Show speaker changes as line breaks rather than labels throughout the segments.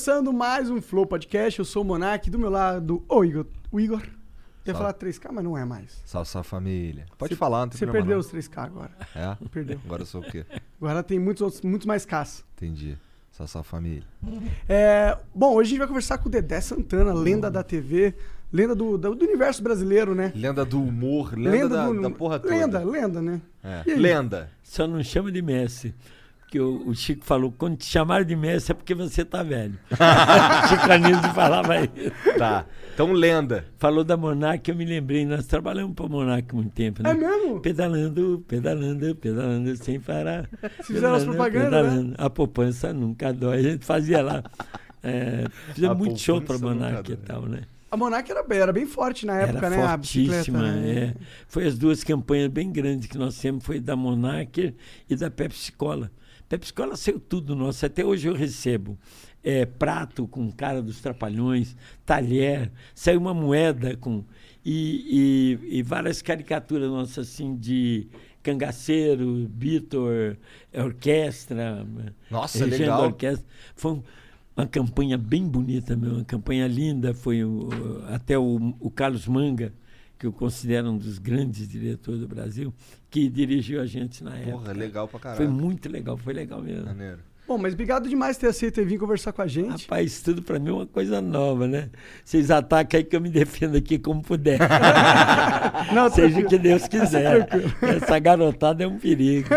Começando mais um Flow Podcast. Eu sou o Monark, do meu lado, o Igor. O Igor. Eu ia falar 3K, mas não é mais.
Salve, salve família. Pode
Você-
falar, não tem
Você perdeu
não.
os 3K agora.
É?
Perdeu.
Agora eu sou o quê?
Agora tem muitos outros, muitos mais Ks.
Entendi. Salve, salve família.
É, bom, hoje a gente vai conversar com o Dedé Santana, lenda da TV, lenda do, do, do universo brasileiro, né?
Lenda do humor, lenda, da,
do-
da porra toda.
Lenda, lenda, né?
É. Lenda.
Só não chama de Messi. Porque o, o Chico falou, quando te chamaram de Messi é porque você tá velho. Chico Anísio falava isso.
Tá. Então, lenda.
Falou da Monark, eu me lembrei, nós trabalhamos para Monark muito tempo, né?
É mesmo?
Pedalando, pedalando, pedalando sem parar.
fizeram as
Pedalando,
propagandas, né?
pedalando. A poupança nunca dói. A gente fazia lá. É, fizemos muito show
nunca
Monark e tal, né?
A Monark era, bem- era bem forte na época,
Era
né?
Fortíssima,
né?
é. Foi as duas campanhas bem grandes que nós temos, foi da Monarch e da Pepsi Cola. Pepsi Cola saiu tudo nosso, até hoje eu recebo é, prato com cara dos trapalhões, talher, saiu uma moeda com e, e- e várias caricaturas nossas assim de cangaceiro, Vitor, orquestra,
Nossa, legal.
orquestra. Foi um- uma campanha bem bonita, meu, uma campanha linda. Foi o- até o, o Carlos Manga, que eu considero um dos grandes diretores do Brasil, que dirigiu a gente na época.
Porra, legal pra caralho.
Foi muito legal, foi legal mesmo.
Maneiro.
Bom, mas obrigado demais por ter aceito e vir conversar com a gente.
Rapaz, tudo pra mim é uma coisa nova, né? Vocês atacam aí que eu me defendo aqui como puder.
Não,
Seja o que Deus quiser. Essa garotada é um perigo.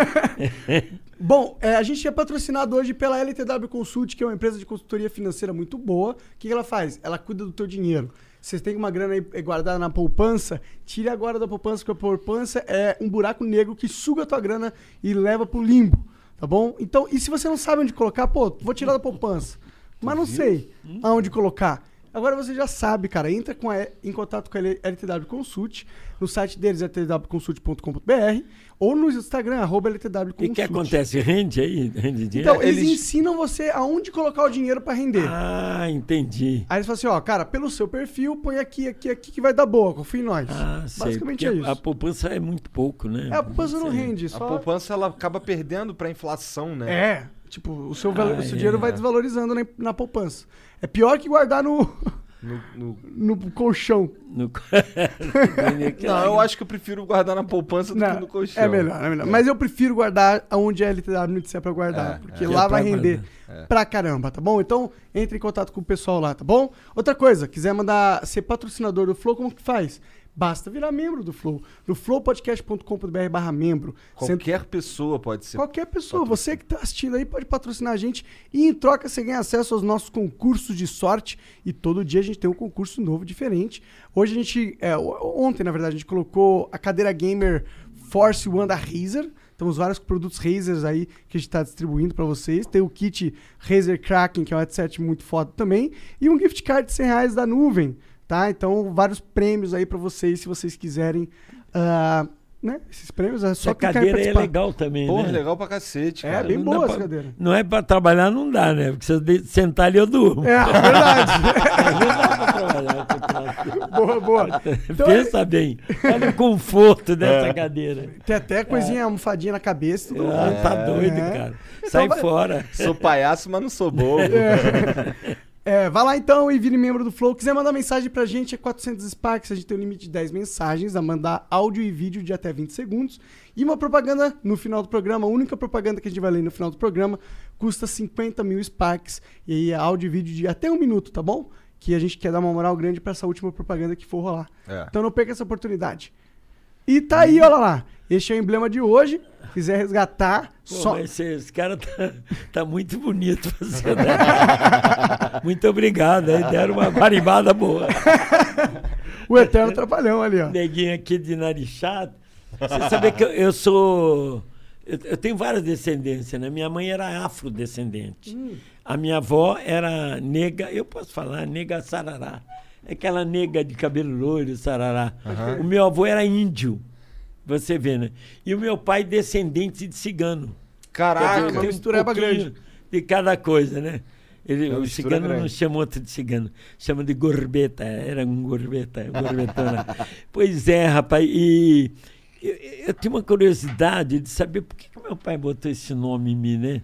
Bom, é, a gente é patrocinado hoje pela LTW Consult, que é uma empresa de consultoria financeira muito boa. O que, que ela faz? Ela cuida do teu dinheiro. Você tem uma grana aí guardada na poupança, tire agora da poupança, porque a poupança é um buraco negro que suga a tua grana e leva pro limbo, tá bom? Então, e se você não sabe onde colocar, pô, vou tirar da poupança, mas não sei aonde colocar. Agora você já sabe, cara. Entra com a- em contato com a LTW Consult. No site deles é ltwconsult.com.br ou no Instagram, arroba LTW
O
Consult.
que, acontece? Rende aí? Rende dinheiro?
Então, eles,
Eles-
ensinam você aonde colocar o dinheiro pra render.
Ah, entendi.
Aí eles falam assim, ó, cara, pelo seu perfil, põe aqui, aqui, aqui que vai dar boa, confia em nós.
Ah, sei.
Basicamente
porque
é isso.
A, a poupança é muito pouco, né?
É, a poupança não
Sei.
rende,
A
só...
poupança, ela acaba perdendo pra inflação, né?
É, tipo, o seu,
Ah,
o seu
é.
dinheiro vai desvalorizando na, na poupança. É pior que guardar no,
No- no-
no colchão.
No...
Não, eu acho que eu prefiro guardar na poupança do
Não,
que no colchão.
É melhor, é melhor. Mas eu prefiro guardar onde a LTW me disser pra guardar,
É,
porque
é.
lá
é
vai
pra
render.
É.
pra caramba, tá bom? Então, entre em contato com o pessoal lá, tá bom? Outra coisa, quiser mandar ser patrocinador do Flow, como que faz? Basta virar membro do Flow, no flowpodcast.com.br barra membro. Sendo-
Qualquer pessoa pode ser.
Qualquer pessoa, você que está assistindo aí pode patrocinar a gente e em troca você ganha acesso aos nossos concursos de sorte e todo dia a gente tem um concurso novo diferente. Hoje a gente, é, ontem na verdade a gente colocou a cadeira gamer Force One da Razer. Temos vários produtos Razer aí que a gente está distribuindo para vocês. Tem o kit Razer Kraken, que é um headset muito foda também. E um gift card de 100 reais da nuvem, tá? Então vários prêmios aí para vocês se vocês quiserem... ah, né? Esses prêmios é só e
cadeira é legal também,
Porra,
né?
legal pra cacete,
É,
cara.
bem
Não
boa essa
pra-
cadeira.
Não é pra trabalhar, não dá, né? Porque se eu sentar ali, eu durmo.
É, verdade.
Não dá pra trabalhar com troço.
boa, boa. Então, é,
Pensa bem. Olha o conforto dessa cadeira.
tem até coisinha, almofadinha na cabeça. Tudo
Ah, tá doido,
É.
cara. Sai
vai-
fora.
Sou palhaço, mas não sou bobo.
É, vai lá então e vire membro do Flow. Quiser mandar mensagem pra gente, é 400 Sparks. A gente tem um limite de 10 mensagens a mandar áudio e vídeo de até 20 segundos. E uma propaganda no final do programa, a única propaganda que a gente vai ler no final do programa, custa 50 mil Sparks. E aí é áudio e vídeo de até um minuto, tá bom? Que a gente quer dar uma moral grande para essa última propaganda que for rolar.
É.
Então não perca essa oportunidade. E tá aí, olha lá. Este é o emblema de hoje. Quiser resgatar,
Pô,
só.
mas esse, cara tá, tá muito bonito né? Muito obrigado, aí deram uma barimbada boa.
O Eterno Trapalhão ali, ó.
Neguinho aqui de narichado. Você sabe que eu, eu sou. Eu, eu tenho várias descendências, né? Minha mãe era afrodescendente. A minha avó era nega, eu posso falar, nega sarará. Aquela nega de cabelo loiro, sarará. O meu avô era índio. Você vê, né? E o meu pai, descendente de cigano.
Caraca.
uma
tem um
grande.
De cada coisa, né? Ele,
uma
o
mistura
cigano não
grande.
chama outro de cigano, chama de gorbeta, era um gorbeta, gorbetona. pois é, rapaz, e eu, eu tinha uma curiosidade de saber por que, que meu pai botou esse nome em mim, né?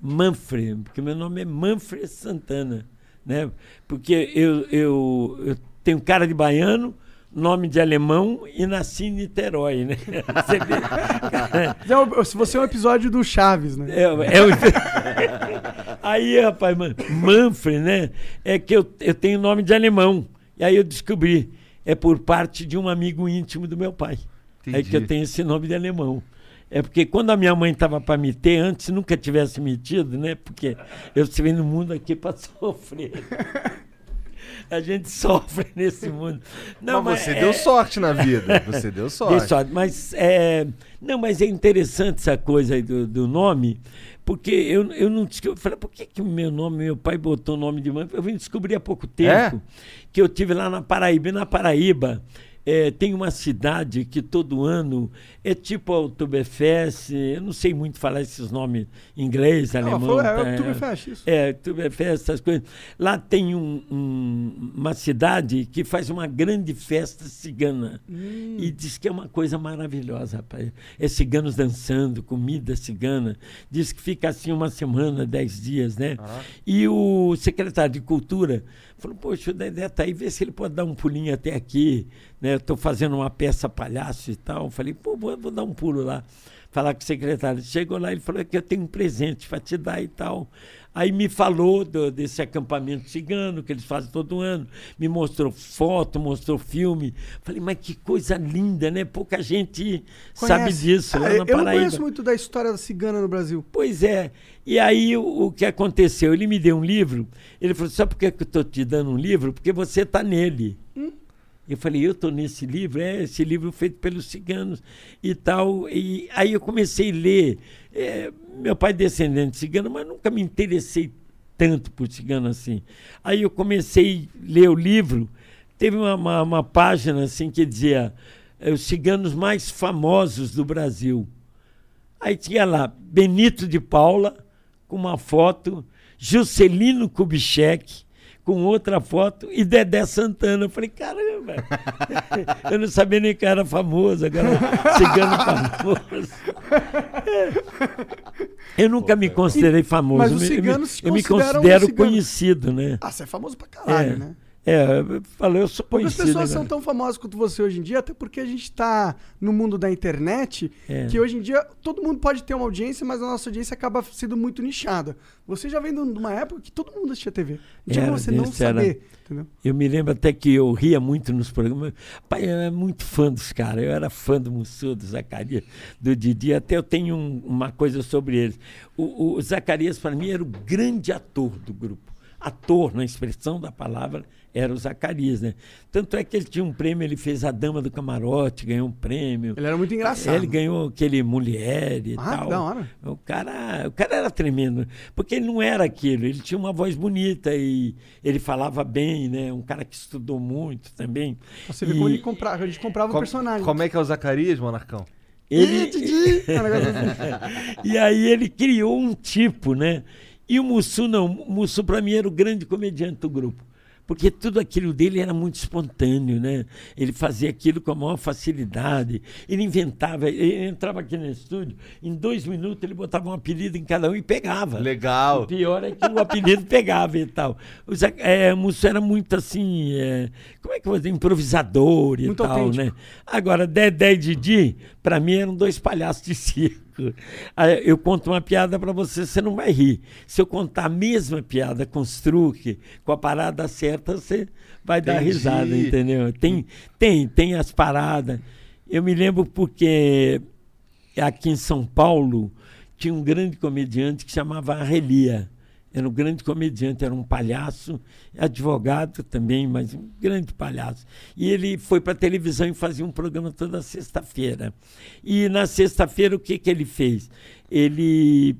Manfred, porque meu nome é Manfred Santana, né? Porque eu, eu, eu tenho cara de baiano, nome de alemão e nasci em Niterói, né? Você vê?
Então, Se você é um episódio do Chaves, né?
É, é o- Aí, rapaz, man- Manfred, né? É que eu, eu tenho nome de alemão. E aí eu descobri. É por parte de um amigo íntimo do meu pai. É
Entendi.
que eu tenho esse nome de alemão. É porque quando a minha mãe estava para me ter, antes nunca tivesse metido, né? Porque eu estive no mundo aqui para sofrer. A gente sofre nesse mundo. Não,
mas você
é-
deu sorte na vida. Você deu sorte.
Dei sorte. Mas é, não, mas é interessante essa coisa aí do, do nome, porque eu, eu não descobri. Eu falei, por que, que meu nome, meu pai botou o nome de mãe? Eu vim descobrir há pouco tempo
É?
que eu tive lá na Paraíba. E na Paraíba é, tem uma cidade que todo ano é tipo a Oktoberfest, eu não sei muito falar esses nomes em inglês,
Não,
alemão.
foi- é
tá,
Oktoberfest, isso.
é, Oktoberfest, essas coisas. Lá tem um- um- uma cidade que faz uma grande festa cigana. E diz que é uma coisa maravilhosa, rapaz. É ciganos dançando, comida cigana. Diz que fica assim uma semana, dez dias, né? E o secretário de Cultura falou, poxa, o Dedé tá aí, vê se ele pode dar um pulinho até aqui. Né? Eu estou fazendo uma peça palhaço e tal. Falei, pô, vou, vou dar um pulo lá. Falar com o secretário. Chegou lá, ele falou que eu tenho um presente para te dar e tal. Aí me falou do- desse acampamento cigano que eles fazem todo ano. Me mostrou foto, mostrou filme. Falei, mas que coisa linda, né? Pouca gente sabe
Conhece?
disso
Ah,
lá
eu
na
eu não
Paraíba.
conheço muito da história da cigana no Brasil.
Pois é. E aí o, o que aconteceu? Ele me deu um livro. Ele falou: sabe por que eu estou te dando um livro? Porque você está nele. Eu falei, eu estou nesse livro, é esse livro feito pelos ciganos e tal. E aí eu comecei a ler. É, meu pai é descendente de cigano, mas nunca me interessei tanto por cigano assim. Aí eu comecei a ler o livro. Teve uma, uma, uma página assim que dizia é, os ciganos mais famosos do Brasil. Aí tinha lá Benito de Paula, com uma foto, Juscelino Kubitschek, com outra foto, e Dedé Santana. Eu falei, caramba, eu não sabia nem que era famoso, agora cigano famoso. Eu nunca me considerei famoso.
mas os
eu me- eu me- eu considero
ciganos.
conhecido, né?
Ah, você é famoso pra caralho,
é,
né?
É, eu falei, eu sou
Porque as
conhecido.
pessoas são
agora.
tão famosas quanto você hoje em dia, até porque a gente tá no mundo da internet,
É.
que hoje em dia todo mundo pode ter uma audiência, mas a nossa audiência acaba sendo muito nichada. Você já vem de uma época que todo mundo assistia TV. Não tinha
Era,
você não
era.
saber, entendeu?
Eu me lembro até que eu ria muito nos programas. Pai, eu era muito fã dos caras. Eu era fã do Mussu, do Zacarias, do Didi. Até eu tenho um- uma coisa sobre eles. O, o Zacarias, para mim, era o grande ator do grupo. Ator, na expressão da palavra, era o Zacarias, né? Tanto é que ele tinha um prêmio, ele fez a Dama do Camarote, ganhou um prêmio.
Ele era muito engraçado.
Ele ganhou aquele Mulher e
Ah,
tal.
que da hora.
O cara, o cara era tremendo, porque ele não era aquilo, ele tinha uma voz bonita e ele falava bem, né? Um cara que estudou muito também.
Você vê
E
como ele comprava, a gente comprava o
Com-
personagem.
Como é que é o Zacarias, Monarcão?
ele-
Ih, Didi! É assim.
e aí ele criou um tipo, né? E o Mussu não, o Mussu para mim era o grande comediante do grupo. Porque tudo aquilo dele era muito espontâneo, né? Ele fazia aquilo com a maior facilidade. Ele inventava, ele entrava aqui no estúdio, em dois minutos ele botava um apelido em cada um e pegava.
Legal.
O pior é que o apelido pegava e tal. O Zé, é, Musso era muito assim, é, como é que eu vou dizer, improvisador e
Muito
tal,
autêntico.
né? Agora, Dedé e Didi, pra mim, eram dois palhaços de circo. Aí Eu conto uma piada pra você, você não vai rir. Se eu contar a mesma piada com os truques, com a parada certa, você vai dar
Entendi.
risada, entendeu? Tem, tem, tem as paradas. Eu me lembro porque aqui em São Paulo tinha um grande comediante que chamava Arrelia. Era um grande comediante, era um palhaço, advogado também, mas um grande palhaço. E ele foi para a televisão e fazia um programa toda sexta-feira. E na sexta-feira, o que, que ele fez? Ele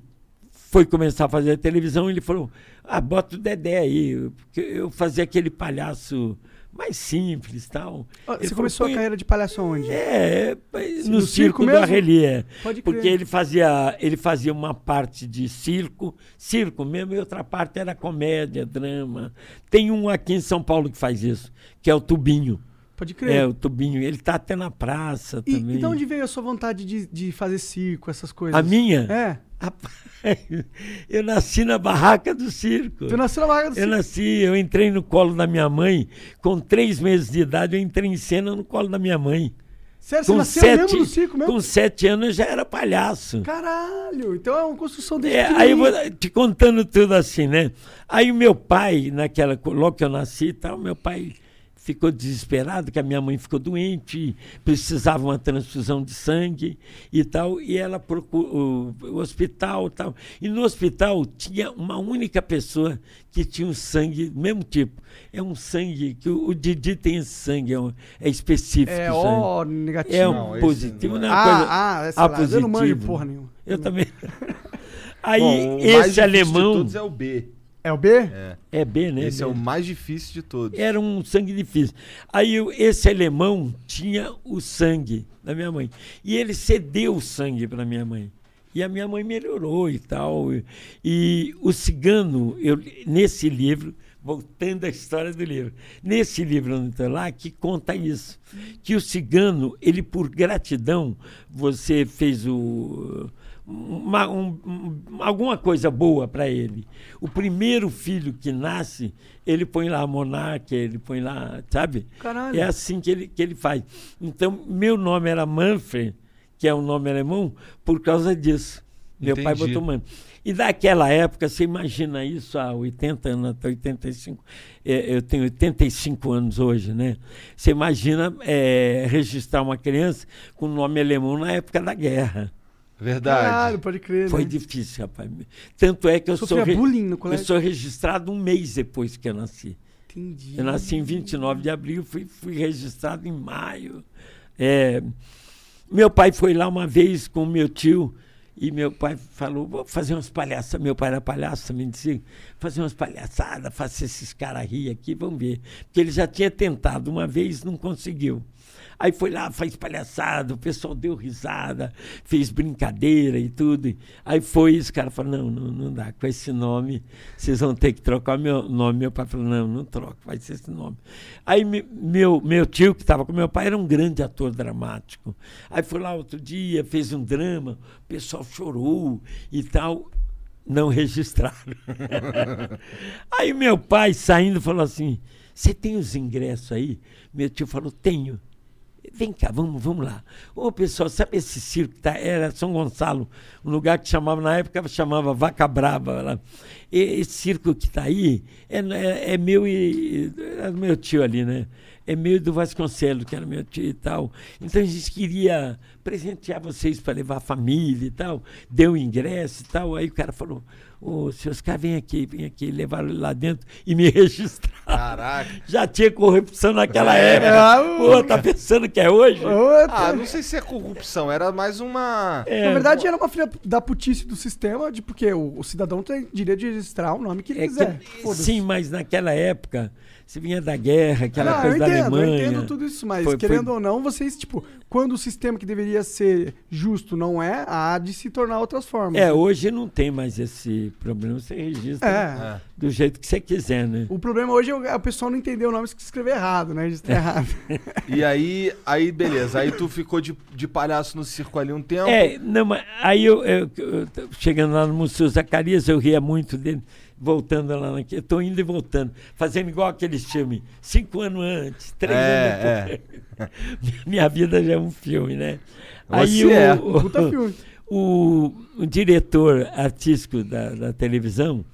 foi começar a fazer a televisão e ele falou: Ah, bota o Dedé aí, porque eu fazia aquele palhaço mais simples tal.
Você
falou,
começou a
"Põe-
carreira de palhaço aonde?
é, mas no,
no
circo,
circo
do.
Pode
Porque ele fazia, ele fazia uma parte de circo, circo mesmo, e outra parte era comédia, drama. Tem um aqui em São Paulo que faz isso, que é o Tubinho.
Pode crer.
É, o Tubinho. Ele tá até na praça
e,
também.
e de onde veio a sua vontade de, de fazer circo, essas coisas?
A minha?
É.
Rapaz, eu nasci na barraca do circo.
Tu nasceu na barraca do
Eu
circo.
nasci, eu entrei no colo da minha mãe, com três meses de idade, eu entrei em cena no colo da minha mãe.
Sério, você
Com
nasceu
sete,
mesmo no circo mesmo?
com sete anos eu já era palhaço.
Caralho, então é uma construção desde
É, aí eu vou te contando tudo assim, né? Aí o meu pai, naquela, logo que eu nasci e tal, meu pai ficou desesperado, que a minha mãe ficou doente, precisava uma transfusão de sangue e tal, e ela procurou o, hospital e tal. E no hospital tinha uma única pessoa que tinha um sangue do mesmo tipo. É um sangue que o, o Didi tem esse sangue, é, um- é específico.
É
o
negativo.
É um
Não,
positivo,
não
não
é.
uma coisa
ah, ah, sei
A
lá, eu não manjo
positivo.
porra nenhuma.
Eu também. Aí,
Bom,
esse alemão.
todos é o B.
É o B?
É.
É B, né?
Esse é
B.
o mais difícil de todos.
Era um sangue difícil. Aí eu- esse alemão tinha o sangue da minha mãe. E ele cedeu o sangue para minha mãe. E a minha mãe melhorou e tal. E, e o cigano, eu, nesse livro, voltando à história do livro, nesse livro lá, que conta isso. Que o cigano, ele por gratidão, você fez o uma- um- um- alguma coisa boa para ele. O primeiro filho que nasce, ele põe lá a monarca, ele põe lá, sabe?
Caralho.
É assim que ele, que ele faz. Então, meu nome era Manfred, que é um nome alemão, por causa disso. Meu pai
Entendi.
botou Manfred. E daquela época, você imagina isso há 80 anos, até 85. É, eu tenho 85 anos hoje, né? Você imagina é, registrar uma criança com nome alemão na época da guerra.
Verdade.
Caralho, pode crer.
Foi
né?
difícil, rapaz. Tanto é que eu
Sofria
sou,
bullying no
eu sou registrado um mês depois que eu nasci.
Entendi.
Eu nasci em 29 de abril, fui, fui registrado em maio. É, meu pai foi lá uma vez com meu tio e meu pai falou: vou fazer umas palhaçadas. Meu pai era palhaço também, disse: fazer umas palhaçadas, fazer esses caras rir aqui, vamos ver. Porque ele já tinha tentado uma vez, não conseguiu. Aí foi lá, fez palhaçada, o pessoal deu risada, fez brincadeira e tudo. Aí foi, esse cara falou, não, não, não dá, com esse nome, vocês vão ter que trocar o meu nome. Meu pai falou, não, não troca, vai ser esse nome. Aí me- meu, meu tio, que estava com meu pai, era um grande ator dramático. Aí foi lá outro dia, fez um drama, o pessoal chorou e tal. Não registraram. aí meu pai, saindo, falou assim: Você tem os ingressos aí? Meu tio falou: Tenho. Vem cá, vamos, vamos lá. Ô, pessoal, sabe esse circo que tá, era São Gonçalo, um lugar que chamava, na época chamava Vaca Brava. Lá. E- Esse circo que está aí é, é, é meu e. É meu tio ali, né? É meu do Vasconcelos, que era meu tio e tal. Então a gente queria presentear vocês para levar a família e tal. Deu ingresso e tal. Aí o cara falou: Ô, seu Oscar, vem aqui, vem aqui. Levaram ele lá dentro e me registraram.
Caraca.
Já tinha corrupção naquela
É.
época.
Ah,
Pô, tá pensando que é hoje?
Outra.
Ah, não sei se é corrupção, era mais uma.
É,
Na verdade, era uma filha da putice do sistema, de porque o, o cidadão tem direito de registrar o nome que ele
é
quiser.
que- sim, mas naquela época, você vinha da guerra, aquela
Não,
coisa
eu
da
entendo,
Alemanha.
eu entendo tudo isso, mas
Foi-
querendo
foi-
ou não, vocês, tipo, quando o sistema que deveria ser justo não é, há de se tornar outras formas.
É, hoje não tem mais esse problema, você registra
É.
do jeito que você quiser, né?
O problema hoje é o, é pessoal não entender o nome e escrever errado, né? Registrar errado.
E aí, aí, beleza. Aí tu ficou de, de palhaço no circo ali um tempo.
É, não, mas aí eu, eu- eu t- chegando lá no Museu Zacarias, eu ria muito dele, voltando lá naquele, eu tô indo e voltando, fazendo igual aqueles filmes, cinco anos antes, três
É,
anos depois. Minha vida já é um filme, né?
Você é.
o,
Puta filme.
o, o diretor artístico da, da televisão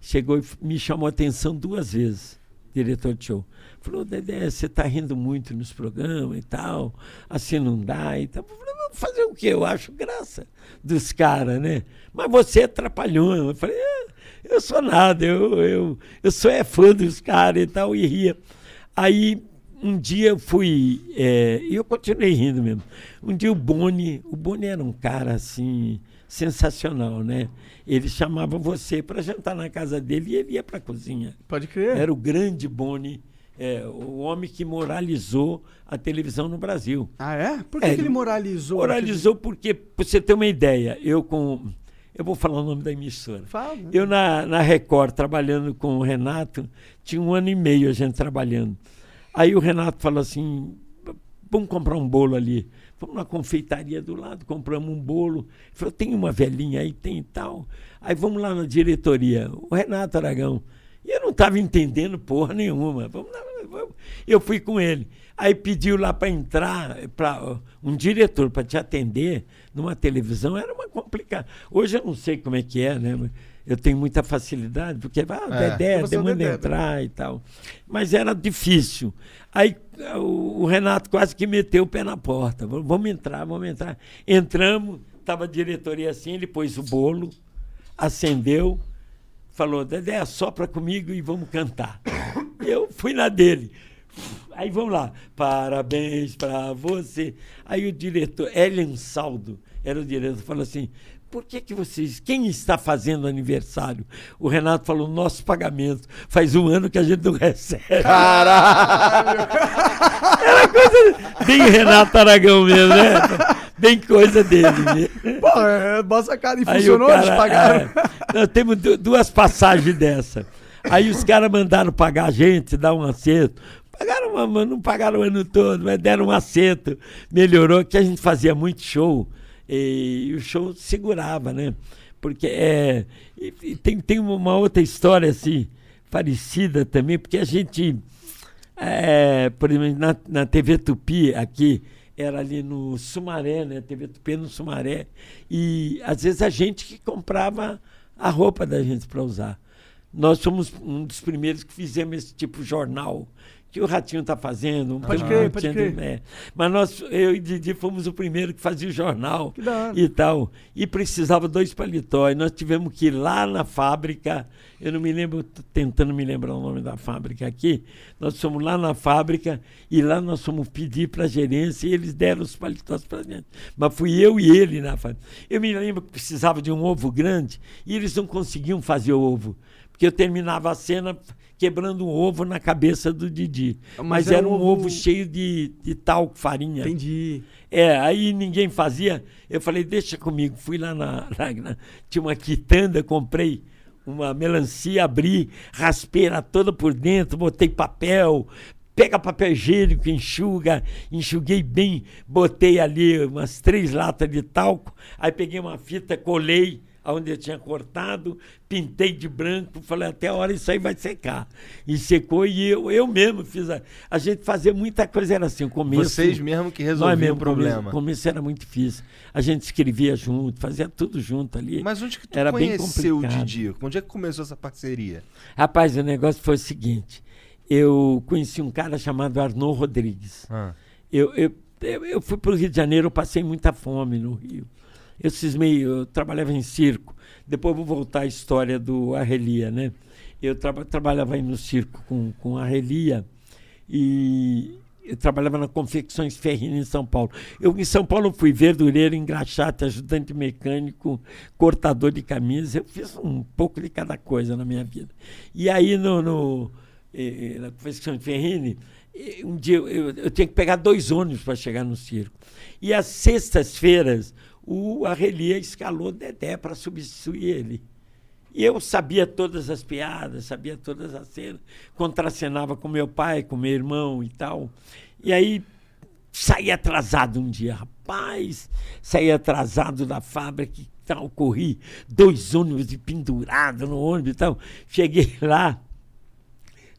chegou e me chamou a atenção duas vezes, diretor de show. Falou, Dedé, você está rindo muito nos programas e tal, assim não dá e tal. Eu falei, "Vou fazer o quê? Eu acho graça dos caras, né? Mas você é trapalhão. Eu falei, "É, eu sou nada, eu, eu, eu sou é fã dos caras e tal, e ria. Aí um dia eu fui, é, e eu continuei rindo mesmo. Um dia o Boni, o Boni era um cara assim, sensacional, né? Ele chamava você para jantar na casa dele e ele ia para a cozinha.
Pode crer.
Era o grande Boni, é, o homem que moralizou a televisão no Brasil.
Ah, é? Por que,
É,
que ele moralizou?
Moralizou porque, para você ter uma ideia, eu com. Eu vou falar o nome da emissora.
Fala.
Eu na, na Record, trabalhando com o Renato, tinha um ano e meio a gente trabalhando. Aí o Renato falou assim: vamos comprar um bolo ali. Vamos na confeitaria do lado, compramos um bolo. Ele falou: tem uma velhinha aí, tem tal. Aí vamos lá na diretoria. O Renato Aragão. E eu não estava entendendo porra nenhuma. Vamos lá, vamos. Eu fui com ele. Aí pediu lá para entrar, para um diretor para te atender numa televisão, era uma complicada. Hoje eu não sei como é que é, né? Eu tenho muita facilidade, porque ah,
É.
Dedé, demanda
Dedé, né?
entrar e tal. Mas era difícil. Aí o, o Renato quase que meteu o pé na porta. Falou, Vamos entrar, vamos entrar. Entramos, estava a diretoria assim, ele pôs o bolo, acendeu, falou, Dedé, assopra comigo e vamos cantar. Eu fui na dele. Aí vamos lá. Parabéns para você. Aí o diretor, Elian Saldo, era o diretor, falou assim: por que, que vocês. Quem está fazendo aniversário? O Renato falou: nosso pagamento. Faz um ano que a gente não recebe. Era coisa bem Renato Aragão mesmo, né? Bem coisa dele mesmo.
Pô, é, boa sacada. E funcionou?
cara,
Eles pagaram?
é, nós temos du- duas passagens dessa. Aí os caras mandaram pagar a gente, dar um acerto. Pagaram, uma- não pagaram o ano todo, mas deram um acerto. Melhorou, que a gente fazia muito show. E, o show segurava, né? Porque é, e tem, tem uma outra história assim, parecida também, porque a gente, é, por exemplo, na, na TV Tupi aqui, era ali no Sumaré, né? TV Tupi no Sumaré. E às vezes a gente que comprava a roupa da gente para usar. Nós somos um dos primeiros que fizemos esse tipo de jornal que o Ratinho está fazendo. Um
Pode crer, pode crer.
é. Mas nós, eu e Didi fomos o primeiro que fazia o jornal e tal. E precisava dois paletó. E nós tivemos que ir lá na fábrica. Eu não me lembro, tentando me lembrar o nome da fábrica aqui. Nós fomos lá na fábrica e lá nós fomos pedir para a gerência e eles deram os paletós para gente. Mas fui eu e ele na fábrica. Eu me lembro que precisava de um ovo grande e eles não conseguiam fazer o ovo. Porque eu terminava a cena quebrando um ovo na cabeça do Didi.
Mas
Mas,
era
era
um ovo-
ovo cheio de, de talco, farinha.
Entendi.
É, aí ninguém fazia. Eu falei, deixa comigo. Fui lá na. na- na- tinha uma quitanda, comprei uma melancia, abri, raspei ela toda por dentro, botei papel. Pega papel higiênico, enxuga, enxuguei bem, botei ali umas três latas de talco, aí peguei uma fita, colei onde eu tinha cortado, pintei de branco, falei, até a hora isso aí vai secar. E secou e eu, eu mesmo fiz. A, a gente fazia muita coisa, era assim, o começo.
Vocês mesmo que
Nós
resolviam o problema.
Começo, começo era muito difícil. A gente escrevia junto, fazia tudo junto ali.
Mas onde que tu
Era bem
conheceu o. Didi? Onde é que começou essa parceria?
Rapaz, o negócio foi o seguinte: eu conheci um cara chamado Arnaud Rodrigues.
Ah.
Eu, eu, eu, eu fui para o Rio de Janeiro, eu passei muita fome no Rio. Eu cismei, eu trabalhava em circo. Depois vou voltar à história do Arrelia, né? Eu traba- trabalhava aí no circo com, com Arrelia e eu trabalhava na Confecções Ferrina em São Paulo. Eu em São Paulo fui verdureiro, engraxate, ajudante mecânico, cortador de camisa. Eu fiz um pouco de cada coisa na minha vida. E aí no, no eh, eh, na Confecções Ferrine, eh, um dia eu, eu, eu tinha que pegar dois ônibus para chegar no circo. E às sextas-feiras, o Arrelia escalou Dedé para substituir ele. E eu sabia todas as piadas, sabia todas as cenas, contracenava com meu pai, com meu irmão e tal. E aí saí atrasado um dia, rapaz, saí atrasado da fábrica e tal, corri dois ônibus de pendurado no ônibus e tal. Cheguei lá,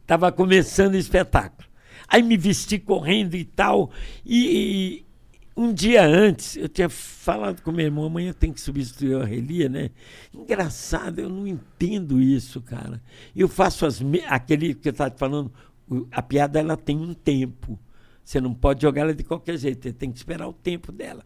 estava começando o espetáculo. Aí me vesti correndo e tal, e, e um dia antes, eu tinha falado com meu irmão, amanhã tem que substituir a Relia, né? Engraçado, eu não entendo isso, cara. Eu faço as me... aquele que eu estava falando, o- a piada ela tem um tempo. Você não pode jogar ela de qualquer jeito, você tem que esperar o tempo dela.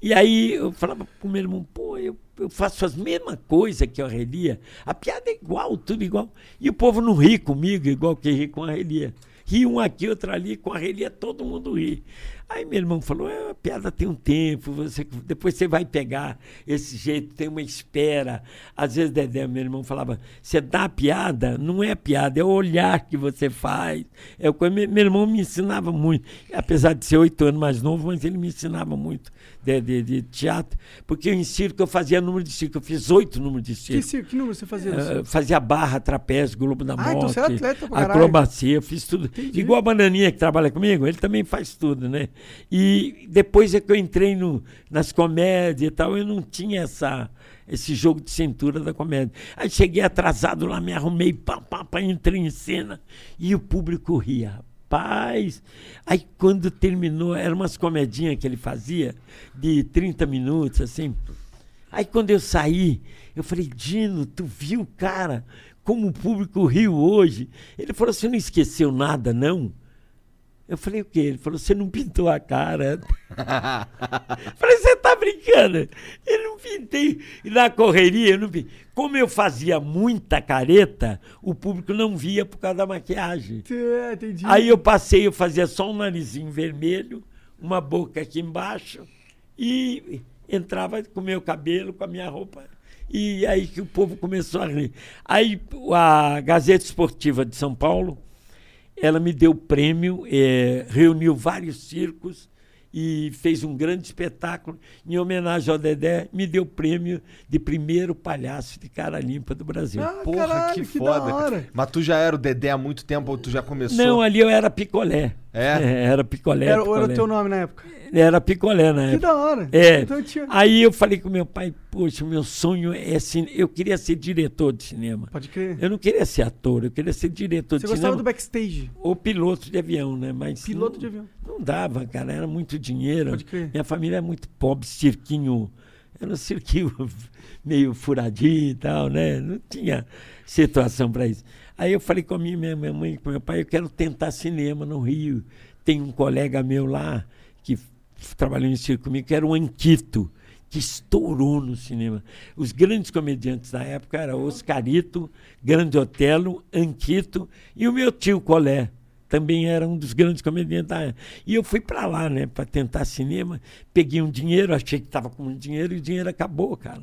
E aí eu falava pro meu irmão, pô, eu, eu faço as mesmas coisas que a Relia, a piada é igual, tudo igual. E o povo não ri comigo igual que ri com a Relia. Ri um aqui, outro ali, com a Relia todo mundo ri. Aí meu irmão falou, é, a piada tem um tempo, você, depois você vai pegar esse jeito, tem uma espera. Às vezes, Dedé, meu irmão falava, você dá a piada, não é piada, é o olhar que você faz. É meu, irmão me ensinava muito, apesar de ser oito anos mais novo, mas ele me ensinava muito de, de, de teatro, porque em circo eu fazia número de circo, eu fiz oito números de
Que,
circo.
circo- que número você fazia? circo?
fazia barra, trapézio, Globo da
Ah,
Morte,
então você era atleta
acrobacia, eu fiz tudo.
Entendi.
Igual a Bananinha que trabalha comigo, ele também faz tudo, né? E depois é que eu entrei no, nas comédias e tal, eu não tinha essa, esse jogo de cintura da comédia. Aí cheguei atrasado lá, me arrumei, pá, pá, pá, entrei em cena e o público ria. Rapaz! Aí quando terminou, eram umas comedinhas que ele fazia de 30 minutos, assim. Aí quando eu saí, eu falei, Dino, tu viu, cara, como o público riu hoje? Ele falou, você não esqueceu nada, não? Eu falei, o quê? Ele falou, você não pintou a cara. falei, você tá brincando? Eu não pintei. E na correria, eu não pintei. Como eu fazia muita careta, o público não via por causa da maquiagem.
É, entendi.
Aí eu passei, eu fazia só um narizinho vermelho, uma boca aqui embaixo e entrava com o meu cabelo, com a minha roupa. E aí que o povo começou a rir. Aí a Gazeta Esportiva de São Paulo, ela me deu prêmio, eh, reuniu vários circos e fez um grande espetáculo em homenagem ao Dedé, me deu prêmio de primeiro palhaço de cara limpa do Brasil.
Ah,
Porra,
caralho,
que
que da
foda.
hora.
Mas tu já era o Dedé há muito tempo ou tu já começou?
Não, ali eu era picolé.
É?
era picolé.
Era, ou era o
picolé.
teu nome na época?
Era picolé na
Que
época.
da hora.
É.
Então tinha...
Aí eu falei com meu pai, poxa, meu sonho é cine... eu queria ser diretor de cinema.
Pode crer.
Eu não queria ser ator, eu queria ser diretor
Você
de
gostava
cinema.
do backstage?
Ou piloto de avião, né? Mas
Piloto
não-
de avião.
Não dava, cara, era muito dinheiro.
Pode crer.
Minha família é muito pobre, cirquinho. Era um cirquinho meio furadinho e tal, né? Não tinha situação para isso. Aí eu falei com a minha, minha mãe e com meu pai, eu quero tentar cinema no Rio. Tem um colega meu lá que trabalhou em circo comigo, que era o Anquito, que estourou no cinema. Os grandes comediantes da época eram Oscarito, Grande Otelo, Anquito e o meu tio Colé também era um dos grandes comediantes da época. E eu fui para lá, né, para tentar cinema. Peguei um dinheiro, achei que estava com dinheiro e o dinheiro acabou, cara.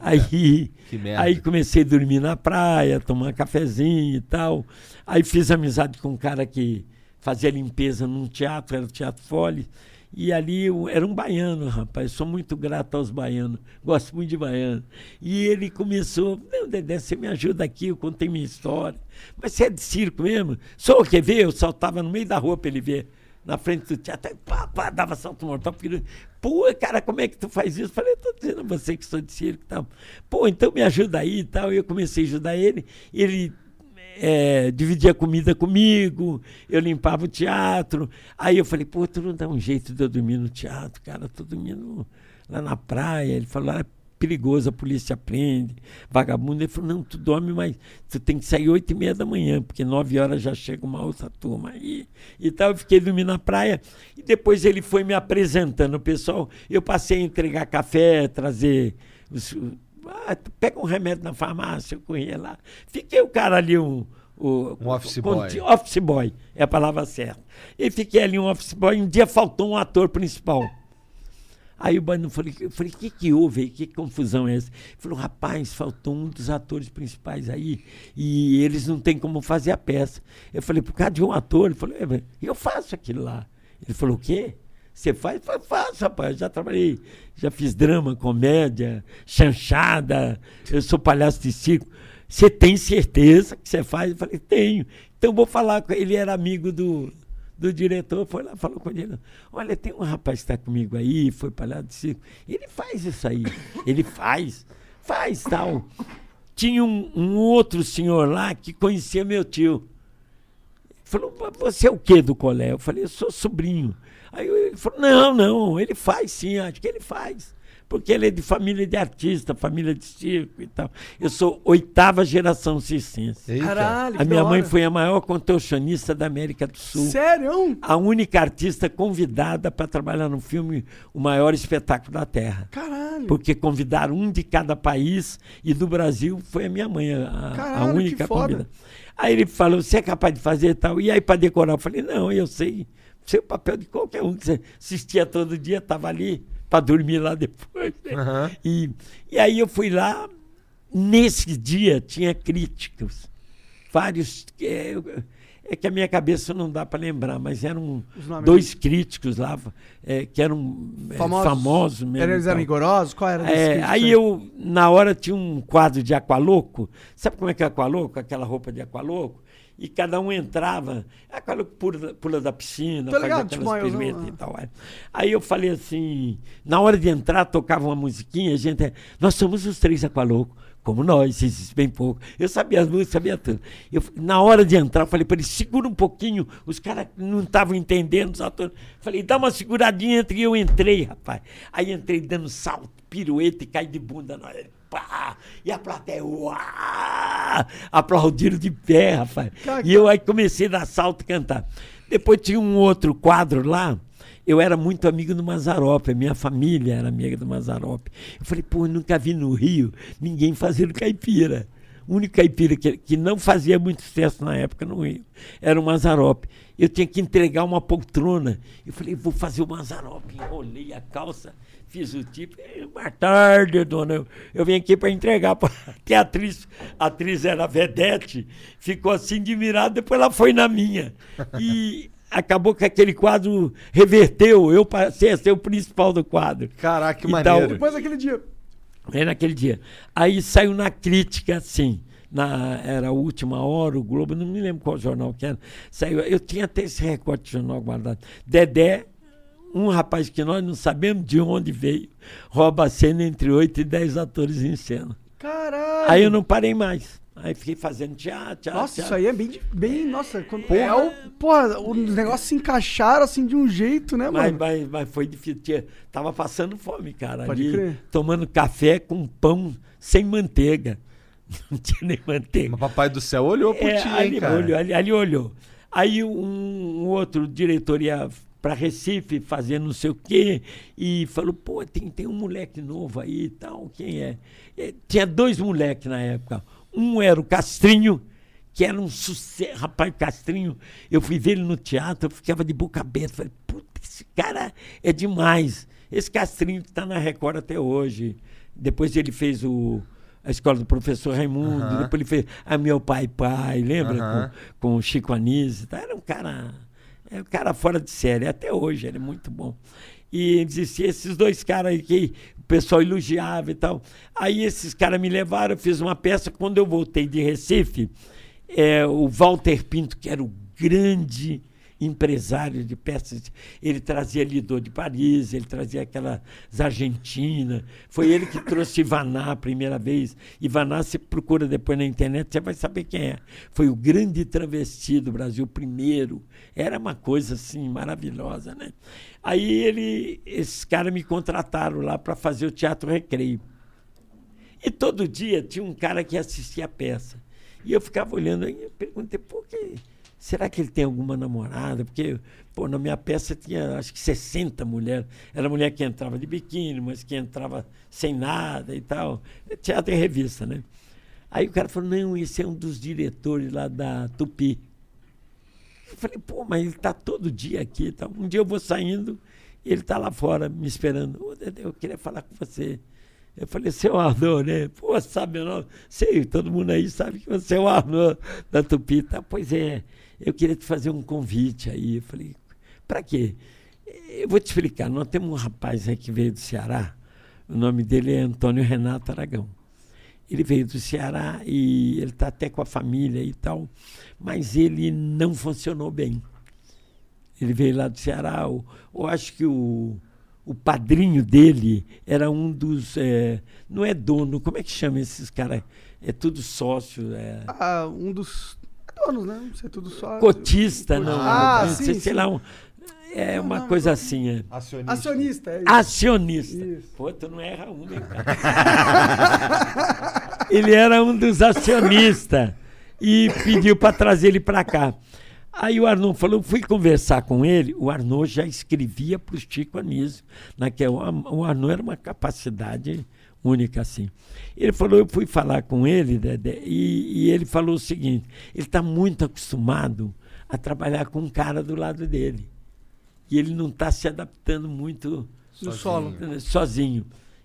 Aí,
Que merda.
aí comecei a dormir na praia, tomar cafezinho e tal. Aí fiz amizade com um cara que fazia limpeza num teatro, era o Teatro Fole. E ali eu, era um baiano, rapaz. Sou muito grato aos baianos. Gosto muito de baiano. E ele começou, não, Dedé, você me ajuda aqui, eu contei minha história. Mas você é de circo mesmo? Sou, quer ver? Eu saltava no meio da rua para ele ver. Na frente do teatro, aí, pá, pá, dava salto mortal. porque Pô, cara, como é que tu faz isso? Falei, tô dizendo a você que sou de circo e tal. Pô, então me ajuda aí e tal. E eu comecei a ajudar ele. Ele é, dividia comida comigo, eu limpava o teatro. Aí eu falei, pô, tu não dá um jeito de eu dormir no teatro, cara, tô dormindo lá na praia. Ele falou, ah, perigoso, a polícia prende, vagabundo. Ele falou, não, tu dorme, mas tu tem que sair oito e meia da manhã, porque nove horas já chega uma outra turma aí. E tal, eu fiquei dormindo na praia. E depois ele foi me apresentando o pessoal. Eu passei a entregar café, trazer os, ah, pega um remédio na farmácia, eu corria lá. Fiquei o cara ali, um. O,
Um office boy.
Office boy, é a palavra certa. E fiquei ali um office boy. Um dia faltou um ator principal. Aí o Bano falei, eu falei, o que, que houve aí? Que confusão é essa? Ele falou, rapaz, faltou um dos atores principais aí e eles não têm como fazer a peça. Eu falei, por causa de um ator? Ele falou, "É, eu faço aquilo lá. Ele falou, o quê? Você faz? Eu faço, rapaz. Já trabalhei, já fiz drama, comédia, chanchada, eu sou palhaço de circo. Você tem certeza que você faz? Eu falei, tenho. Então vou falar com ele. Ele era amigo do, do diretor, foi lá, falou com ele. Olha, tem um rapaz que está comigo aí, foi palhaço de circo. Ele faz isso aí. Ele faz, faz tal. Tinha um, um outro senhor lá que conhecia meu tio. Falou, "Mas você é o quê do colégio? Eu falei, eu sou sobrinho. Aí ele falou, não, não, ele faz sim, acho que ele faz. Porque ele é de família de artista, família de circo e tal. Eu sou oitava geração circense.
Caralho,
A minha mãe foi a maior contorcionista da América do Sul.
Sério?
A única artista convidada para trabalhar no filme O Maior Espetáculo da Terra.
Caralho.
Porque convidaram um de cada país e do Brasil foi a minha mãe, a, a
Caralho, que
única
foda.
convidada. Aí ele falou: Você é capaz de fazer tal? E aí, para decorar, eu falei: Não, eu sei. Sei o papel de qualquer um que você assistia todo dia, estava ali para dormir lá depois. né?
Aham.
E, e aí eu fui lá, nesse dia tinha críticos. Vários. É, é que a minha cabeça não dá para lembrar, mas eram dois críticos lá, é, que eram é,
Famosos?
famosos mesmo.
Eles eram rigorosos? Qual era
É,
crítico
aí eu, na hora, tinha um quadro de aqualoco. Sabe como é que é aqualoco? Aquela roupa de aqualoco. E cada um entrava. Aqualoco pula, pula da piscina, faz
ligado, tipo,
e tal. é. Aí eu falei assim, na hora de entrar, tocava uma musiquinha, a gente. Nós somos os três aqualocos. Como nós, existe bem pouco. Eu sabia as músicas, sabia tudo. Eu, na hora de entrar, eu falei para eles, segura um pouquinho. Os caras não estavam entendendo, os atores. Falei, dá uma seguradinha entre e eu entrei, rapaz. Aí entrei dando salto, pirueta e caí de bunda na hora. Pá! E a plateia, uá! Aplaudiram de pé, rapaz. E eu aí comecei a dar salto e cantar. Depois tinha um outro quadro lá. Eu era muito amigo do Mazarop, a minha família era amiga do Mazarop. Eu falei, pô, eu nunca vi no Rio ninguém fazendo caipira. O único caipira que, que não fazia muito sucesso na época no Rio era o Mazarop. Eu tinha que entregar uma poltrona. Eu falei, vou fazer o Mazarop. Enrolei a calça, fiz o tipo. "Eh, Boa tarde, dona. Eu, eu vim aqui para entregar. pra-" Que a atriz, a atriz era vedete, ficou assim admirada, depois ela foi na minha. E acabou que aquele quadro reverteu. Eu passei a ser o principal do quadro.
Caraca, que
E
maneiro.
tal.
Depois daquele dia.
É naquele dia. Aí saiu na crítica, assim. Na, era a última hora, o Globo, não me lembro qual jornal que era. Saiu, eu tinha até esse recorte de jornal guardado. Dedé, um rapaz que nós não sabemos de onde veio, rouba a cena entre oito e dez atores em cena.
Caralho.
Aí eu não parei mais. Aí fiquei fazendo teatro, teatro.
Nossa, isso
teatro.
aí é bem. bem nossa, quando, é o, porra, os negócios se encaixaram assim de um jeito, né,
Mas,
mano?
mas, mas foi difícil. Tinha- Tava passando fome, cara.
Pode
ali,
crer.
tomando café com pão sem manteiga. Não tinha nem manteiga.
Mas papai do céu olhou por
É,
ti,
ali,
hein, cara?
olhou, ali, ali olhou. Aí um, um outro diretor ia para Recife fazer não sei o quê e falou, pô, tem, tem um moleque novo aí e tal, quem é? Eh, Tinha dois moleques na época. Um era o Castrinho, que era um sucesso. Rapaz, Castrinho, eu fui ver ele no teatro, eu ficava de boca aberta. Falei, puta, esse cara é demais. Esse Castrinho que está na Record até hoje. Depois ele fez o, a escola do professor Raimundo,
Aham.
depois ele fez a Meu Pai Pai, lembra?
Aham.
Com, com o Chico Anísio. tá? Era um cara, é um cara fora de série, até hoje, ele é muito bom. E existia esses dois caras aí que o pessoal elogiava e tal. Aí esses caras me levaram, eu fiz uma peça. Quando eu voltei de Recife, é, o Walter Pinto, que era o grande empresário de peças, ele trazia Lidor de Paris, ele trazia aquelas argentinas. Foi ele que trouxe Ivaná a primeira vez. Ivaná, você procura depois na internet, você vai saber quem é. Foi o grande travesti do Brasil, primeiro. Era uma coisa assim maravilhosa, né? Aí ele, esses caras me contrataram lá para fazer o Teatro Recreio. E todo dia tinha um cara que assistia a peça. E eu ficava olhando aí, eu perguntei, por que? Será que ele tem alguma namorada? Porque, pô, na minha peça tinha acho que 60 mulheres. Era mulher que entrava de biquíni, mas que entrava sem nada e tal. Teatro e revista, né? Aí o cara falou, não, esse é um dos diretores lá da Tupi. Eu falei, pô, mas ele está todo dia aqui. e. Um dia eu vou saindo e ele está lá fora me esperando. Ô, Dedé, eu queria falar com você. Eu falei, seu Arnô, né? Pô, sabe meu nome? Sei, todo mundo aí sabe que você é o Arnô da Tupi. Tá, pois é, eu queria te fazer um convite aí. Eu falei, para quê? Eu vou te explicar. Nós temos um rapaz aí que veio do Ceará. O nome dele é Antônio Renato Aragão. Ele veio do Ceará e ele está até com a família e tal, mas ele não funcionou bem. Ele veio lá do Ceará. Eu, acho que o, o padrinho dele era um dos. é, não é dono, como é que chama esses caras? É tudo sócio. É,
Ah, um dos donos, né? Não sei, tudo só.
cotista, não.
Ah,
não
sim,
sei, sei
sim.
lá. um- é uma coisa assim. É.
Acionista.
Acionista, é isso.
Acionista.
Isso.
Pô, tu não erra uma, hein, cara? ele era um dos acionistas e pediu para trazer ele para cá. Aí o Arnaud falou, fui conversar com ele, o Arnaud já escrevia para o Chico Anísio. Naquela, o Arnaud era uma capacidade única assim. Ele falou, eu fui falar com ele, Dedé, e, e ele falou o seguinte, ele está muito acostumado a trabalhar com um cara do lado dele. E ele não está se adaptando muito
No solo.
sozinho.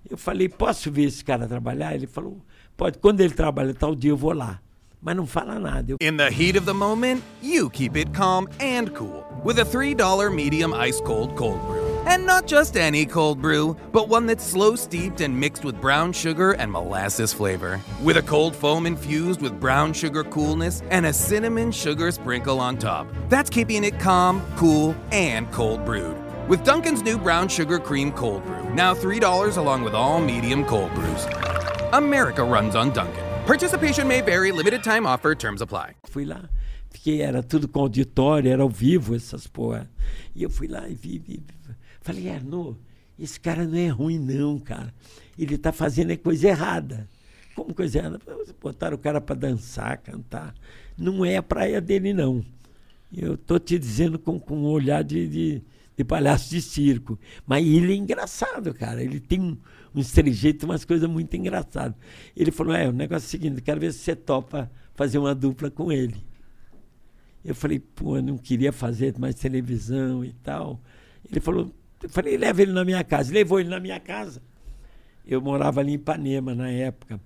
Eu falei, posso ver esse cara trabalhar? Ele falou, pode. Quando ele trabalha tal dia, eu vou lá. Mas não fala nada. Eu,
In the heat of the moment, you keep it calm and cool with a $3 medium ice cold cold brew. And not just any cold brew, but one that's slow steeped and mixed with brown sugar and molasses flavor. With a cold foam infused with brown sugar coolness and a cinnamon sugar sprinkle on top. That's keeping it calm, cool, and cold brewed. With Duncan's new brown sugar cream cold brew, now $3 along with all medium cold brews. America runs on Duncan. Participation may vary, limited time offer, terms apply.
fui lá, fiquei, era tudo com auditório, era ao vivo essas porra. E eu fui lá e vi, vi, vi. Falei, Arnaud, esse cara não é ruim não, cara. Ele tá fazendo é coisa errada. Como coisa errada? Botaram o cara para dançar, cantar. Não é a praia dele, não. Eu tô te dizendo com, com um olhar de, de, de palhaço de circo. Mas ele é engraçado, cara. Ele tem um, uns trejeitos, umas coisas muito engraçadas. Ele falou: é, o negócio é o seguinte, quero ver se você topa fazer uma dupla com ele. Eu falei, pô, eu não queria fazer mais televisão e tal. Ele falou, eu falei, leva ele na minha casa. Levou ele na minha casa. Eu morava ali em Ipanema na época.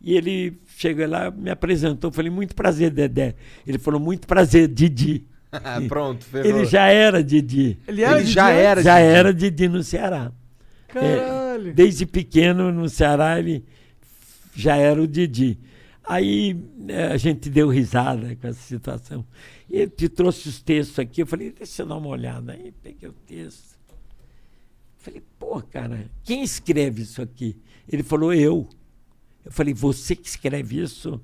E ele chegou lá, me apresentou. Falei, muito prazer, Dedé. Ele falou, muito prazer, Didi.
Pronto, ferrou.
Ele já era Didi.
Ele era
Ele
de
já era
Já
Didi.
era Didi no Ceará.
Caralho.
É, desde pequeno no Ceará ele já era o Didi. Aí eh, a gente deu risada com essa situação. E ele te trouxe os textos aqui. Eu falei, deixa eu dar uma olhada. Aí peguei o texto. Falei, pô, cara, quem escreve isso aqui? Ele falou, eu. Eu falei, você que escreve isso?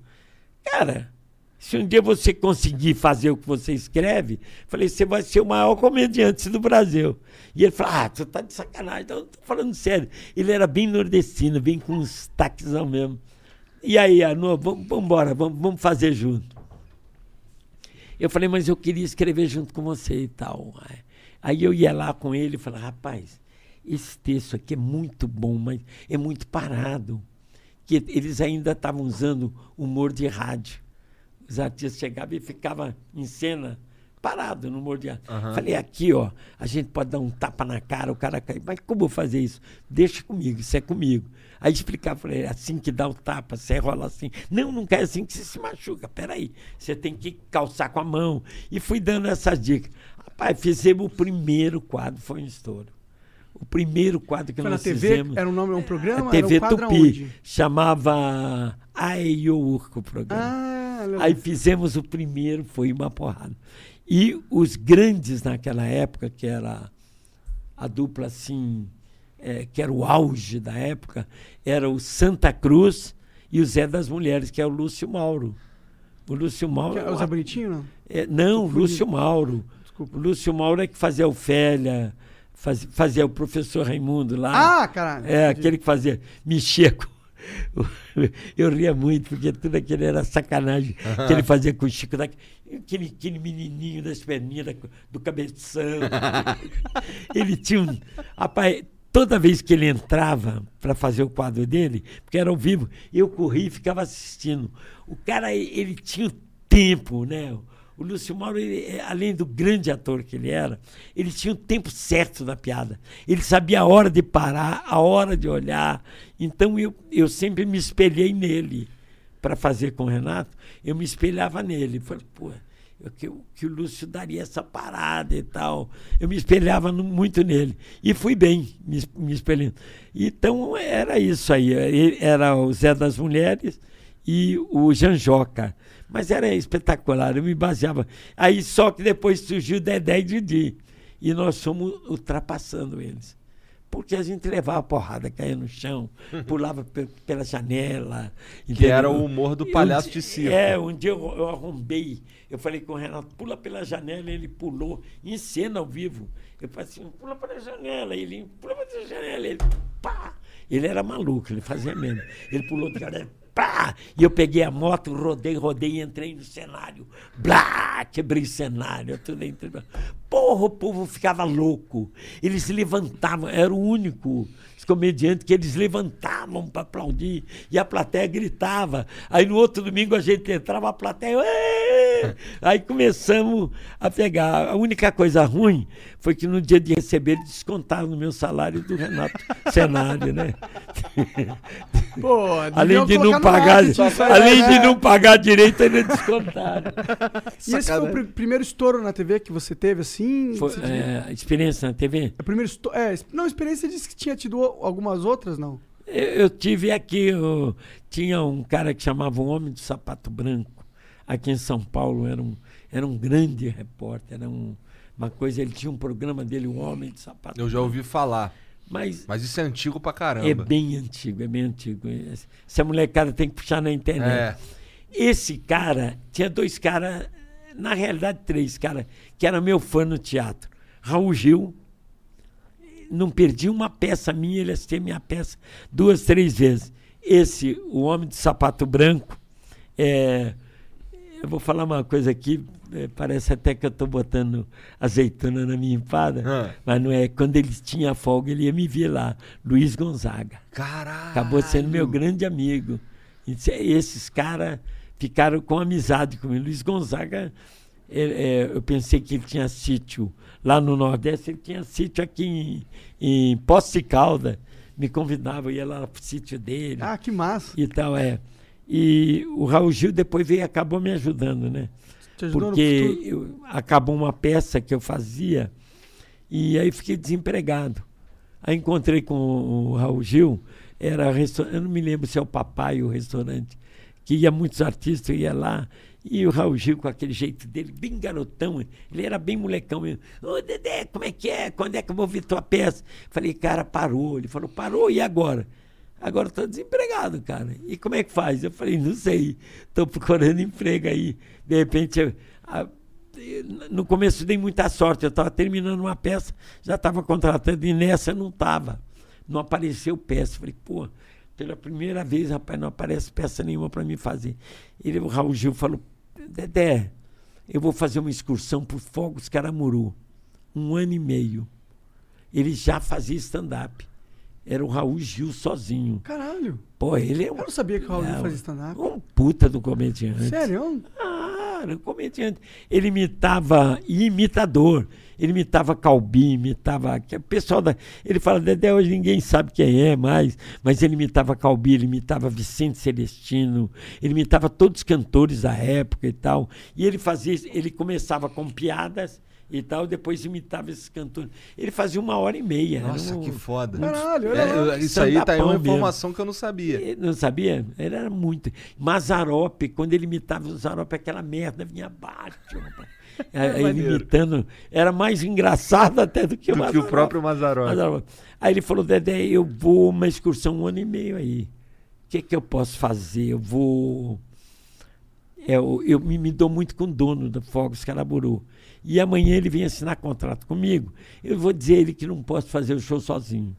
Cara, se um dia você conseguir fazer o que você escreve, eu falei, você vai ser o maior comediante do Brasil. E ele falou, ah, tu tá de sacanagem. Não, tô falando sério. Ele era bem nordestino, bem com uns taquezão mesmo. E aí, Anô, vamos embora, vamos, fazer junto. Eu falei, mas eu queria escrever junto com você e tal. Aí eu ia lá com ele e falava, rapaz, esse texto aqui é muito bom, mas é muito parado. Que eles ainda estavam usando humor de rádio. Os artistas chegavam e ficavam em cena parado no humor de rádio. Falei, aqui, ó, a gente pode dar um tapa na cara, o cara cai. Mas como eu fazer isso? Deixa comigo, isso é comigo. Aí explicava, falei, é assim que dá o tapa, você rola assim. Não, não quer assim que você se machuca. Peraí, você tem que calçar com a mão. E fui dando essas dicas. Rapaz, fizemos o primeiro quadro, foi um estouro. O primeiro quadro que
Foi na
nós
TV?
fizemos.
Era um nome, um programa?
a TV
era um
Tupi.
aonde?
Chamava Aiourco o programa.
Ah.
Aí fizemos o primeiro, foi uma porrada. E os grandes naquela época, que era a dupla assim, é, que era o auge da época, era o Santa Cruz e o Zé das Mulheres, que é o Lúcio Mauro. O Lúcio Mauro.
Que-
é
o Zé Bonitinho, não?
é, não, Lúcio Mauro.
Desculpa.
O Lúcio Mauro é que fazia Ofélia, faz, fazia o professor Raimundo lá.
Ah, caralho.
É,
Entendi.
aquele que fazia mexia com. Eu ria muito, porque tudo aquilo era sacanagem que ele fazia com o Chico, aquele, aquele menininho das perninhas, do cabeção. ele tinha um. Rapaz, toda vez que ele entrava para fazer o quadro dele, porque era ao vivo, eu corria e ficava assistindo. O cara, ele tinha o tempo, né? O Lúcio Mauro, ele, eh, além do grande ator que ele era, ele tinha o tempo certo da piada. Ele sabia a hora de parar, a hora de olhar. Então eu, eu sempre me espelhei nele para fazer com o Renato. Eu me espelhava nele. Falei, pô, que, que o Lúcio daria essa parada e tal. Eu me espelhava no- muito nele. E fui bem me, me espelhando. Então era isso aí. Era o Zé das Mulheres e o Janjoca. Mas era espetacular, eu me baseava. Aí só que depois surgiu Dedé e Didi. E nós fomos ultrapassando eles. Porque a gente levava porrada, caía no chão, pulava pe- pela janela.
Que era
entendeu?
o humor do
um
palhaço
dia-
de circo.
É, um dia eu, eu arrombei. Eu falei com o Renato, pula pela janela, ele pulou, em cena ao vivo. Eu falei assim, pula pela janela, ele pula pela janela, ele pá! Ele era maluco, ele fazia mesmo. Ele pulou de janela, pá! E eu peguei a moto, rodei, rodei e entrei no cenário. Blá! Quebrei o cenário, tudo entre... Porra, o povo ficava louco. Eles se levantavam, era o único comediante que eles levantavam para aplaudir e a plateia gritava. Aí no outro domingo a gente entrava, a plateia. Aí começamos a pegar. A única coisa ruim foi que no dia de receber eles descontaram no meu salário do Renato Cenário, né?
Pô,
além de não pagar, além de não pagar direito, ainda descontaram.
E esse foi o pr- primeiro estouro na TV que você teve, assim?
Foi,
Você-
é, experiência na TV.
É primeiro é, não, experiência disse que tinha tido algumas outras, não?
Eu, eu tive aqui, eu- tinha um cara que chamava o Homem do Sapato Branco, aqui em São Paulo, era um, era um grande repórter, era um- uma coisa, ele tinha um programa dele, o Homem do Sapato
Eu já ouvi falar.
Mas
Mas isso é antigo pra caramba.
é bem antigo, é bem antigo. Essa molecada tem que puxar na internet.
É.
Esse cara, tinha dois caras, na realidade três caras, que era meu fã no teatro. Raul Gil, não perdi uma peça minha, ele assistia minha peça duas, três vezes. Esse, o Homem de Sapato Branco, é, eu vou falar uma coisa aqui, parece até que eu estou botando azeitona na minha empada,
Ah.
mas não é. Quando ele tinha folga, ele ia me ver lá. Luiz Gonzaga.
Caralho.
Acabou sendo meu grande amigo. Esse- Esses caras ficaram com amizade comigo. Luiz Gonzaga, é, é, eu pensei que ele tinha sítio lá no Nordeste, ele tinha sítio aqui em, em Poços de Calda. Me convidava, eu ia lá pro sítio dele
Ah, que massa.
e tal, é. E o Raul Gil depois veio e acabou me ajudando, né? Porque eu- acabou uma peça que eu fazia e aí fiquei desempregado. Aí encontrei com o Raul Gil, era eu não me lembro se é o Papai o restaurante, que ia muitos artistas, eu ia lá, e o Raul Gil com aquele jeito dele, bem garotão, ele era bem molecão mesmo. Ô Dedé, como é que é? Quando é que eu vou ver tua peça? Falei, cara, parou. Ele falou, parou, e agora? Agora estou desempregado, cara. E como é que faz? Eu falei, não sei. Estou procurando emprego aí. De repente, eu- a- no começo dei muita sorte. Eu estava terminando uma peça, já estava contratando, e nessa não estava. Não apareceu peça. Falei, pô, pela primeira vez, rapaz, não aparece peça nenhuma para mim fazer. Ele, o Raul Gil falou, Dedé, eu vou fazer uma excursão por Fogos Caramuru. Um ano e meio. Ele já fazia stand-up. Era o Raul Gil sozinho.
Caralho.
Pô, ele é
Eu
um,
não sabia que o Raul Gil
é,
fazia stand-up.
um puta do comediante.
Sério?
Ah, um comediante. Ele imitava imitador. Ele imitava Calbi, imitava. o pessoal da. Ele fala, Dedé, hoje ninguém sabe quem é mais, mas ele imitava Calbi, ele imitava Vicente Celestino, ele imitava todos os cantores da época e tal. E ele fazia, ele começava com piadas e tal, depois imitava esses cantores. Ele fazia uma hora e meia. era
Nossa,
um-
que foda.
Caralho,
É, isso aí tá aí uma
Stand-upão mesmo.
informação que eu não sabia.
Ele Não sabia? Ele era muito. Mazarope, quando ele imitava o Zarope, aquela merda vinha abaixo. rapaz. Aí ele imitando, era mais engraçado até do que o
Do que o próprio. Mazzaropi.
Aí ele falou, Dedé, eu vou uma excursão um ano e meio aí. O que, que eu posso fazer? Eu vou. É, Eu, eu me, me dou muito com o dono da Fogos Caraburu. E amanhã ele vem assinar contrato comigo. Eu vou dizer ele que não posso fazer o show sozinho.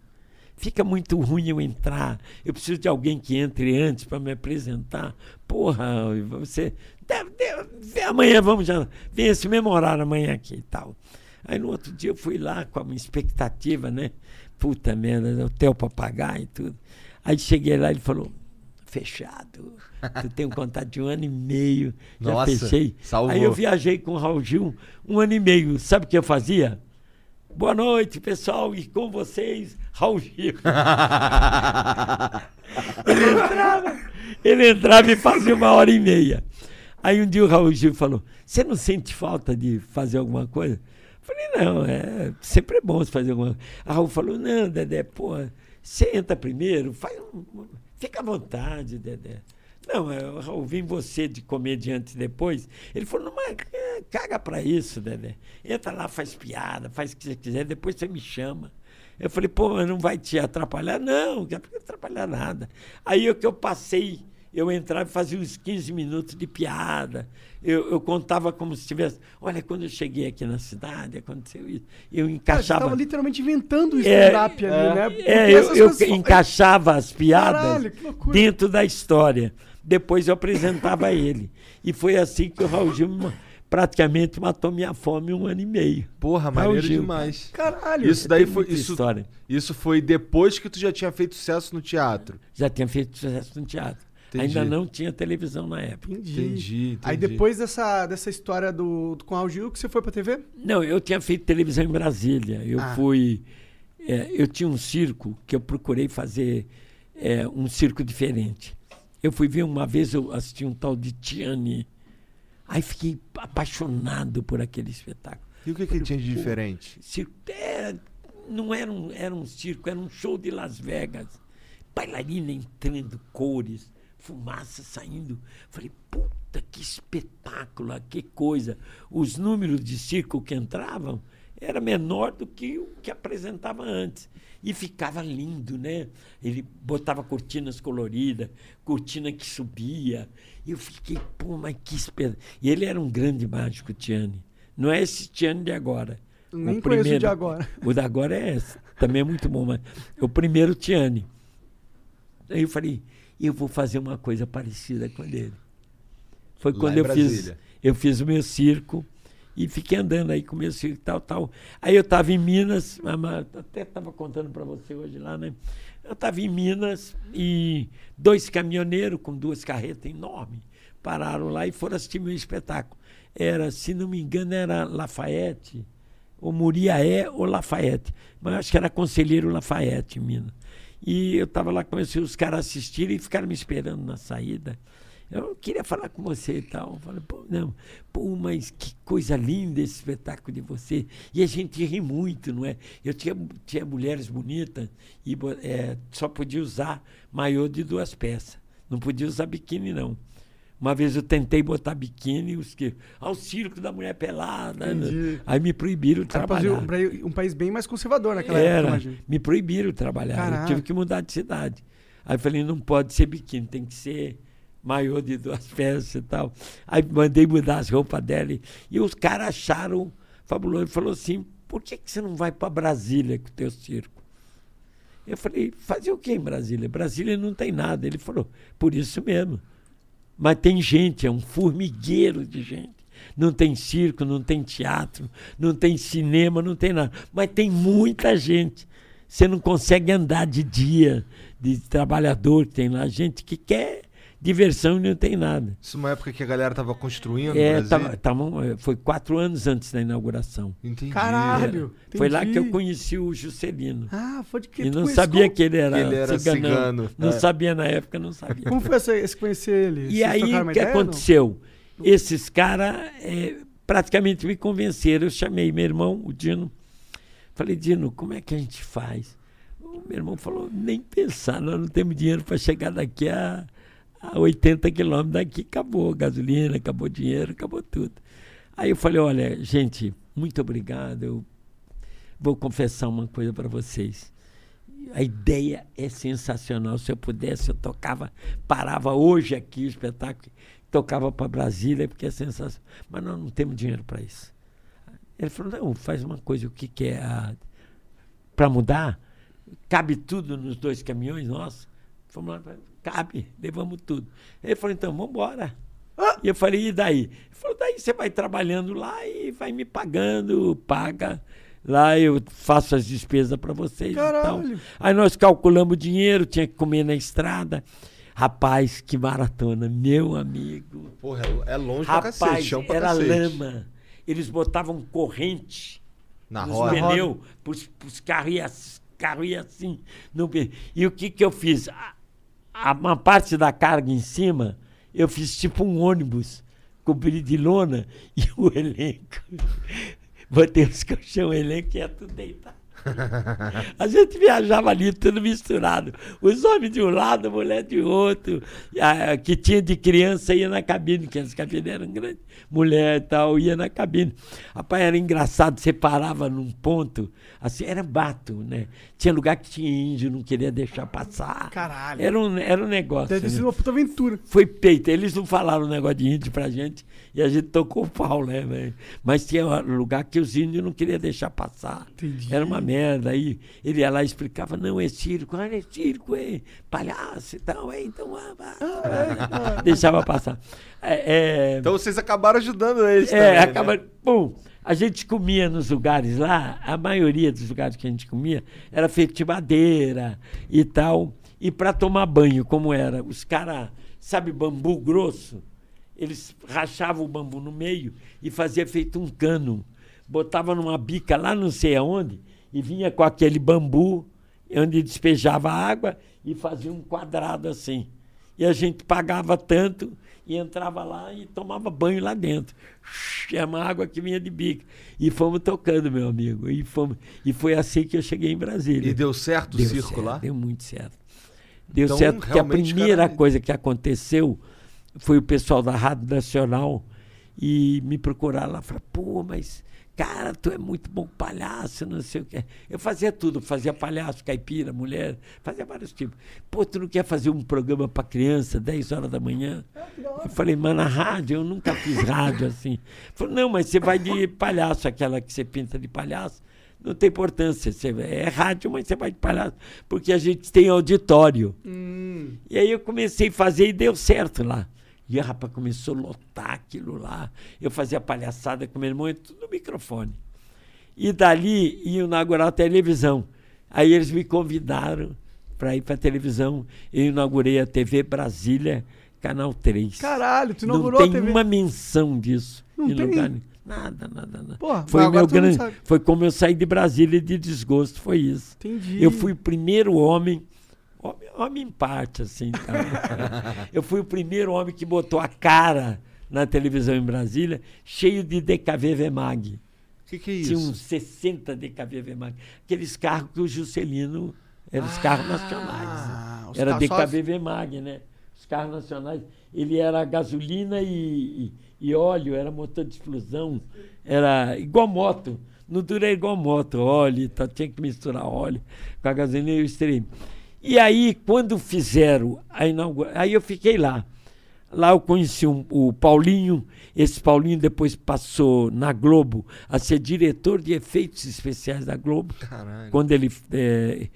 Fica muito ruim eu entrar. Eu preciso de alguém que entre antes para me apresentar. Porra, você. Deve, deve, amanhã vamos já. Venha se memorar amanhã aqui e tal. Aí no outro dia eu fui lá com uma expectativa, né? Puta merda, hotel para pagar e tudo. Aí cheguei lá e ele falou: fechado. Tu tem um contrato de um ano e meio. Já
Nossa,
fechei.
salvou.
Aí eu viajei com o Raul Gil um ano e meio. Sabe o que eu fazia? Boa noite, pessoal, e com vocês, Raul Gil. ele entrava, ele entrava e fazia uma hora e meia. Aí um dia o Raul Gil falou: Você não sente falta de fazer alguma coisa? Falei, não, é sempre é bom você fazer alguma coisa. A Raul falou, não, Dedé, pô, você entra primeiro, faz um, fica à vontade, Dedé. Não, é, Raul, vem você de comediante depois. Ele falou, não, mas é, caga pra isso, Dedé. Entra lá, faz piada, faz o que você quiser, depois você me chama. Eu falei, pô, mas não vai te atrapalhar? Não, não vai atrapalhar nada. Aí o que eu passei eu entrava e fazia uns 15 minutos de piada. Eu, eu contava como se tivesse. Olha, quando eu cheguei aqui na cidade, aconteceu isso. Eu
Cara, você
encaixava.
tava literalmente inventando o
É,
stand-up ali, né? Porque
É, eu, eu encaixava as piadas
Caralho,
dentro da história. Depois eu apresentava ele. E foi assim que o Raul Gil praticamente matou minha fome um ano e meio.
Porra,
Raul
maneiro
Gil.
demais.
Caralho.
Isso daí foi. Isso,
história.
isso foi depois que tu já tinha feito sucesso no teatro.
Já tinha feito sucesso no teatro.
Entendi.
Ainda não tinha televisão na época.
Entendi.
Entendi,
Aí
entendi.
depois dessa, dessa história do, do com o Raul Gil, que você foi pra TV?
Não, eu tinha feito televisão em Brasília. Eu
Ah.
fui. é, eu tinha um circo que eu procurei fazer é, um circo diferente. Eu fui ver uma vez, eu assisti um tal de Tiani. Aí fiquei apaixonado por aquele espetáculo.
E o que, que tinha de diferente?
Circo, era, não era um, era um circo, era um show de Las Vegas. Bailarina entrando, cores, fumaça saindo. Falei, puta, que espetáculo, que coisa. Os números de circo que entravam era menor do que o que apresentava antes. E ficava lindo, né? Ele botava cortinas coloridas, cortina que subia. E eu fiquei, pô, mas que espetáculo. E ele era um grande mágico, Tiane. Não é esse Tiane de agora.
Nem conheço o de agora.
O da agora é esse. Também é muito bom, mas é o primeiro Tiane. Aí eu falei, eu vou fazer uma coisa parecida com ele. Foi quando eu fiz, eu fiz o meu circo e fiquei andando aí com o meu circo e tal, tal. Aí eu estava em Minas, até estava contando para você hoje lá, né? Eu estava em Minas e dois caminhoneiros com duas carretas enormes pararam lá e foram assistir meu espetáculo. Era, se não me engano, era Lafayette, ou Muriaé ou Lafayette. Mas acho que era Conselheiro Lafayette Minas. E eu estava lá, comecei os caras assistirem e ficaram me esperando na saída. Eu queria falar com você e tal. Eu falei, pô, não, pô, mas que coisa linda esse espetáculo de você. E a gente ri muito, não é? Eu tinha, tinha mulheres bonitas e é, só podia usar maiô de duas peças. Não podia usar biquíni, não. Uma vez eu tentei botar biquíni, os que. Ao circo da mulher pelada. né?
Entendi.
Aí me proibiram de trabalhar.
um, país- um país bem mais conservador naquela época,
Era,
imagina.
me proibiram de trabalhar.
Caraca.
Eu tive que mudar de cidade. Aí eu falei, não pode ser biquíni, tem que ser maiô de duas peças e tal. Aí mandei mudar as roupas dela. E, os caras acharam fabuloso. Ele falou assim, por que, que você não vai para Brasília com o teu circo? Eu falei, fazer o que em Brasília? Brasília não tem nada. Ele falou, por isso mesmo. Mas tem gente, é um formigueiro de gente. Não tem circo, não tem teatro, não tem cinema, não tem nada. Mas tem muita gente. Você não consegue andar de dia, de trabalhador tem lá, gente que quer diversão e não tem nada.
Isso é uma época que a galera tava construindo
É, tava- tava- foi quatro anos antes da inauguração.
Entendi.
Caralho.
Foi lá que eu
entendi.
conheci o Juscelino.
Ah, pode que
E não sabia
como-
que ele era,
ele era
ciganão.
cigano,
Não
é.
sabia na época, não sabia.
Como foi essa, esse conhecer ele?
E
Vocês
aí, o que
não?
aconteceu? Esses caras praticamente me convenceram. Eu chamei meu irmão, o Dino. Falei, Dino, como é que a gente faz? O meu irmão falou, nem pensar, nós não temos dinheiro para chegar daqui a, a 80 quilômetros daqui. Acabou gasolina, acabou dinheiro, acabou tudo. Aí eu falei, olha, gente, muito obrigado. Eu vou confessar uma coisa para vocês. A ideia é sensacional. Se eu pudesse, eu tocava, parava hoje aqui o espetáculo, tocava para Brasília, porque é sensacional. Mas nós não temos dinheiro para isso. Ele falou: não, faz uma coisa, o que, que é? Para mudar? Cabe tudo nos dois caminhões nossos? Fomos lá, cabe, levamos tudo. Ele falou: então, vamos embora. E eu falei, e daí? Ele falou, daí você vai trabalhando lá e vai me pagando, paga. Lá eu faço as despesas para vocês e.
Caralho.
Aí nós calculamos o dinheiro, tinha que comer na estrada. Rapaz, que maratona, meu amigo.
Porra, é- é longe pra
Rapaz,
cacete, chão pra
era
cacete.
lama. Eles botavam corrente
Na
nos
roda.
pneus, pros, pros carros iam ass- carro ia assim. No, e o que, que eu fiz? A, a- uma parte da carga em cima, eu fiz tipo um ônibus cobri de lona e o elenco. Botei os colchão, o elenco ia tudo deitado. A gente viajava ali, tudo misturado. Os homens de um lado, a mulher de outro. A, que tinha de criança ia na cabine, que as cabines eram grandes. Mulher e tal, ia na cabine. Rapaz, era engraçado, você parava num ponto, assim, era bato, né? Tinha lugar que tinha índio, não queria deixar passar.
Caralho.
Era um, era um negócio.
Deve ter
né?
uma puta aventura.
Foi peito. Eles não falaram um negócio de índio pra gente e a gente tocou o pau, né? Mas tinha um lugar que os índios não queriam deixar passar.
Entendi.
Era uma merda. Aí ele ia lá e explicava: não, é circo, olha, é circo, é palhaço e tal, é, então. Ah, ah, deixava passar. É, é,
Então vocês acabaram ajudando eles
é,
também, né?
Bom, a gente comia nos lugares lá, a maioria dos lugares que a gente comia era feito de madeira e tal. E para tomar banho, como era? Os caras, sabe, bambu grosso? Eles rachavam o bambu no meio e fazia feito um cano. Botava numa bica lá não sei aonde e vinha com aquele bambu onde despejava água e fazia um quadrado assim. E a gente pagava tanto e entrava lá e tomava banho lá dentro. É uma água que vinha de bica. E fomos tocando, meu amigo. E, fomos, e foi assim que eu cheguei em Brasília.
E deu certo o
Deu
circo
certo,
lá?
Deu muito certo. Deu
Então,
certo porque a primeira
cara-
coisa que aconteceu foi o pessoal da Rádio Nacional e me procurar lá. Falaram, pô, mas, cara, tu é muito bom palhaço, não sei o quê. Eu fazia tudo, fazia palhaço, caipira, mulher, fazia vários tipos. Pô, tu não quer fazer um programa para criança, 10 horas da manhã? Eu falei, mas na rádio, eu nunca fiz rádio assim. Falei, não, mas você vai de palhaço, aquela que você pinta de palhaço. Não tem importância, você é rádio, mas você vai de palhaço, porque a gente tem auditório. E aí eu comecei a fazer e deu certo lá. E a rapaz começou a lotar aquilo lá. Eu fazia palhaçada com meu irmão, tudo no microfone. E dali ia inaugurar a televisão. Aí eles me convidaram para ir para a televisão. Eu inaugurei a TV Brasília, Canal 3.
Caralho, tu
Não
inaugurou
tem
a TV.
uma menção disso
Não
em
tem?
lugar nenhum. Nada, nada, nada.
Porra,
foi meu grande, foi como eu saí de Brasília de desgosto, foi isso.
Entendi.
Eu fui o primeiro homem, homem, homem em parte, assim, tá? eu fui o primeiro homem que botou a cara na televisão em Brasília, cheio de DKV Vemag.
O que, que é
Tinha
isso?
uns 60 DKV Vemag. Aqueles carros que o Juscelino eram os carros nacionais.
Ah, os
Era
carros só-
DKV Vemag, né? Os carros nacionais. Ele era gasolina e, e, e óleo, era motor de explosão, era igual moto. No duro é igual moto, óleo, tal, tinha que misturar óleo com a gasolina e o extremo. E aí, quando fizeram a inauguração, aí eu fiquei lá. Lá eu conheci um- o Paulinho. Esse Paulinho depois passou na Globo a ser diretor de efeitos especiais da Globo.
Caralho.
Quando ele. é,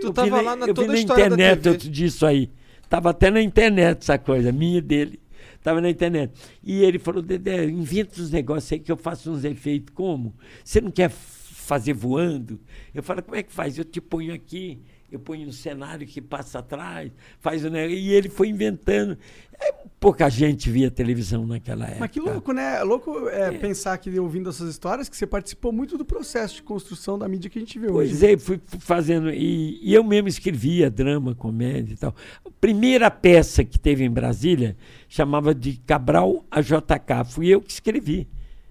Tu tava
na-
lá na
eu
toda
vi na internet outro dia isso aí. Tava até na internet essa coisa, minha e dele. Tava na internet. E ele falou, Dedé, inventa uns negócios aí que eu faço uns efeitos. Como? Você não quer fazer voando? Eu falo, como é que faz? Eu te ponho aqui, eu ponho um cenário que passa atrás, faz o negócio. E ele foi inventando. É, pouca gente via televisão naquela época.
Mas que louco, né? É louco é, pensar que ouvindo essas histórias que você participou muito do processo de construção da mídia que a gente vê
Pois
hoje.
é, fui fazendo. E, e eu mesmo escrevia drama, comédia e tal. A primeira peça que teve em Brasília chamava de Cabral a JK. Fui eu que escrevi.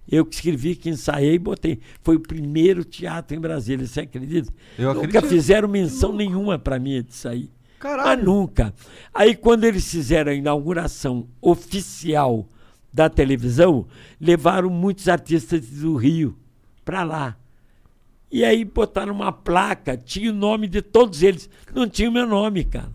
Eu que escrevi, que ensaiei e botei. Foi o primeiro teatro em Brasília, você acredita?
Eu
Nunca
acredito.
fizeram menção nenhuma para mim disso aí. Mas
Caralho.
nunca. Aí, quando eles fizeram a inauguração oficial da televisão, levaram muitos artistas do Rio para lá. E aí botaram uma placa, tinha o nome de todos eles. Não tinha o meu nome, cara.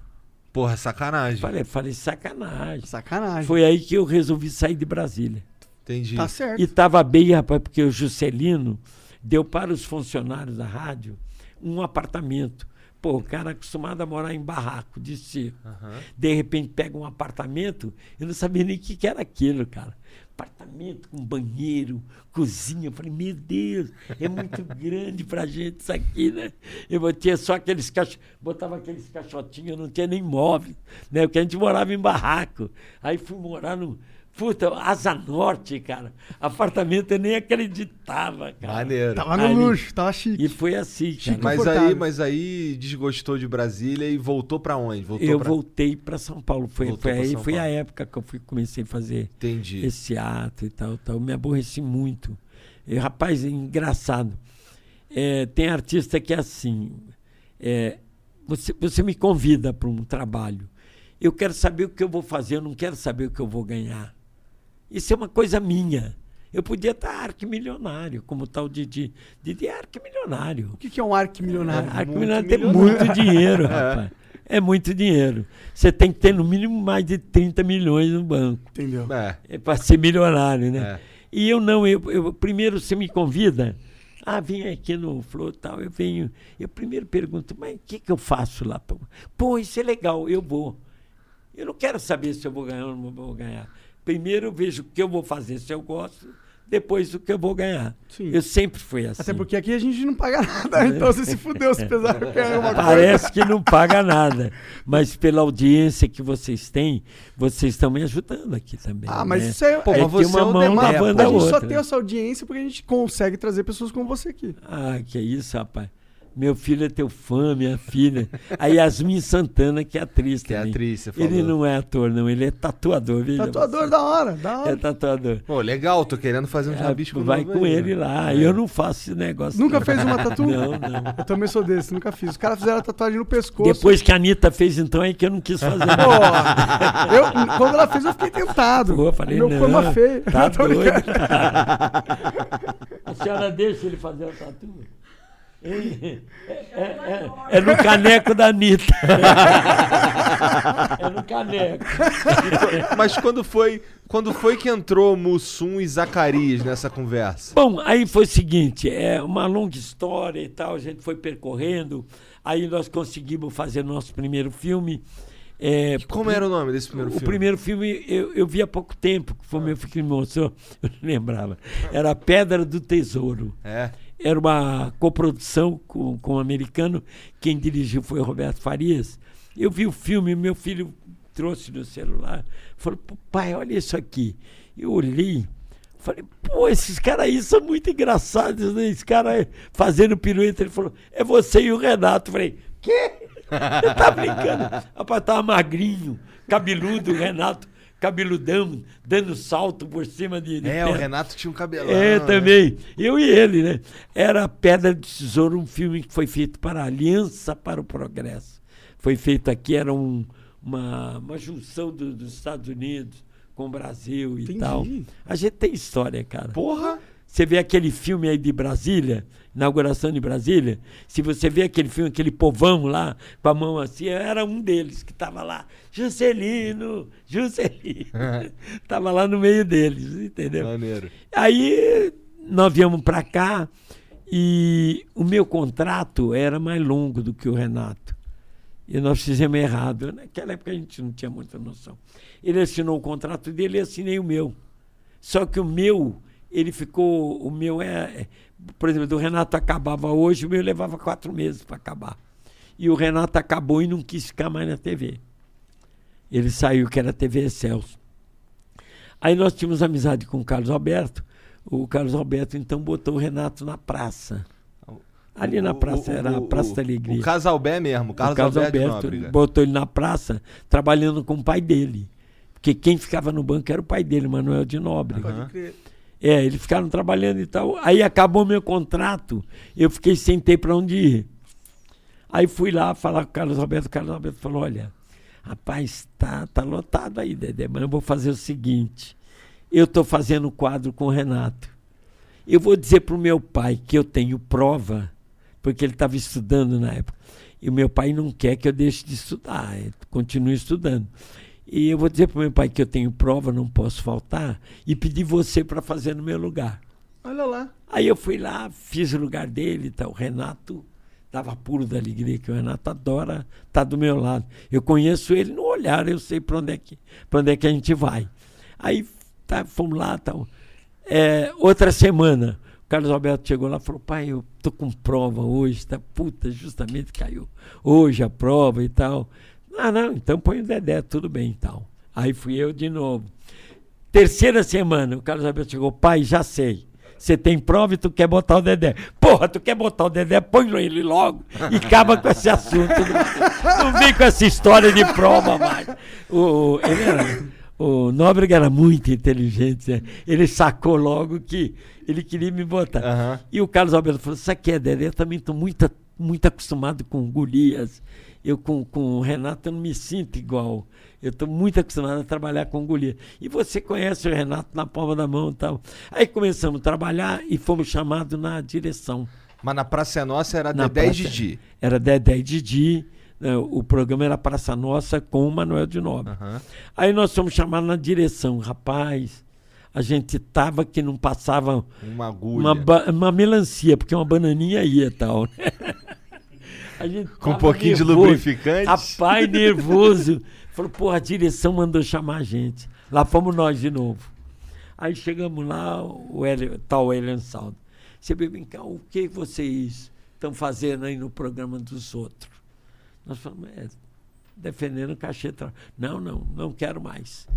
Porra, sacanagem.
Falei, falei, sacanagem.
Sacanagem.
Foi aí que eu resolvi sair de Brasília.
Entendi.
Tá certo.
E estava bem, rapaz, porque o Juscelino deu para os funcionários da rádio um apartamento. Pô, o cara acostumado a morar em barraco de circo. De repente pega um apartamento, eu não sabia nem o que, que era aquilo, cara. Apartamento com banheiro, cozinha. Eu falei, meu Deus, é muito grande pra gente isso aqui, né? Eu tinha só aqueles cach... botava aqueles caixotinhos, eu não tinha nem móvel, né? Porque a gente morava em barraco. Aí fui morar no. Puta, Asa Norte, cara. Apartamento eu nem acreditava, cara.
Maneiro.
Tava no
Ali.
luxo, tava chique.
E foi assim, cara.
Chique.
Mas aí, mas aí desgostou de Brasília e voltou pra onde? Voltou
eu
pra...
voltei para São Paulo. Foi,
Voltou
foi aí
São
foi a
Paulo.
época que eu fui, comecei a fazer
Entendi.
esse ato e tal, tal. Eu me aborreci muito. E, rapaz, é engraçado. É, tem artista que é assim. é, você, você me convida para um trabalho. Eu quero saber o que eu vou fazer, eu não quero saber o que eu vou ganhar. Isso é uma coisa minha. Eu podia estar arquimilionário, como tal Didi. Didi é arquimilionário.
O que, que é um arquimilionário?
Arquimilionário tem muito dinheiro, rapaz. É muito dinheiro. Você tem que ter no mínimo mais de 30 milhões no banco.
Entendeu?
É.
É para ser milionário, né?
É.
E eu não, eu, eu- primeiro você me convida, ah, vem aqui no Flow tal, eu venho, eu primeiro pergunto, mas o que, que eu faço lá? Pô, isso é legal, eu vou. Eu não quero saber se eu vou ganhar ou não vou ganhar. Primeiro eu vejo o que eu vou fazer, se eu gosto, depois o que eu vou ganhar.
Sim.
Eu sempre fui assim.
Até porque aqui a gente não paga nada, então você se fudeu se precisar ganhar alguma coisa.
Parece que não paga nada, mas pela audiência que vocês têm, vocês estão me ajudando aqui também.
Ah, mas
né?
isso é-
Pô,
É que
você é
uma
o
mão lavando
A
a
gente só
outra.
tem essa audiência porque a gente consegue trazer pessoas como você aqui.
Ah, que isso, rapaz. Meu filho é teu fã, minha filha. A Yasmin Santana, que é atriz
Que é
também.
atriz, você
Ele
falou.
não é ator, não. Ele é tatuador. veja
Tatuador
você.
da hora, da hora.
É tatuador.
Pô, legal, tô querendo fazer um
Ah,
rabisco
vai
novo
com
aí,
ele
né?
lá. Eu não faço esse negócio.
Nunca
não.
fez uma tatu?
Não, não.
Eu também sou desse, nunca fiz. Os caras fizeram a tatuagem no pescoço.
Depois que a Anitta fez, então, é que eu não quis fazer.
Pô, eu, quando ela fez, eu fiquei tentado.
Pô, eu falei,
Meu
não,
foi uma feia.
Tá
Tô
doido. A senhora deixa ele fazer o tatu? É, é- no caneco da Anitta. É no caneco.
Mas quando foi, quando foi que entrou Mussum e Zacarias nessa conversa?
Bom, aí foi o seguinte, é uma longa história e tal, a gente foi percorrendo, aí nós conseguimos fazer nosso primeiro filme. É,
Como era o nome desse primeiro
o
filme?
primeiro filme eu, eu vi há pouco tempo, que foi meu filho que me mostrou, eu não lembrava. Era Pedra do Tesouro.
É.
Era uma coprodução com, com um americano, quem dirigiu foi o Roberto Farias. Eu vi o filme, meu filho trouxe no celular, falou, "Pô, pai, olha isso aqui. Eu olhei, falei, pô, esses caras aí são muito engraçados, né? Esse cara fazendo pirueta, ele falou, é você e o Renato. Eu falei, quê? Tá brincando? Rapaz, tava magrinho, cabeludo, o Renato, cabeludão, dando salto por cima de, de
É, o. Renato tinha um cabelão.
É,
né?
também. Eu e ele, né? Era Pedra de Tesouro, um filme que foi feito para a Aliança para o Progresso. Foi feito aqui, era um- uma, uma junção do- dos Estados Unidos com o Brasil e
Entendi.
tal. A gente tem história, cara.
Porra!
Você vê aquele filme aí de Brasília, inauguração de Brasília, se você vê aquele filme, aquele povão lá, com a mão assim, era um deles que estava lá. Juscelino, Juscelino. Estava lá no meio deles, entendeu?
Maneiro.
Aí nós viemos para cá e o meu contrato era mais longo do que o Renato. E nós fizemos errado. Naquela época a gente não tinha muita noção. Ele assinou o contrato dele e assinei o meu. Só que o meu, ele ficou. O meu é. é- Por exemplo, do Renato acabava hoje, o meu levava quatro meses para acabar. E o Renato acabou e não quis ficar mais na TV. Ele saiu, que era a TV Excelso. Aí nós tínhamos amizade com o Carlos Alberto. O Carlos Alberto então botou o Renato na praça. Ali na praça,
o-
era a Praça
o-
da Alegria.
O Casalbé mesmo, o Carlos,
o Carlos
Alberto,
Alberto botou ele na praça, trabalhando com o pai dele. Porque quem ficava no banco era o pai dele, Manuel de.
Pode crer.
É, eles ficaram trabalhando e tal. Aí acabou meu contrato, eu fiquei sem ter para onde ir. Aí fui lá falar com o Carlos Alberto. O Carlos Alberto falou: Olha, rapaz, tá, tá lotado aí, Dedé, mas eu vou fazer o seguinte: eu estou fazendo quadro com o Renato. Eu vou dizer para o meu pai que eu tenho prova, porque ele estava estudando na época. E o meu pai não quer que eu deixe de estudar, eu continuo estudando. E eu vou dizer para o meu pai que eu tenho prova, não posso faltar, e pedir você para fazer no meu lugar.
Olha lá.
Aí eu fui lá, fiz o lugar dele, tá, o Renato estava puro da alegria, que o Renato adora estar do meu lado. Eu conheço ele no olhar, eu sei para onde, é que- onde é que a gente vai. Aí tá, fomos lá, tal. É, outra semana, o Carlos Alberto chegou lá e falou, pai, eu tô com prova hoje, tá? Puta, justamente caiu hoje a prova e tal. Ah, não, então põe o Dedé, tudo bem e tal. Aí fui eu de novo. Terceira semana, o Carlos Alberto chegou, pai, já sei. Você tem prova e tu quer botar o Dedé. Porra, tu quer botar o Dedé? Põe ele logo e acaba com esse assunto. Não, não vem com essa história de prova mais. O, ele era, o Nóbrega era muito inteligente. Né? Ele sacou logo que ele queria me botar.
Aham.
E o Carlos Alberto falou: Isso aqui é, Dedé? Eu também estou muito, muito acostumado com Golias. Eu com, com o Renato eu não me sinto igual. Eu estou muito acostumado a trabalhar com Golias. E você conhece o Renato na palma da mão e tal. Aí começamos a trabalhar e fomos chamados na direção.
Mas na Praça Nossa era
Na
Dedé e
Praça-
Didi.
Era Dedé e Didi. né, O programa era Praça Nossa com o Manuel de Nobre.
Aham.
Aí nós fomos chamados na direção. Rapaz, a gente tava que não passava
Uma agulha.
uma, uma melancia, porque uma bananinha ia e tal. né?
Com um pouquinho de
nervoso.
lubrificante.
Rapaz, nervoso. Falou, porra, a direção mandou chamar a gente. Lá fomos nós de novo. Aí chegamos lá, o Hélio, tal Elian Saldo. Você veio vem cá, o que vocês estão fazendo aí no programa dos outros? Nós falamos, é, defendendo o cachê. Não, não, não quero mais.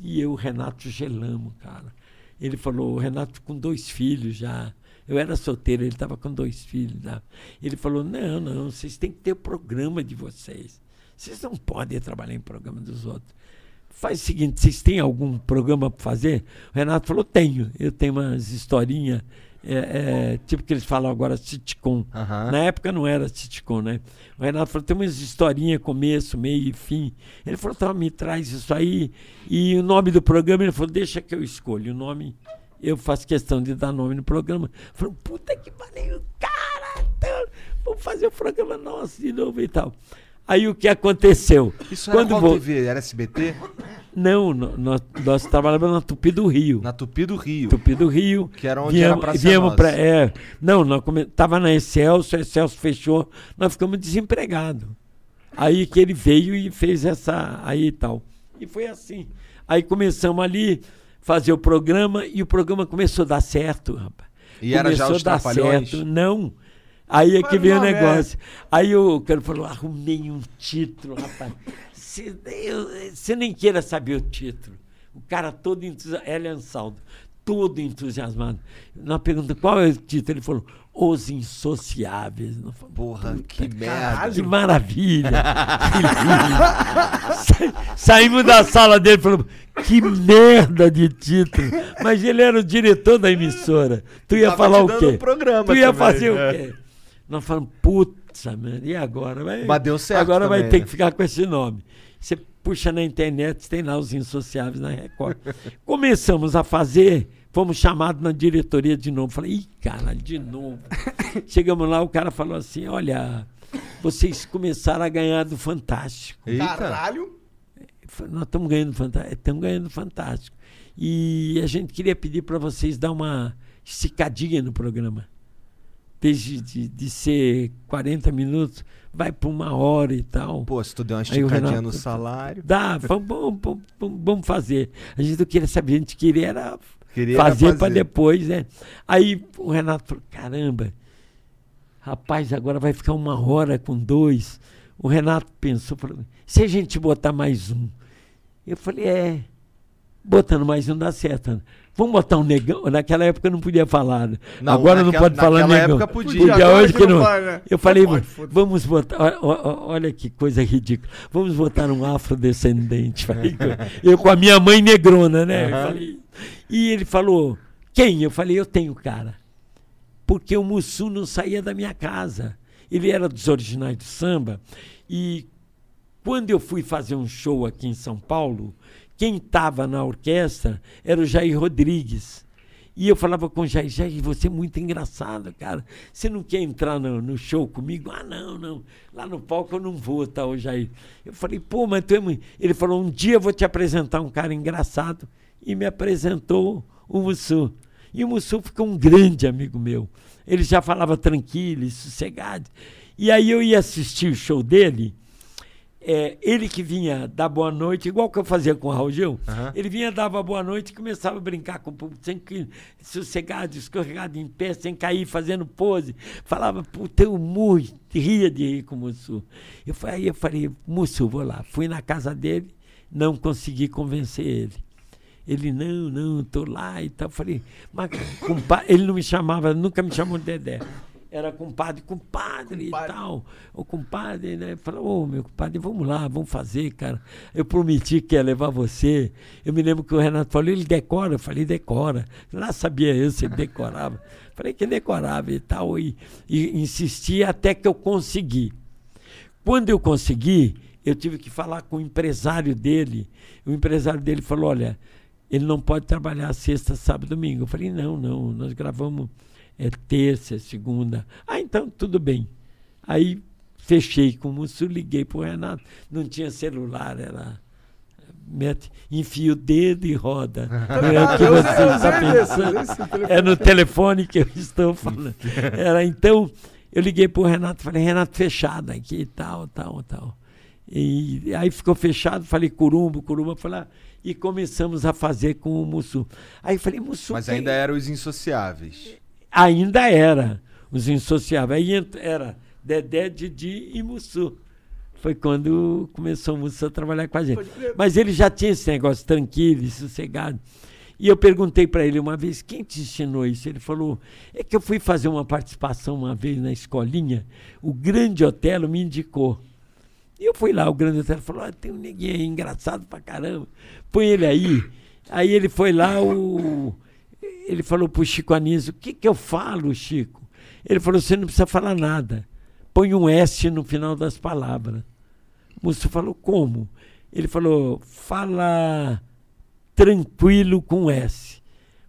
E eu, Renato, gelamos, cara. Ele falou, o Renato com dois filhos já. Eu era solteiro, ele estava com dois filhos já. Ele falou, não, não, vocês têm que ter o programa de vocês. Vocês não podem trabalhar em programa dos outros. Faz o seguinte, vocês têm algum programa para fazer? O Renato falou, tenho. Eu tenho umas historinhas, é, é, tipo que eles falam agora, sitcom. Na época não era sitcom, né? O Renato falou, tem umas historinhas, começo, meio e fim. Ele falou, tá, me traz isso aí. E o nome do programa, ele falou, deixa que eu escolho o nome. Eu faço questão de dar nome no programa. Falei, puta que pariu, cara! tá, Vamos fazer o programa nosso de novo e tal. Aí o que aconteceu?
Isso era
Quando
qual
vo-
TV? Era SBT?
Não, nós, nós trabalhávamos na Tupi do Rio.
Na Tupi do Rio.
Tupi do Rio.
Que era onde era a Praça
viemos pra, é, Não, nós come, tava na Excelso, a Excelso fechou, nós ficamos desempregados. Aí que ele veio e fez essa aí e tal. E foi assim. Aí começamos ali fazer o programa e o programa começou a dar certo, rapaz.
E era já
começou
os
a dar certo. Não. Aí é que veio o
não, é.
negócio. Aí o cara falou, arrumei um título, rapaz. Você nem queira saber o título. O cara todo entusiasmado, Elian Saldo, todo entusiasmado. Na pergunta, qual é o título? Ele falou, Os Insociáveis. Falamos,
Porra, que merda.
que maravilha! que lindo. Sa- Saímos da sala dele e falamos: que merda de título! Mas ele era o diretor da emissora. Tu ia
Tava
falar o quê?
programa
tu ia
também,
fazer
é.
o quê? Nós falamos: puta, mano, e agora? Vai,
Mas deu certo
Agora vai
também,
ter
né?
que ficar com esse nome. Você puxa na internet, tem lá os insociáveis na Record. Começamos a fazer, fomos chamados na diretoria de novo. Falei, ih, caralho, de novo. Chegamos lá, o cara falou assim: olha, vocês começaram a ganhar do Fantástico.
Eita.
Caralho.
Nós estamos ganhando Fantástico. Estamos ganhando Fantástico. E a gente queria pedir para vocês dar uma esticadinha no programa. Desde de, de ser 40 minutos, vai para uma hora e tal.
Pô, se tu der uma esticadinha
Renato-
no salário.
Dá, vamos, vamos, vamos, vamos- vamos fazer. A gente não queria saber, a gente queria era
Queria
fazer para depois, né? Aí o Renato falou: caramba, rapaz, agora vai ficar uma hora com dois. O Renato pensou, falou, se a gente botar mais um. Eu falei, é, botando mais um dá certo. né? Vamos botar um negão. Naquela época não podia falar. né?
Não,
agora não
naquela-
pode falar
naquela
negão.
época podia.
Podia, hoje
que não
não.
pode, né?
Eu falei,
Não pode,
vamos botar. Olha que coisa ridícula. Vamos botar um afrodescendente. Falei, eu com a minha mãe negrona, né? Eu
Aham.
falei, e ele falou, quem? Eu falei, eu tenho cara. Porque o Mussu não saía da minha casa. Ele era dos originais do samba. E quando eu fui fazer um show aqui em São Paulo, quem estava na orquestra era o Jair Rodrigues. E eu falava com o Jair, Jair, você é muito engraçado, cara. Você não quer entrar no, no show comigo? Ah, não, não. Lá no palco eu não vou, tá, o Jair. Eu falei, pô, mas tu é muito... Ele falou, um dia eu vou te apresentar um cara engraçado. E me apresentou o Mussu. E o Mussu ficou um grande amigo meu. Ele já falava tranquilo sossegado. E aí eu ia assistir o show dele é, ele que vinha dar boa noite, igual que eu fazia com o Raul Gil,
Aham.
ele vinha, dava boa noite e começava a brincar com o público, sem que, sossegado, escorregado em pé, sem cair, fazendo pose. Falava, puta, eu muito, ria de rir com o Mussu. Eu, aí eu falei, Mussu, vou lá. Fui na casa dele, não consegui convencer ele. Ele, não, não, tô lá e tal. Eu falei, mas compa-" ele não me chamava, nunca me chamou de Dedé. Era compadre, compadre, e tal. O compadre, né? Falou, ô meu compadre, vamos lá, vamos fazer, cara. Eu prometi que ia levar você. Eu me lembro que o Renato falou, ele decora. Eu falei, decora. Lá sabia eu se ele decorava. Falei que decorava e tal. E, e insisti até que eu consegui. Quando eu consegui, eu tive que falar com o empresário dele. O empresário dele falou: olha, ele não pode trabalhar sexta, sábado, domingo. Eu falei: não, não, nós gravamos é, terça, segunda. Ah, então tudo bem. Aí fechei com o Mussu, liguei para o Renato. Não tinha celular, era. Mete, enfia o dedo e roda. Não é o que
eu
você está pensando. É no telefone que eu estou falando. Era então, eu liguei para o Renato, falei, Renato, fechado aqui, tal, tal, tal. E aí ficou fechado, falei, curumbo, curumba, falei, ah, e começamos a fazer com o Mussu. Aí falei, Mussu.
Mas ainda eram os insociáveis.
Ainda era os insociáveis. Aí era Dedé, Didi e Mussu. Foi quando começou o Mussu a trabalhar com a gente. Mas ele já tinha esse negócio tranquilo e sossegado. E eu perguntei para ele uma vez, quem te ensinou isso? Ele falou, é que eu fui fazer uma participação uma vez na escolinha, o Grande Otelo me indicou. E eu fui lá, o Grande Otelo falou, ah, tem um neguinho aí engraçado pra caramba, põe ele aí. Aí ele foi lá, o... ele falou pro Chico Anísio, o que que eu falo, Chico? Ele falou, você não precisa falar nada, põe um S no final das palavras. O moço falou, como? Ele falou, fala tranquilo com S.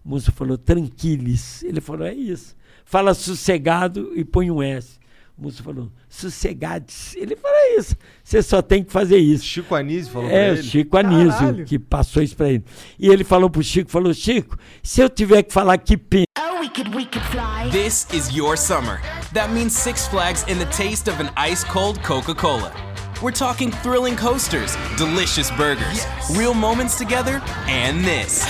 O moço falou, tranquilis. Ele falou, é isso. Fala sossegado e põe um S. O moço falou, sossegades. Ele falou, é isso. Você só tem que fazer isso.
Chico Anísio falou
É,
pra
o
ele.
Chico Anísio
Caralho.
que passou isso pra ele. E ele falou pro Chico, falou, Chico, se eu tiver que falar que pena,
Oh, we could, we could fly.
This is your summer. That means Six Flags in the taste of an ice cold Coca Cola. We're talking thrilling coasters, delicious burgers, real moments together, and this.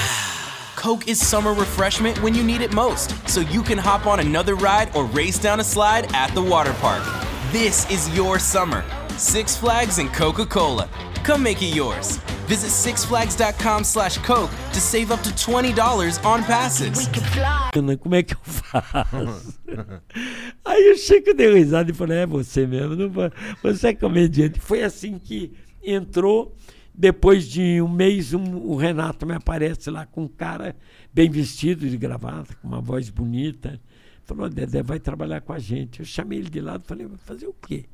Coke is summer refreshment when you need it most, so you can hop on another ride or race down a slide at the water park. This is your summer. Six Flags and Coca-Cola. Come make it yours. Visit sixflags.com slash Coke to save up to $20 on passes.
We
como é que eu faço? Aí o Chico deu risada e falou, é você mesmo, não vai- você é comediante. Foi assim que entrou. Depois de um mês, um- o Renato me aparece lá com um cara bem vestido de gravata, com uma voz bonita. Falou, Dedé, vai trabalhar com a gente. Eu chamei ele de lado falei, vai fazer o quê?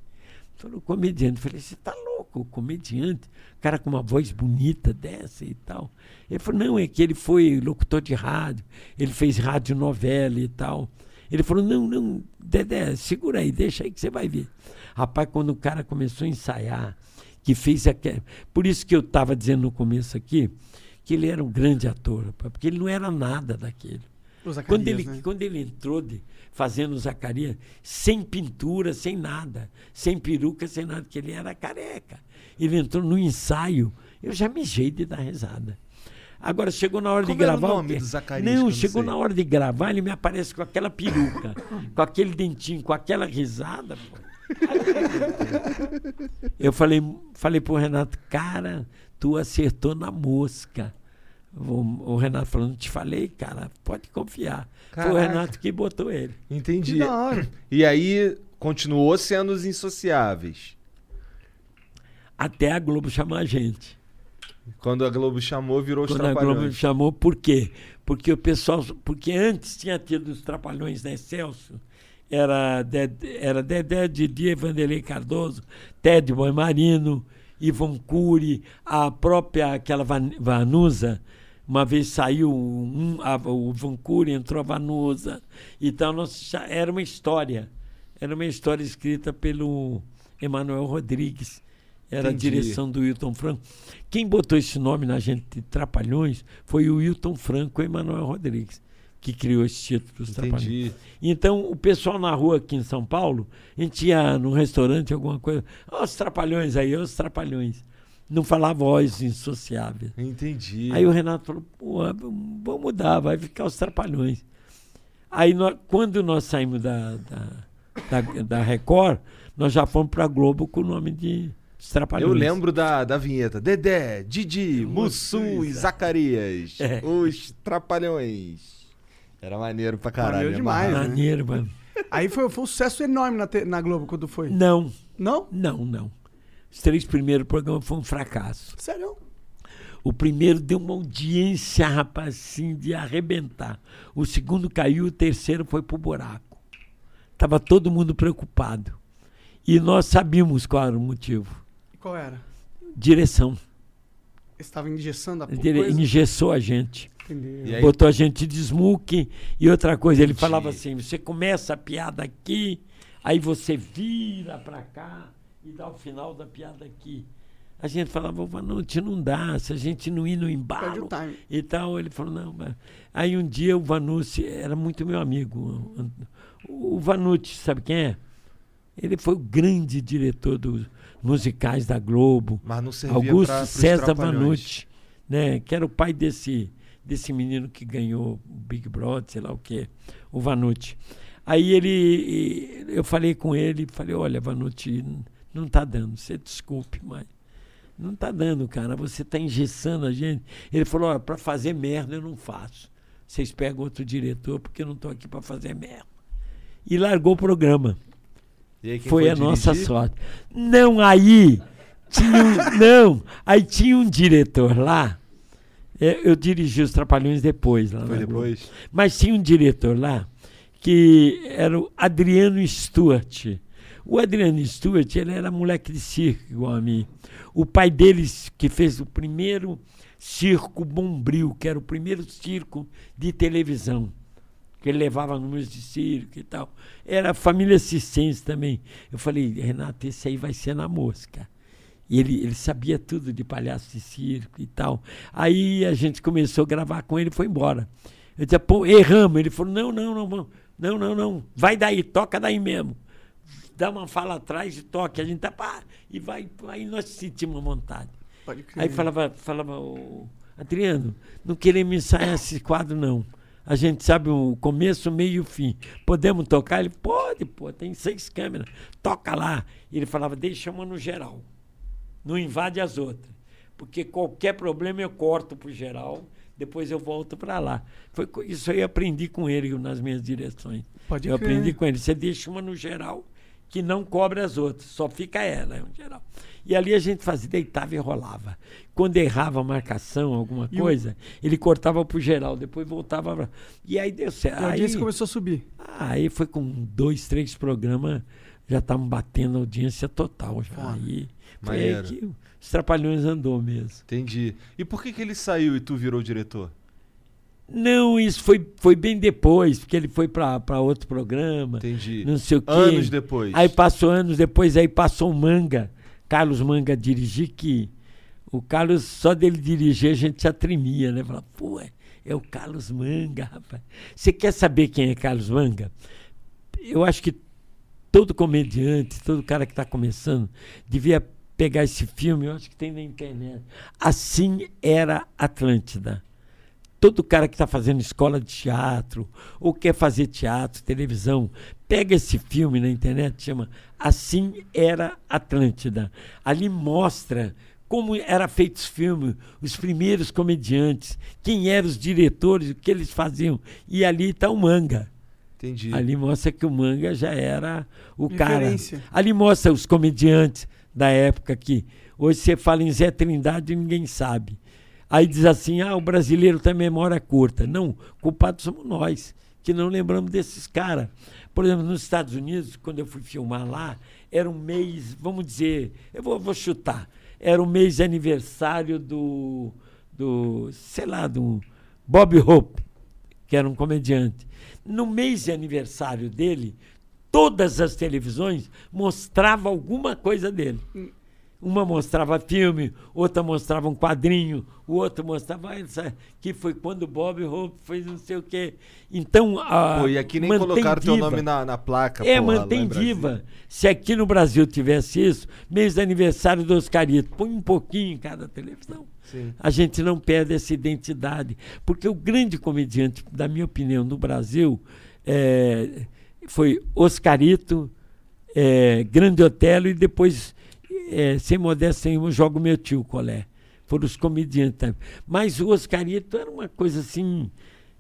Falou, comediante. Eu falei, você tá louco, comediante? Cara com uma voz bonita dessa e tal. Ele falou, não, é que ele foi locutor de rádio, ele fez rádio novela e tal. Ele falou, não, não, Dedé, segura aí, deixa aí que você vai ver. Rapaz, quando o cara começou a ensaiar, que fez aquele. Por isso que eu estava dizendo no começo aqui, que ele era um grande ator, porque ele não era nada daquele.
Zacarias,
Quando ele,
né?
quando ele entrou de, fazendo o Zacarias, sem pintura, sem nada, sem peruca, sem nada, que ele era careca. Ele entrou no ensaio, eu já mijei de dar risada. Agora chegou na hora
Como
de
era o
gravar.
nome do Zacarias,
Não,
não
chegou
sei?
na hora de gravar, ele me aparece com aquela peruca, com aquele dentinho, com aquela risada. Pô. Eu falei, falei pro Renato, cara, tu acertou na mosca. O, o Renato falou, não te falei, cara, pode confiar. Foi o
Caraca.
Renato que botou ele.
Entendi.
Que da hora.
E aí continuou sendo os insociáveis.
Até a Globo chamar a gente.
Quando a Globo chamou, virou os
Quando a Globo
trapalhões.
chamou, por quê? Porque o pessoal. Porque antes tinha tido os Trapalhões da Excelso. Era, Dedé- era Dedé, Didi, Vanderlei Cardoso, Ted Boi Marino, Ivon Cury, a própria aquela Van- Vanusa. Uma vez saiu um, a, o Ivon Cury, entrou a Vanusa. Então nós, era uma história. Era uma história escrita pelo Emanuel Rodrigues. Era
Entendi.
a direção do Wilton Franco. Quem botou esse nome na gente de Trapalhões foi o Wilton Franco e Emanuel Rodrigues, que criou esse título dos Trapalhões.
Entendi.
Então, o pessoal na rua aqui em São Paulo, a gente ia num restaurante, alguma coisa, ó, os Trapalhões aí, ó, os Trapalhões. Não falava voz insociável.
Entendi.
Aí o Renato falou, pô, vamos mudar, vai ficar os Trapalhões. Aí, nó- quando nós saímos da, da, da, da Record, nós já fomos para a Globo com o nome de Os Trapalhões.
Eu lembro da, da vinheta. Dedé, Didi, Mussum e Zacarias.
É.
Os Trapalhões. Era maneiro pra caralho.
Maneiro
né,
demais, né?
Maneiro, mano.
Aí foi, foi um sucesso enorme na, te- na Globo quando foi.
Não,
Não?
não, não. Os três primeiros programas foram um fracasso.
Sério?
O primeiro deu uma audiência, rapaz, assim, de arrebentar. O segundo caiu, o terceiro foi pro buraco. Tava todo mundo preocupado. E nós sabíamos qual era o motivo.
Qual era?
Direção.
Estava engessando a
Dire...
coisa?
Engessou a gente.
Entendeu.
E aí-
Botou a gente de smoke. E outra coisa, ele falava assim: você começa a piada aqui, aí você vira pra cá e dá o final da piada aqui. A gente falava, "Ô, Vanucci, não dá, se a gente não ir no embalo e tal. Ele falou, não, mas... Aí um dia o Vanucci era muito meu amigo. O Vanucci, sabe quem é? Ele foi o grande diretor dos musicais da Globo. Augusto
pra,
César. Vanucci, né? Que era o pai desse, desse menino que ganhou o Big Brother, sei lá o quê, o Vanucci. Aí ele, eu falei com ele, falei, olha, Vanucci, não tá dando, você desculpe, mas não tá dando, cara, você tá engessando a gente. Ele falou, olha, para fazer merda eu não faço. Vocês pegam outro diretor porque eu não tô aqui para fazer merda. E largou o programa
aí, quem
foi a nossa
dirigir?
sorte. Não, aí tinha um, não, aí tinha um diretor lá. é, Eu dirigi os Trapalhões depois lá.
Foi depois?
Mas tinha um diretor lá que era o Adriano Stuart. O Adriano Stuart, ele era moleque de circo, igual a mim. O pai deles, que fez o primeiro circo Bombril, que era o primeiro circo de televisão, que ele levava números de circo e tal. Era família Cicense também. Eu falei, Renato, esse aí vai ser na mosca. E ele, ele sabia tudo de palhaço de circo e tal. Aí a gente começou a gravar com ele e foi embora. Eu disse, pô, erramos. Ele falou, não, não, não, não, não, não, vai daí, toca daí mesmo. Dá uma fala atrás e toque. A gente tá, pá, e vai, aí nós sentimos vontade. Aí falava, falava "Ô, Adriano, não queremos ensaiar esse quadro, não. A gente sabe o começo, o meio e o fim. Podemos tocar? Ele, pode, pô, tem seis câmeras. Toca lá. Ele falava, deixa uma no geral. Não invade as outras. Porque qualquer problema eu corto pro geral, depois eu volto para lá. Foi isso aí eu aprendi com ele nas minhas direções.
Pode
eu
crer.
aprendi com ele. Você deixa uma no geral que não cobre as outras, só fica ela no geral. E ali a gente fazia, deitava e rolava. Quando errava a marcação, alguma
E o-
coisa, ele cortava pro geral, depois voltava pra... E aí deu certo.
E a
Aí,
audiência começou a subir.
aí foi com dois, três programas, já estavam batendo audiência total. Já.
Foda.
Aí foi aí que os Trapalhões andou mesmo.
Entendi. E por que, que ele saiu e tu virou diretor?
Não, isso foi, foi bem depois, porque ele foi para outro programa,
Entendi.
não sei o quê.
Anos depois.
Aí passou anos depois, aí passou o Manga, Carlos Manga dirigir, que o Carlos, só dele dirigir, a gente já tremia, né? Falava, pô, é, é o Carlos Manga, rapaz. Você quer saber quem é Carlos Manga? Eu acho que todo comediante, todo cara que está começando, devia pegar esse filme, eu acho que tem na internet. Assim era Atlântida todo cara que está fazendo escola de teatro ou quer fazer teatro, televisão, pega esse filme na internet, chama Assim Era Atlântida. Ali mostra como era feito os filmes, os primeiros comediantes, quem eram os diretores, o que eles faziam. E ali está o manga.
Entendi.
Ali mostra que o manga já era o cara. Ali mostra os comediantes da época que hoje você fala em Zé Trindade e ninguém sabe. Aí diz assim: ah, o brasileiro tem memória curta. Não, culpados somos nós, que não lembramos desses caras. Por exemplo, nos Estados Unidos, quando eu fui filmar lá, era um mês, vamos dizer, eu vou, vou chutar, era o mês de aniversário do, do, sei lá, do Bob Hope, que era um comediante. No mês de aniversário dele, todas as televisões mostravam alguma coisa dele. Uma mostrava filme, outra mostrava um quadrinho, o outro mostrava ah, essa, que foi quando o Bob Hope fez não sei o quê. Então, a,
Pô, e aqui nem colocaram teu
viva.
nome na, na placa.
É,
porra,
mantém viva. Se aqui no Brasil tivesse isso, mês de aniversário do Oscarito, põe um pouquinho em cada televisão.
Sim.
A gente não perde essa identidade. Porque o grande comediante, da minha opinião, no Brasil, é, foi Oscarito, é, Grande Otelo e depois é, sem modéstia nenhuma, jogo meu tio Colé. Foram os comediantes também. Mas o Oscarito era uma coisa assim.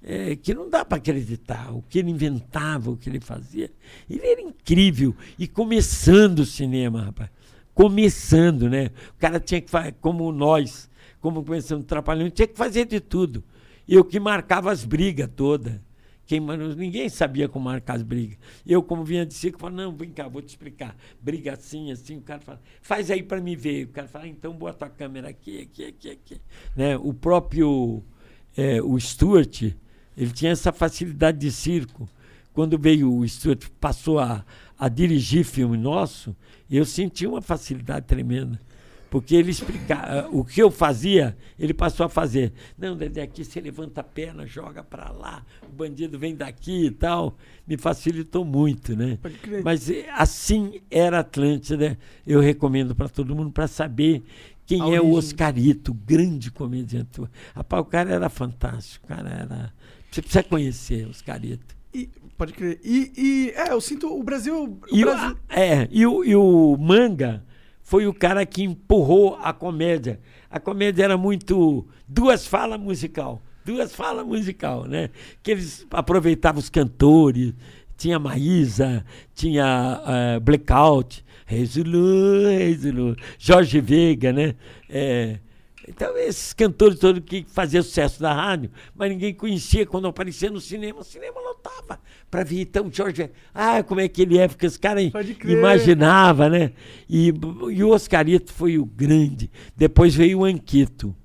é, que não dá para acreditar. O que ele inventava, o que ele fazia. Ele era incrível. E começando o cinema, rapaz. Começando, né? O cara tinha que fazer, como nós, como começando Trapalhões, tinha que fazer de tudo. Eu que marcava as brigas todas. Ninguém sabia como marcar as brigas. Eu, como vinha de circo, falava, não, vem cá, vou te explicar. Briga assim, assim. O cara fala, faz aí para me ver. O cara fala, ah, então bota a câmera aqui, aqui, aqui, aqui. Né? O próprio eh, o Stuart, ele tinha essa facilidade de circo. Quando veio o Stuart, passou a, a dirigir filme nosso, eu senti uma facilidade tremenda. Porque ele explicava o que eu fazia, ele passou a fazer. Não, Dedé, aqui você levanta a perna, joga para lá, o bandido vem daqui e tal. Me facilitou muito, né?
Pode crer.
Mas eh, assim era Atlântida. Eu recomendo para todo mundo para saber quem
A
é o
origem.
Oscarito, grande comediante. Rapaz, o cara era fantástico, o cara era. Você precisa conhecer o Oscarito.
E- pode crer. E, e, é, eu sinto o Brasil. O
E, o,
Brasil
é, e, o, e o Manga foi o cara que empurrou a comédia. A comédia era muito duas falas musical, duas falas musical, né? Que eles aproveitavam os cantores, tinha Maísa, tinha eh, Blackout, Reis Zulu, Jorge Veiga, né? Eh, então, esses cantores todos que faziam sucesso da rádio, mas ninguém conhecia quando aparecia no cinema, o cinema lotava para ver. Então, Jorge, ah, como é que ele é? Porque os caras imaginavam, né? E, e o Oscarito foi o grande. Depois veio o Anquito.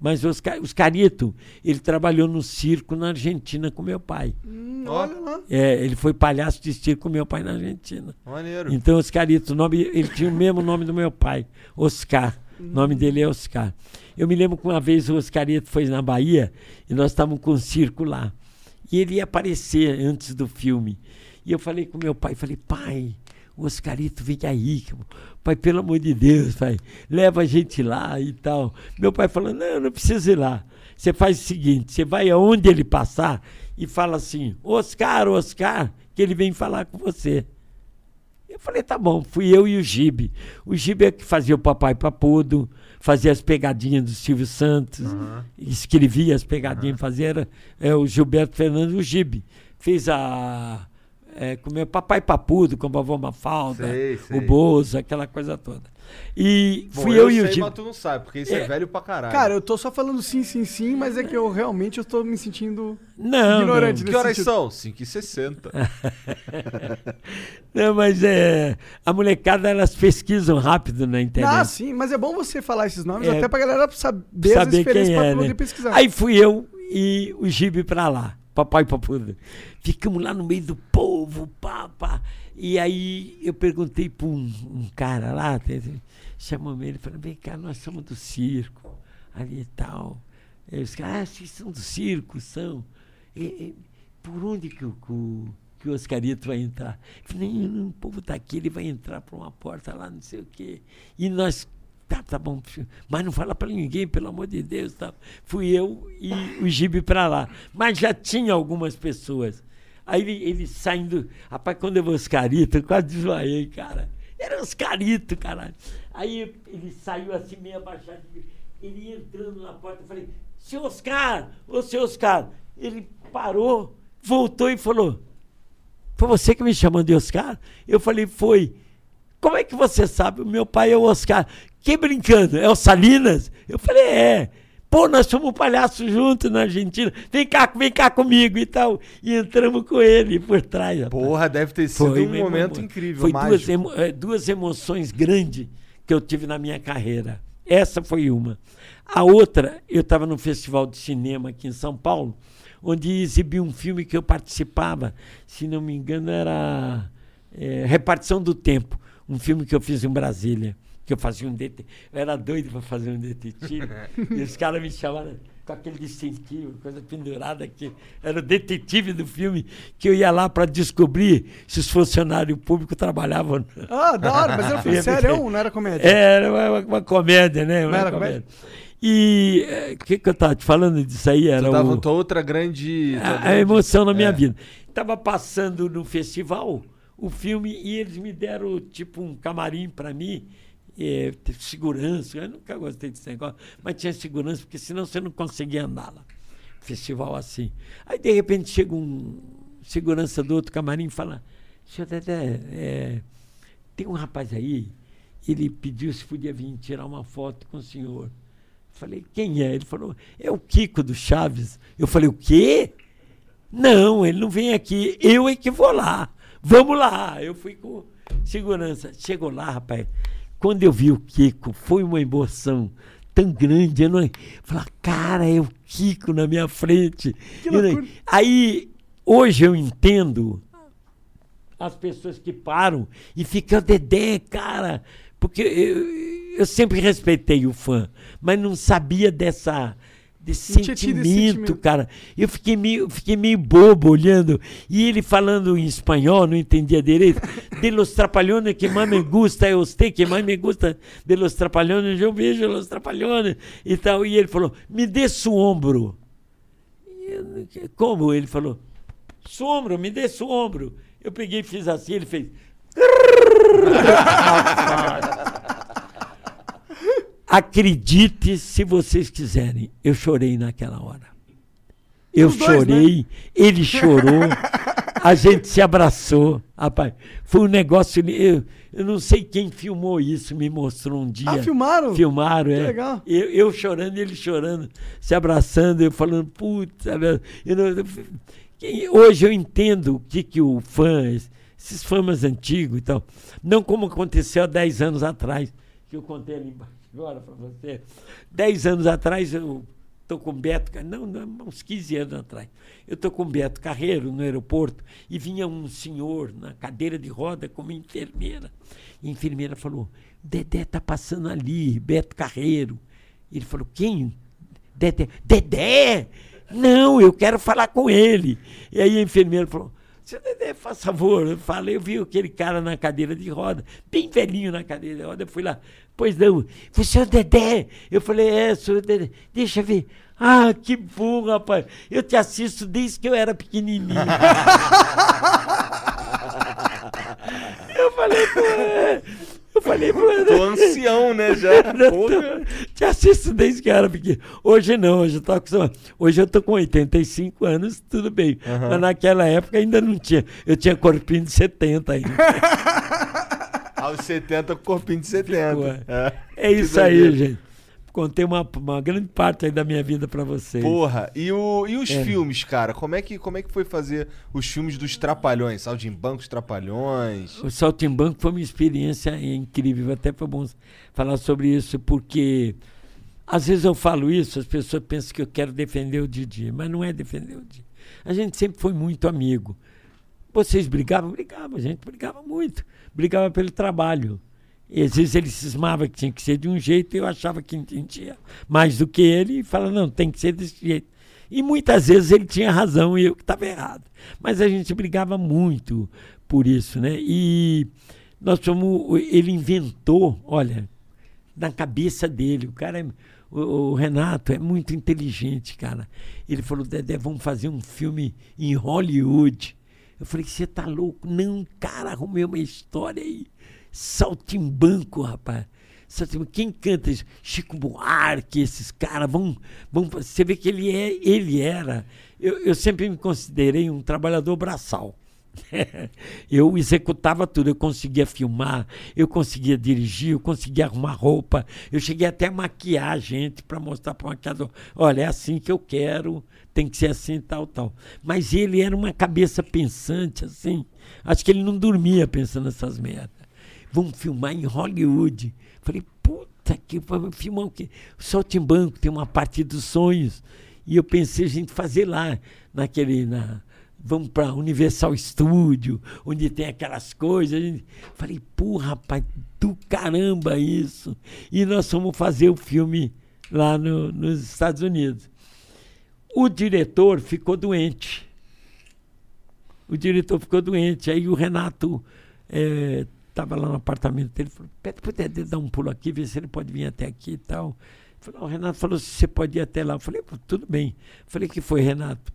Mas o Oscar, Oscarito, ele trabalhou no circo na Argentina com meu pai.
Hum, olha lá.
É, ele foi palhaço de circo com meu pai na Argentina.
Maneiro.
Então, Oscarito, o nome, ele tinha o mesmo nome do meu pai, Oscar. O nome dele é Oscar. Eu me lembro que uma vez o Oscarito foi na Bahia e nós estávamos com um circo lá. E ele ia aparecer antes do filme. E eu falei com meu pai, falei, pai, o Oscarito vem aí. Pai, pelo amor de Deus, pai, leva a gente lá e tal. Meu pai falou, não, não precisa ir lá. Você faz o seguinte, você vai aonde ele passar e fala assim, Oscar, Oscar, que ele vem falar com você. Eu falei, tá bom, fui eu e o Gibe. O Gibe é que fazia o Papai Papudo, fazia as pegadinhas do Silvio Santos, escrevia as pegadinhas, fazia era, é, o Gilberto Fernandes, o Gibe. Fez a. É, como é, Papai Papudo, com a vovó Mafalda,
Sei, sei.
o Bozo, aquela coisa toda. E
Bom,
fui eu, e o
sei,
Gibe.
mas tu não sabe, porque isso é,
É.
velho pra caralho.
Cara, eu tô só falando sim, sim, sim, mas é que eu realmente eu tô me sentindo
Não,
ignorante
não.
que horas
sentido.
são? 5 e 60
Não, mas é, a molecada, elas pesquisam rápido na internet.
Ah, sim, mas é bom você falar esses nomes
É.
até pra galera saber, as
saber quem
pra
é,
poder
né?
pesquisar.
Aí fui eu e o Gibe pra lá, papai papuda. Ficamos lá no meio do povo, papa. E aí eu perguntei para um, um cara lá, chamou ele falou, vem cá, nós somos do circo, ali e tal. Aí os caras, ah, vocês são do circo, são. E- e por onde que o, que o, Oscarito vai entrar? Eu falei, o povo tá aqui, ele vai entrar por uma porta lá, não sei o quê. E nós Tá, tá bom, mas não fala para ninguém, pelo amor de Deus. Tá. Fui eu e o Gibe para lá. Mas já tinha algumas pessoas. Aí ele, ele saindo. Rapaz, quando eu vi os caritos, eu quase desmaiei, cara. Era os caritos, caralho. Aí ele saiu assim, meio abaixado. Ele entrando na porta, eu falei: Seu Oscar, ô seu Oscar. Ele parou, voltou e falou: Foi você que me chamou de Oscar? Eu falei: Foi. Como é que você sabe? O meu pai é o Oscar. Que brincando? É o Salinas? Eu falei, é. Pô, nós fomos palhaços juntos na Argentina. Vem cá, vem cá comigo e tal. E entramos com ele por trás. rapaz.
Porra, deve ter sido
Foi
um momento incrível,
Foi duas, emo- eh, duas emoções grandes que eu tive na minha carreira. Essa foi uma. A outra, eu estava no festival de cinema aqui em São Paulo, onde exibi um filme que eu participava. Se não me engano, era eh, Repartição do Tempo. Um filme que eu fiz em Brasília. Que eu fazia um detetive. Eu era doido para fazer um detetive. e os caras me chamaram com aquele distintivo, coisa pendurada aqui. Era o detetive do filme, que eu ia lá para descobrir se os funcionários públicos trabalhavam.
Ah, da hora, mas era filme sério, não era comédia?
Era uma, uma comédia, né? Uma
Não era
comédia. E eh, o que, que eu estava te falando disso aí? Era o,
outra grande.
a, a emoção na minha
É.
vida. Estava passando no festival o filme e eles me deram tipo um camarim para mim é, segurança. Eu nunca gostei desse negócio, mas tinha segurança, porque senão você não conseguia andar lá. Festival assim. Aí, de repente, chega um segurança do outro camarim e fala: Senhor Dedé, é, tem um rapaz aí, ele pediu se podia vir tirar uma foto com o senhor. Falei, quem é? Ele falou, é o Kiko do Chaves. Eu falei, o quê? Não, ele não vem aqui, eu é que vou lá. Vamos lá. Eu fui com segurança. Chegou lá, rapaz. Quando eu vi o Kiko, foi uma emoção tão grande. Eu não... Falei, cara, é o Kiko na minha frente. Não-. Aí, hoje eu entendo as pessoas que param e ficam, Dedé, cara, porque eu, eu sempre respeitei o fã, mas não sabia dessa desse
esse
sentimento,
sentimento.
cara. Eu fiquei meio, fiquei meio bobo olhando e ele falando em espanhol, não entendia direito. De los trapalhones que mais me gusta é usted, que mais me gusta de los trapalhones, eu vejo los trapalhones e tal. E ele falou, me dê su ombro. Eu, Como? Ele falou, su ombro, me dê su ombro. Eu peguei e fiz assim, ele fez. Acredite se vocês quiserem, eu chorei naquela hora. Eu
dois, né?
chorei, ele chorou, a gente se abraçou. Rapaz, foi um negócio. Eu, eu não sei quem filmou isso, me mostrou um dia.
Ah, filmaram?
Filmaram, é.
legal.
Eu, eu chorando, ele chorando, se abraçando, eu falando, eu não- eu- quem- hoje eu entendo o que, que o fã, esses fãs antigos e tal, não como aconteceu há 10 anos atrás, que eu contei ali embaixo agora para você. 10 anos atrás eu estou com o Beto, não, não, uns 15 anos atrás, eu estou com o Beto Carreiro no aeroporto e vinha um senhor na cadeira de roda com uma enfermeira. E a enfermeira falou: Dedé está passando ali, Beto Carreiro. Ele falou: quem? Dedé. Dedé! Não, eu quero falar com ele. E aí a enfermeira falou: seu Dedé, faz favor. Eu falei, eu vi aquele cara na cadeira de roda, bem velhinho na cadeira de roda. Eu fui lá, pois não, foi seu Dedé. Eu falei, é, seu Dedé, deixa eu ver. Ah, que bom, rapaz. Eu te assisto desde que eu era pequenininho. eu falei, pô, é. Eu falei, pô,
Tô ancião, né, já. Porra.
te assisto desde que era pequeno. Hoje não, hoje eu tô acostumado. Hoje eu tô com 85 anos, tudo bem. Mas naquela época ainda não tinha. Eu tinha corpinho de 70 ainda.
Aos 70, corpinho de 70.
Ué.
É.
É isso aí, gente. Contei uma, uma grande parte aí da minha vida pra vocês.
Porra, e, o, e os
É.
filmes, cara? Como é, que, como é que foi fazer os filmes dos Trapalhões? Saltimbanco, os Trapalhões?
O Saltimbanco foi uma experiência incrível, até foi bom falar sobre isso, porque às vezes eu falo isso, as pessoas pensam que eu quero defender o Didi, mas não é defender o Didi. A gente sempre foi muito amigo. Vocês brigavam? Brigavam, a gente brigava muito. Brigava pelo trabalho. E às vezes ele cismava que tinha que ser de um jeito e eu achava que entendia mais do que ele e falava, não, tem que ser desse jeito. E muitas vezes ele tinha razão e eu que estava errado. Mas a gente brigava muito por isso, né? E nós fomos, ele inventou, olha, na cabeça dele, o cara é, o, o Renato é muito inteligente, cara. Ele falou, Dedé, vamos fazer um filme em Hollywood. Eu falei, você tá louco? Não, cara, arrumei uma história aí. Saltimbanco, rapaz. Saltimbanco. Quem canta isso? Chico Buarque, esses caras vão, vão. Você vê que ele é, ele era. Eu, eu sempre me considerei um trabalhador braçal. eu executava tudo, eu conseguia filmar, eu conseguia dirigir, eu conseguia arrumar roupa, eu cheguei até a maquiar a gente para mostrar para o maquiador, olha, é assim que eu quero, tem que ser assim, tal, tal. Mas ele era uma cabeça pensante, assim, acho que ele não dormia pensando nessas merdas. Vamos filmar em Hollywood. Falei, puta que filmar o quê? Saltimbanco tem uma parte dos sonhos. E eu pensei a gente fazer lá, naquele. Na, vamos para Universal Studio, onde tem aquelas coisas. Gente- Falei, porra, rapaz, do caramba isso. E nós fomos fazer o filme lá no- nos Estados Unidos. O diretor ficou doente. O diretor ficou doente. Aí o Renato estava lá no apartamento dele falou: Pede para o dar um pulo aqui, ver se ele pode vir até aqui e tal. Falei, "Ó, o Renato falou: você pode ir até lá. Eu falei: "Pô, tudo bem. Falei: que foi, Renato?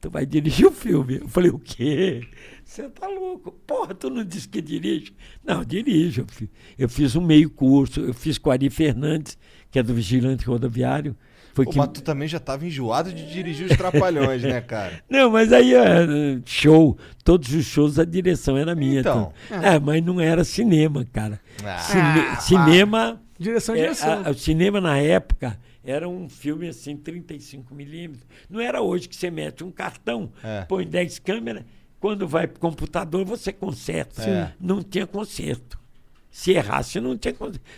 Tu vai dirigir o filme. Eu falei: o quê? Você tá louco? Porra, tu não disse que dirige? Não, eu dirijo. Eu fiz, eu um meio curso, eu fiz com Ari Fernandes, que é do Vigilante Rodoviário. Foi
Pô,
que...
Mas tu também já tava enjoado de dirigir os trapalhões, né, cara?
Não, mas aí é, show, todos os shows a direção era minha.
Então.
É, mas não era cinema, cara.
Ah.
Cine- cinema.
Direção,
é,
direção.
a- o cinema na época era um filme assim, 35 milímetros. Não era hoje que você mete um cartão,
É.
põe 10 câmeras, quando vai pro computador você conserta.
Sim.
Não tinha conserto. Se errasse, não tinha,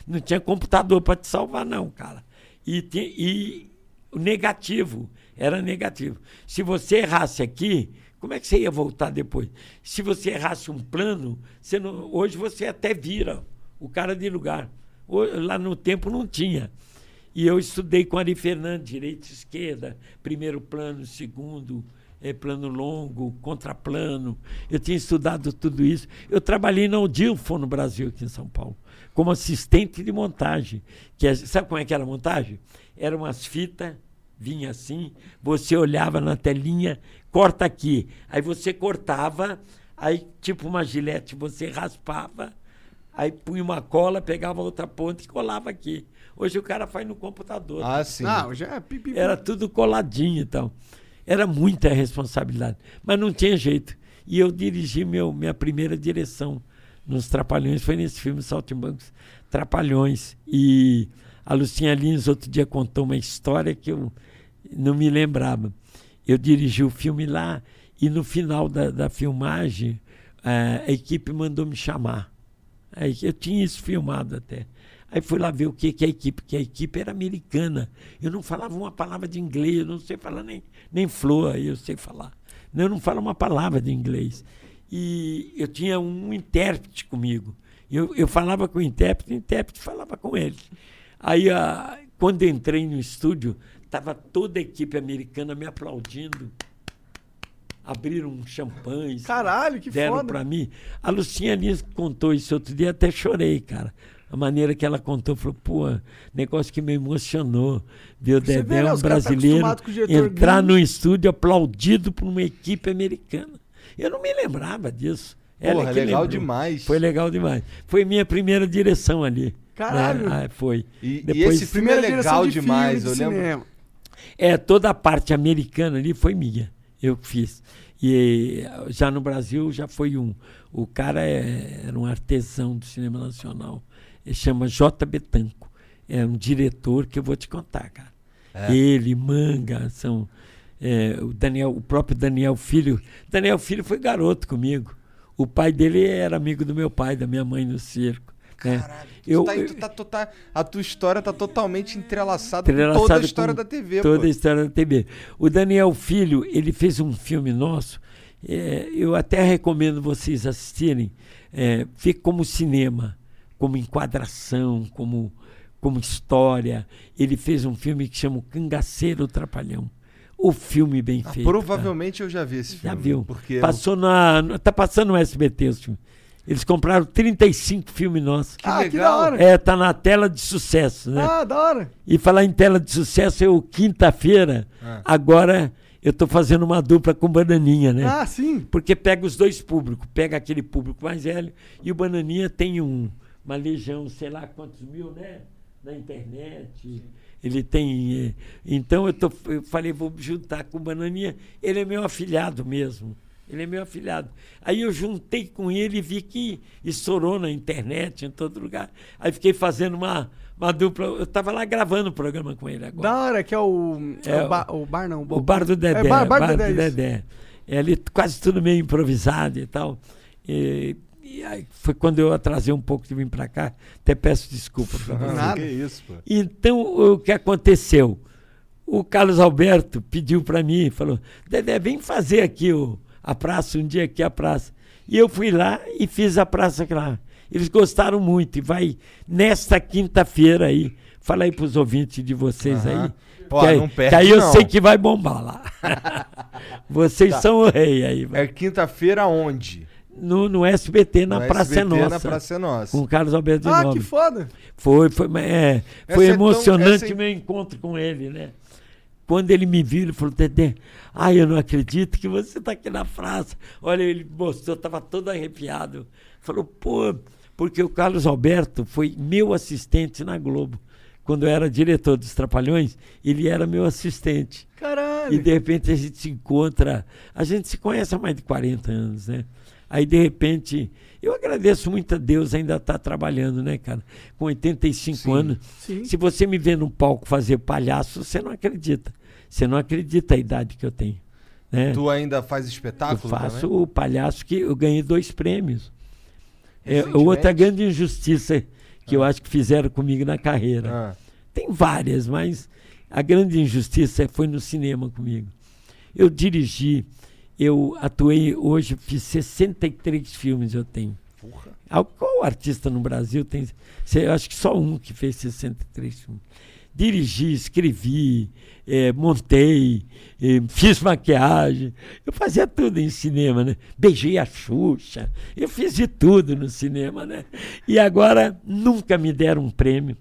não tinha computador para te salvar, não, cara. E, ti- e o negativo era negativo. Se você errasse aqui, como é que você ia voltar depois? Se você errasse um plano, você não- hoje você até vira o cara de lugar. Lá no tempo não tinha. E eu estudei com Ari Fernandes, direita e esquerda, primeiro plano, segundo, eh, plano longo, contraplano. Eu tinha estudado tudo isso. Eu trabalhei na Odilfo no Brasil, aqui em São Paulo, como assistente de montagem. Que é- sabe como é que era a montagem? Eram umas fitas, vinha assim, você olhava na telinha, corta aqui. Aí você cortava, aí tipo uma gilete, você raspava, aí punha uma cola, pegava outra ponta e colava aqui. Hoje o cara faz no computador.
Ah, sim.
Não, já é.
Era tudo coladinho e tal. Era muita responsabilidade. Mas não tinha jeito. E eu dirigi meu, minha primeira direção nos Trapalhões, foi nesse filme Saltimbancos Trapalhões. E a Lucinha Lins outro dia contou uma história que eu não me lembrava. Eu dirigi o filme lá e no final da, da filmagem eh, a equipe mandou me chamar. Aí eu tinha isso filmado até. Aí fui lá ver o que, que é a equipe, que a equipe era americana. Eu não falava uma palavra de inglês, eu não sei falar nem, nem flor, eu sei falar. Eu não falo uma palavra de inglês. E eu tinha um intérprete comigo. Eu, eu falava com o intérprete, o intérprete falava com ele. Aí, ah, quando entrei no estúdio, estava toda a equipe americana me aplaudindo. Abriram um champanhe.
Caralho, que
deram
foda.
para mim. A Lucinha Lins contou isso outro dia, até chorei, cara. A maneira que ela contou, falou, pô, negócio que me emocionou.
Vê,
Dedé,
né,
um
tá
brasileiro,
diretor
entrar no estúdio aplaudido por uma equipe americana. Eu não me lembrava disso. Ela
Porra,
que
legal
lembrou.
demais.
Foi legal demais. Foi minha primeira direção ali.
Caralho.
né? Ah, foi.
E, e
Depois-
esse filme é legal
de
demais,
filme, de
eu lembro.
É, toda a parte americana ali foi minha. Eu que fiz. E já no Brasil já foi um. O cara é- era um artesão do cinema nacional. Ele chama J. Betanco. É um diretor que eu vou te contar, cara. Ele, Manga, são. É, o, Daniel, o próprio Daniel Filho. Daniel Filho foi garoto comigo. O pai dele era amigo do meu pai, da minha mãe no circo. né?
Caralho,
Eu-
tá,
eu-
tá- tá- a tua história tá totalmente entrelaçada com toda a história da TV,
Toda
pô.
a história da TV. O Daniel Filho, ele fez um filme nosso. é, eu até recomendo vocês assistirem. É, fica como cinema, como enquadração, como, como história. Ele fez um filme que chama O Cangaceiro Trapalhão. O filme bem
Ah,
feito. cara.
provavelmente eu já vi esse
Já
filme.
viu?
Porque
Passou na, no- tá passando no SBT esse filme. Eles compraram 35 filmes nossos.
ah, que
legal.
da hora.
É, tá na tela de sucesso, né?
Ah, da hora.
E falar em tela de sucesso, eu, quinta-feira,
Ah.
agora eu tô fazendo uma dupla com Bananinha, né?
Ah, sim.
Porque pega os dois públicos, pega aquele público mais velho e o Bananinha tem um, uma legião, sei lá quantos mil, né? Na internet. Ele tem. eh, Então eu, tô, eu falei, vou juntar com o Bananinha. Ele é meu afilhado mesmo. Ele é meu afilhado. Aí eu juntei com ele e vi que estourou na internet, em todo lugar. Aí fiquei fazendo uma, uma dupla. Eu estava lá gravando o programa com ele agora.
Da hora, que é o. É,
É,
o, bar, o bar não.
O bar do Dedé.
É, bar, bar,
bar
do
do
Dedé. isso.
Dedé. É ali quase tudo meio improvisado e tal. E, e aí foi quando eu atrasei um pouco de vir para cá. Até peço desculpa você.
Nada.
Que isso, pô.
Então, o que aconteceu? O Carlos Alberto pediu para mim, falou: Dedé, vem fazer aqui o, a praça, um dia aqui a praça. E eu fui lá e fiz a praça lá. Eles gostaram muito. E vai nesta quinta-feira aí. Fala aí para os ouvintes de vocês
Aham.
aí.
Pô,
que
não perde,
que aí eu
não.
sei que vai bombar lá. vocês
Tá.
são o rei aí.
É quinta-feira onde?
No, no SBT, na
No
Praça é
SBT,
Nossa.
Na Praça Nossa.
Com o Carlos Alberto de
Ah,
Nobre.
que foda.
Foi, foi, é, foi
é
emocionante
é-
o meu encontro com ele, né? Quando ele me viu, ele falou, Dedé, ai, eu não acredito que você está aqui na praça. Olha, ele mostrou, estava todo arrepiado. Falou, pô, porque o Carlos Alberto foi meu assistente na Globo. Quando eu era diretor dos Trapalhões, ele era meu assistente.
Caralho.
E de repente a gente se encontra. A gente se conhece há mais de 40 anos, né? Aí de repente. Eu agradeço muito a Deus ainda estar trabalhando, né, cara? Com 85
Sim.
anos.
Sim.
Se você me vê num palco fazer palhaço, você não acredita. Você não acredita a idade que eu tenho. Né?
Tu ainda faz
Eu
espetáculo
faço
também?
o palhaço que eu ganhei dois prêmios. É, outra grande injustiça que eu acho que fizeram comigo na carreira.
Ah,
Tem várias, mas a grande injustiça foi no cinema comigo. Eu dirigi, eu atuei hoje, fiz 63 filmes eu tenho.
porra.
Qual artista no Brasil tem? Eu acho que só um que fez 63 filmes. Dirigi, escrevi, eh, montei, eh, fiz maquiagem. Eu fazia tudo em cinema, né? Beijei a Xuxa. Eu fiz de tudo no cinema, né? E agora nunca me deram um prêmio.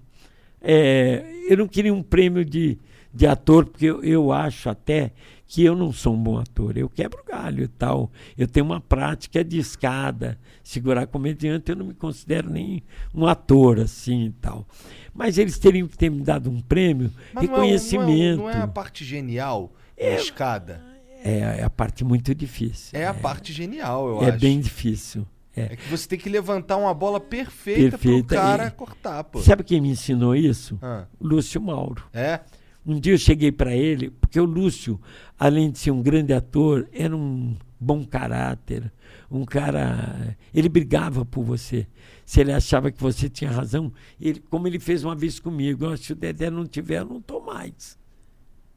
Eh, eu não queria um prêmio de, de ator, porque eu, eu acho até que eu não sou um bom ator. Eu quebro galho e tal. Eu tenho uma prática de escada, segurar comediante. Eu não me considero nem um ator assim e tal. Mas eles teriam que ter me dado um prêmio,
Mas não é o-
reconhecimento.
Não é, não é a parte genial da escada?
É, é a parte muito difícil.
É a parte genial, eu
É
acho.
bem difícil. É.
É que você tem que levantar uma bola perfeita,
Perfeita
pro cara
e-
cortar, pô.
Sabe quem me ensinou isso?
Ah,
O Lúcio Mauro.
é?
Um dia eu cheguei para ele, porque o Lúcio, além de ser um grande ator, era um bom caráter, um cara. Ele brigava por você. Se ele achava que você tinha razão, ele, como ele fez uma vez comigo, "Ó, se o Dedé não tiver, eu não estou mais.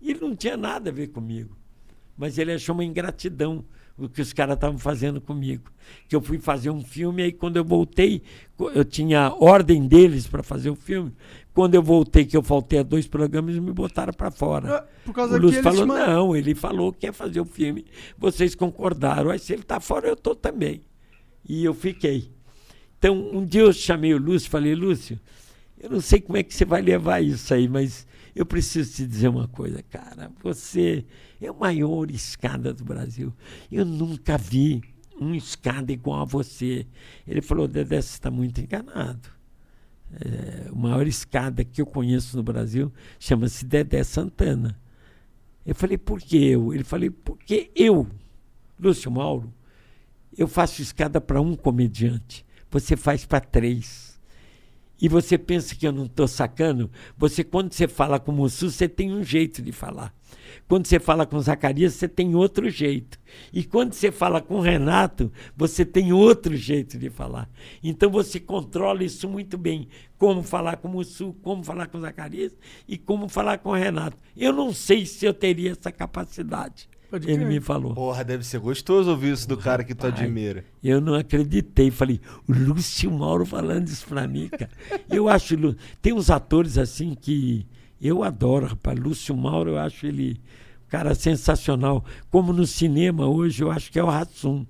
Ele não tinha nada a ver comigo. Mas ele achou uma ingratidão o que os caras estavam fazendo comigo. Que eu fui fazer um filme, aí quando eu voltei, eu tinha ordem deles para fazer o filme. Quando eu voltei, que eu faltei a dois programas, eles me botaram para fora.
Por causa
O Lúcio falou,
man-
não, ele falou que ia fazer o filme. Vocês concordaram. Aí se ele está fora, eu estou também. E eu fiquei. Então, um dia eu chamei o Lúcio e falei, Lúcio, eu não sei como é que você vai levar isso aí, mas eu preciso te dizer uma coisa, cara. Você é o maior escada do Brasil. Eu nunca vi um escada igual a você. Ele falou, Dedé, você está muito enganado. É, a maior escada que eu conheço no Brasil chama-se Dedé Santana. Eu falei, por que eu? Ele falou, porque eu, Lúcio Mauro, eu faço escada para um comediante. Você faz para três. E você pensa que eu não estou sacando? Você, quando você fala com o Mussu, você tem um jeito de falar. Quando você fala com o Zacarias, você tem outro jeito. E quando você fala com o Renato, você tem outro jeito de falar. Então você controla isso muito bem. Como falar com o Mussu, como falar com o Zacarias e como falar com o Renato. Eu não sei se eu teria essa capacidade.
Pode
Ele
crer.
me falou.
Porra, deve ser gostoso ouvir isso do cara que tu
Rapaz,
admira.
Eu não acreditei. Falei, o Lúcio Mauro falando isso pra mim, cara. Eu acho. Tem uns atores assim que eu adoro, rapaz. Lúcio Mauro, eu acho ele um cara sensacional. Como no cinema hoje, eu acho que é o Rassum.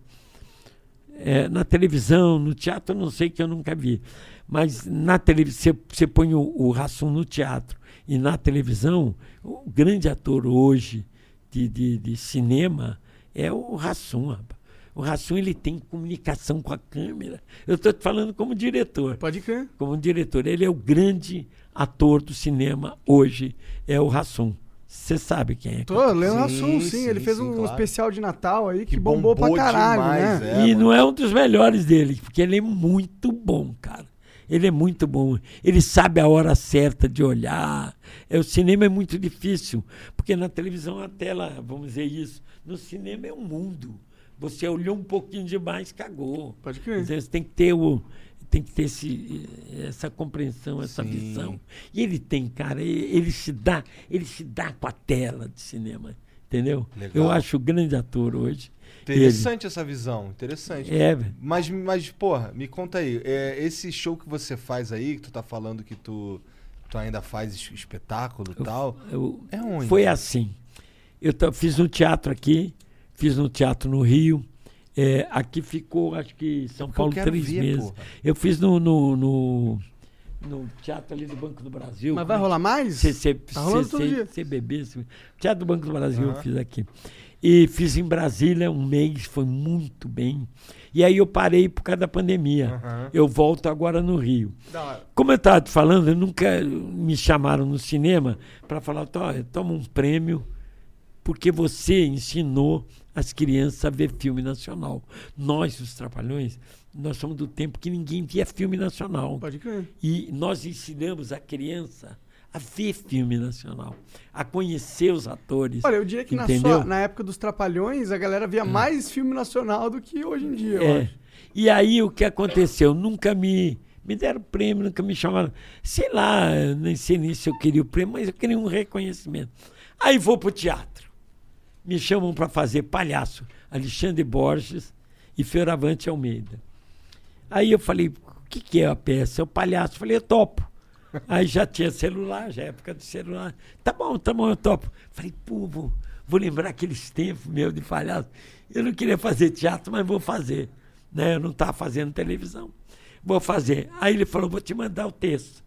É, na televisão, no teatro, eu não sei que eu nunca vi. Mas na televisão, você, você põe o, o Rassum no teatro e na televisão, o grande ator hoje de, de, de cinema é o Rassum, rapaz. O Rassum ele tem comunicação com a câmera. Eu estou te falando como diretor.
Pode crer.
Como diretor. Ele é o grande ator do cinema hoje, é o Rassum. Você sabe quem é.
Tô, Leandro
Sim,
Hassum, sim,
sim,
Ele fez
sim,
um
claro.
especial de Natal aí que,
Que
bombou,
bombou
pra caralho,
demais,
né?
é.
e
mano.
não é um dos melhores dele, porque ele é muito bom, cara. Ele é muito bom. Ele sabe a hora certa de olhar. É, o cinema é muito difícil, porque na televisão a tela, vamos dizer isso, no cinema é um mundo. Você olhou um pouquinho demais, cagou.
Pode crer.
Você tem que ter o tem que ter esse, essa compreensão, essa
Sim.
visão. E ele tem, cara, ele, ele se dá, ele se dá com a tela de cinema, entendeu?
Legal.
Eu acho o grande ator hoje.
Interessante essa visão, interessante.
Ele. É.
Mas, mas, porra, me conta aí. é, esse show que você faz aí, que tu tá falando que tu, tu ainda faz es- espetáculo e tal.
Eu-
É onde?
Foi assim. Eu fiz no teatro aqui, fiz no teatro no Rio. É, aqui ficou, acho que São
eu
Paulo, três
ver,
meses.
porra.
Eu fiz no, no, no, no teatro ali do Banco do Brasil.
Mas vai rolar mais?
CC,
Tá rolando todo dia.
CBB, Teatro do Banco do Brasil eu fiz aqui. E fiz em Brasília um mês, foi muito bem. E aí eu parei por causa da pandemia. Eu volto agora no Rio.
Hora.
Como eu estava te falando, nunca me chamaram no cinema para falar, "Tó, toma um prêmio, porque você ensinou as crianças a ver filme nacional. Nós, os Trapalhões, nós somos do tempo que ninguém via filme nacional.
Pode crer.
E nós ensinamos a criança a ver filme nacional, a conhecer os atores.
Olha, eu diria que na, sua- na época dos Trapalhões, a galera via mais filme nacional do que hoje em dia,
É. E aí o que aconteceu? Nunca me, me deram prêmio, nunca me chamaram. Sei lá, nem sei nem se eu queria o prêmio, mas eu queria um reconhecimento. Aí vou pro teatro. Me chamam para fazer palhaço. Alexandre Borges e Fioravante Almeida. Aí eu falei, o que, que é a peça? É o palhaço. Eu falei, eu topo. Aí já tinha celular, já é época do celular. Tá bom, tá bom, eu topo. Falei, pô, vou, vou lembrar aqueles tempos meus de palhaço. Eu não queria fazer teatro, mas vou fazer. Né? Eu não estava fazendo televisão. Vou fazer. Aí ele falou, vou te mandar o texto.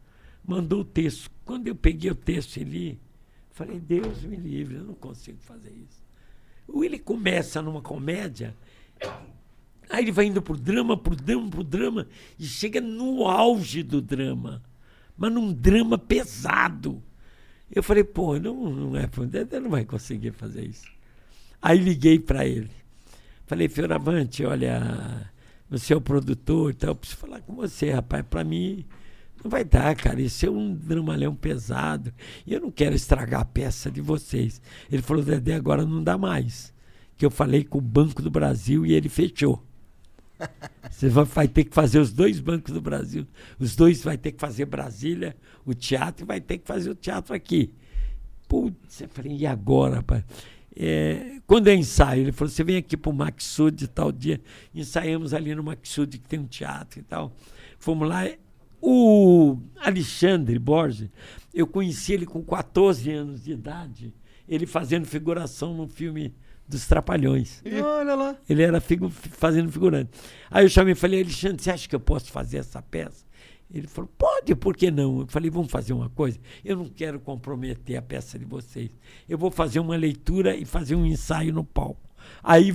Mandou o texto. Quando eu peguei o texto e li, falei, Deus me livre, eu não consigo fazer isso. Ou ele começa numa comédia, aí ele vai indo pro drama, pro drama, pro drama, e chega no auge do drama. Mas num drama pesado. Eu falei, pô, não, não é, não vai conseguir fazer isso. Aí liguei para ele. Falei, Fioravante, olha, você é o produtor e tal, eu preciso falar com você, rapaz. Para mim, não vai dar, cara. Isso é um dramalhão pesado. E eu não quero estragar a peça de vocês. Ele falou, Dedé, agora não dá mais. Que eu falei com o Banco do Brasil e ele fechou. Você vai, ter que fazer os dois bancos do Brasil. Os dois vai ter que fazer Brasília, o teatro, e vai ter que fazer o teatro aqui. Putz, eu falei, e agora, rapaz? É, quando é ensaio, ele falou, você vem aqui para o Maxud tal dia. Ensaiamos ali no Maxud, que tem um teatro e tal. Fomos lá. O Alexandre Borges, eu conheci ele com 14 anos de idade, ele fazendo figuração no filme dos Trapalhões.
Olha lá.
Ele era figu- fazendo figurante. Aí eu chamei e falei, Alexandre, você acha que eu posso fazer essa peça? Ele falou, pode, por que não? Eu falei, vamos fazer uma coisa. Eu não quero comprometer a peça de vocês. Eu vou fazer uma leitura e fazer um ensaio no palco. Aí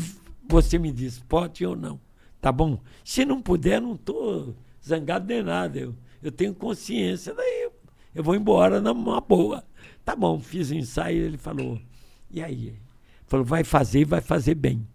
você me diz, pode ou não. Tá bom? Se não puder, não estou zangado nem nada. Eu, eu tenho consciência, daí eu, eu vou embora numa boa. Tá bom, fiz o ensaio, ele falou, e aí? Falou, vai fazer e vai fazer bem.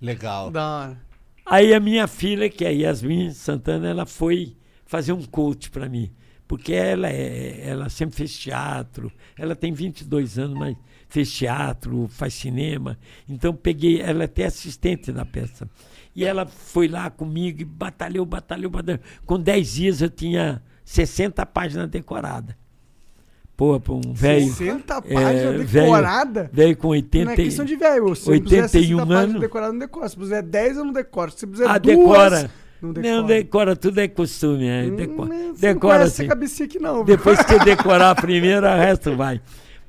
Legal.
Da hora.
Aí a minha filha, que é a Yasmin Santana, ela foi fazer um coach para mim. Porque ela, é, ela sempre fez teatro. Ela tem 22 anos, mas fez teatro, faz cinema. Então peguei, ela é até assistente da peça. E ela foi lá comigo e batalhou, batalhou, batalhou. Com 10 dias eu tinha 60 páginas decoradas. Pô, pra um velho.
60
é,
páginas
velho-
decorada.
Velho com 80
Não é questão de velho. Se eu puser
81
60 páginas
anos.
decoradas, não decora. Se puser 10, eu não decoro. Se puser
Ah,
duas,
decora.
não
Não
decora.
decora. tudo é costume. É,
Hum,
decora,
você não
decora
conhece
sim.
essa cabecinha aqui não.
Depois que você decorar a primeira, o resto vai.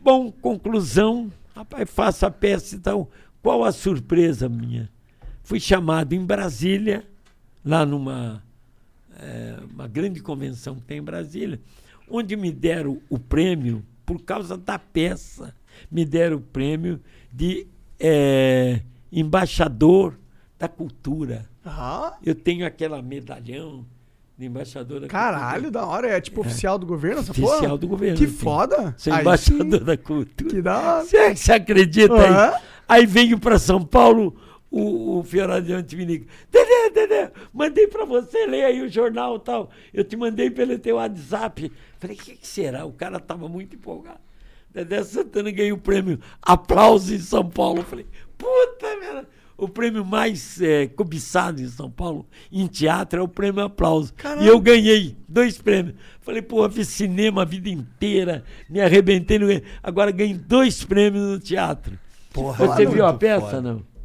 Bom, conclusão. Rapaz, faço a peça então. Qual a surpresa minha? Fui chamado em Brasília, lá numa eh, uma grande convenção que tem em Brasília, onde me deram o prêmio, por causa da peça, me deram o prêmio de eh, embaixador da cultura.
Ah,
Eu tenho aquela medalhão de embaixador da
caralho, da hora. É tipo oficial do governo essa porra?
Oficial do governo.
Que
sim.
foda.
Sou
Aí
embaixador
sim.
da cultura.
Que da hora.
Você, você acredita
Aham.
aí? Aí veio para São Paulo, o, o me liga. Dedé, Dedé, mandei para você ler aí o jornal e tal. Eu te mandei pelo teu WhatsApp. Falei, o que, que será? O cara estava muito empolgado. Dedé Santana ganhou o prêmio Aplauso em São Paulo. Falei, puta merda. O prêmio mais eh, cobiçado em São Paulo, em teatro, é o prêmio Aplauso. E eu ganhei dois prêmios. Falei, pô, fiz cinema a vida inteira, me arrebentei. No... Agora ganhei dois prêmios no teatro.
Porra,
Você
muito
viu a peça,
foda.
não?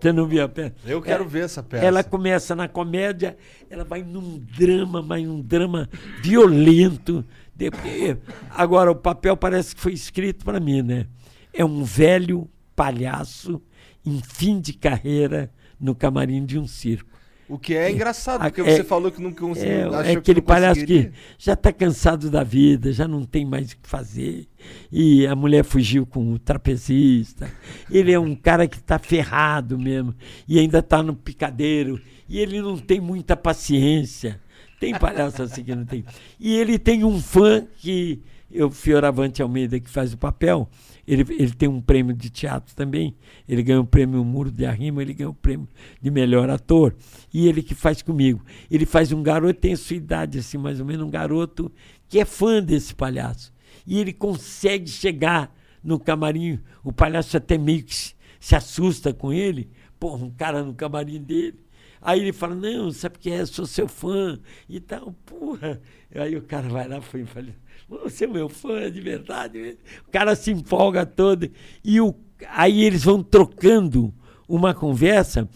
Você não viu a peça?
Eu quero
É,
ver essa peça.
Ela começa na comédia, ela vai num drama, mas um drama violento. De- eh, Agora, o papel parece que foi escrito para mim, né? É um velho palhaço em fim de carreira no camarim de um circo.
O que é engraçado, porque
É-
você falou que não conseguiu.
É, é
que
aquele
não
palhaço que já está cansado da vida, já não tem mais o que fazer. E a mulher fugiu com o trapezista. Ele é um cara que está ferrado mesmo. E ainda está no picadeiro. E ele não tem muita paciência. Tem palhaço assim que não tem. E ele tem um fã que. O Fioravante Almeida, que faz o papel, ele, ele tem um prêmio de teatro também. Ele ganhou o prêmio Muro de Arrima, ele ganhou o prêmio de melhor ator. E ele que faz comigo. Ele faz um garoto, tem a sua idade, assim, mais ou menos, um garoto que é fã desse palhaço. E ele consegue chegar no camarim. O palhaço até meio que se, assusta com ele. Pô, um cara no camarim dele. Aí ele fala, não, sabe o que é? Sou seu fã e tal, porra. Aí o cara vai lá e fala, você é meu fã de verdade. mesmo?" O cara se empolga todo. E o, aí eles vão trocando uma conversa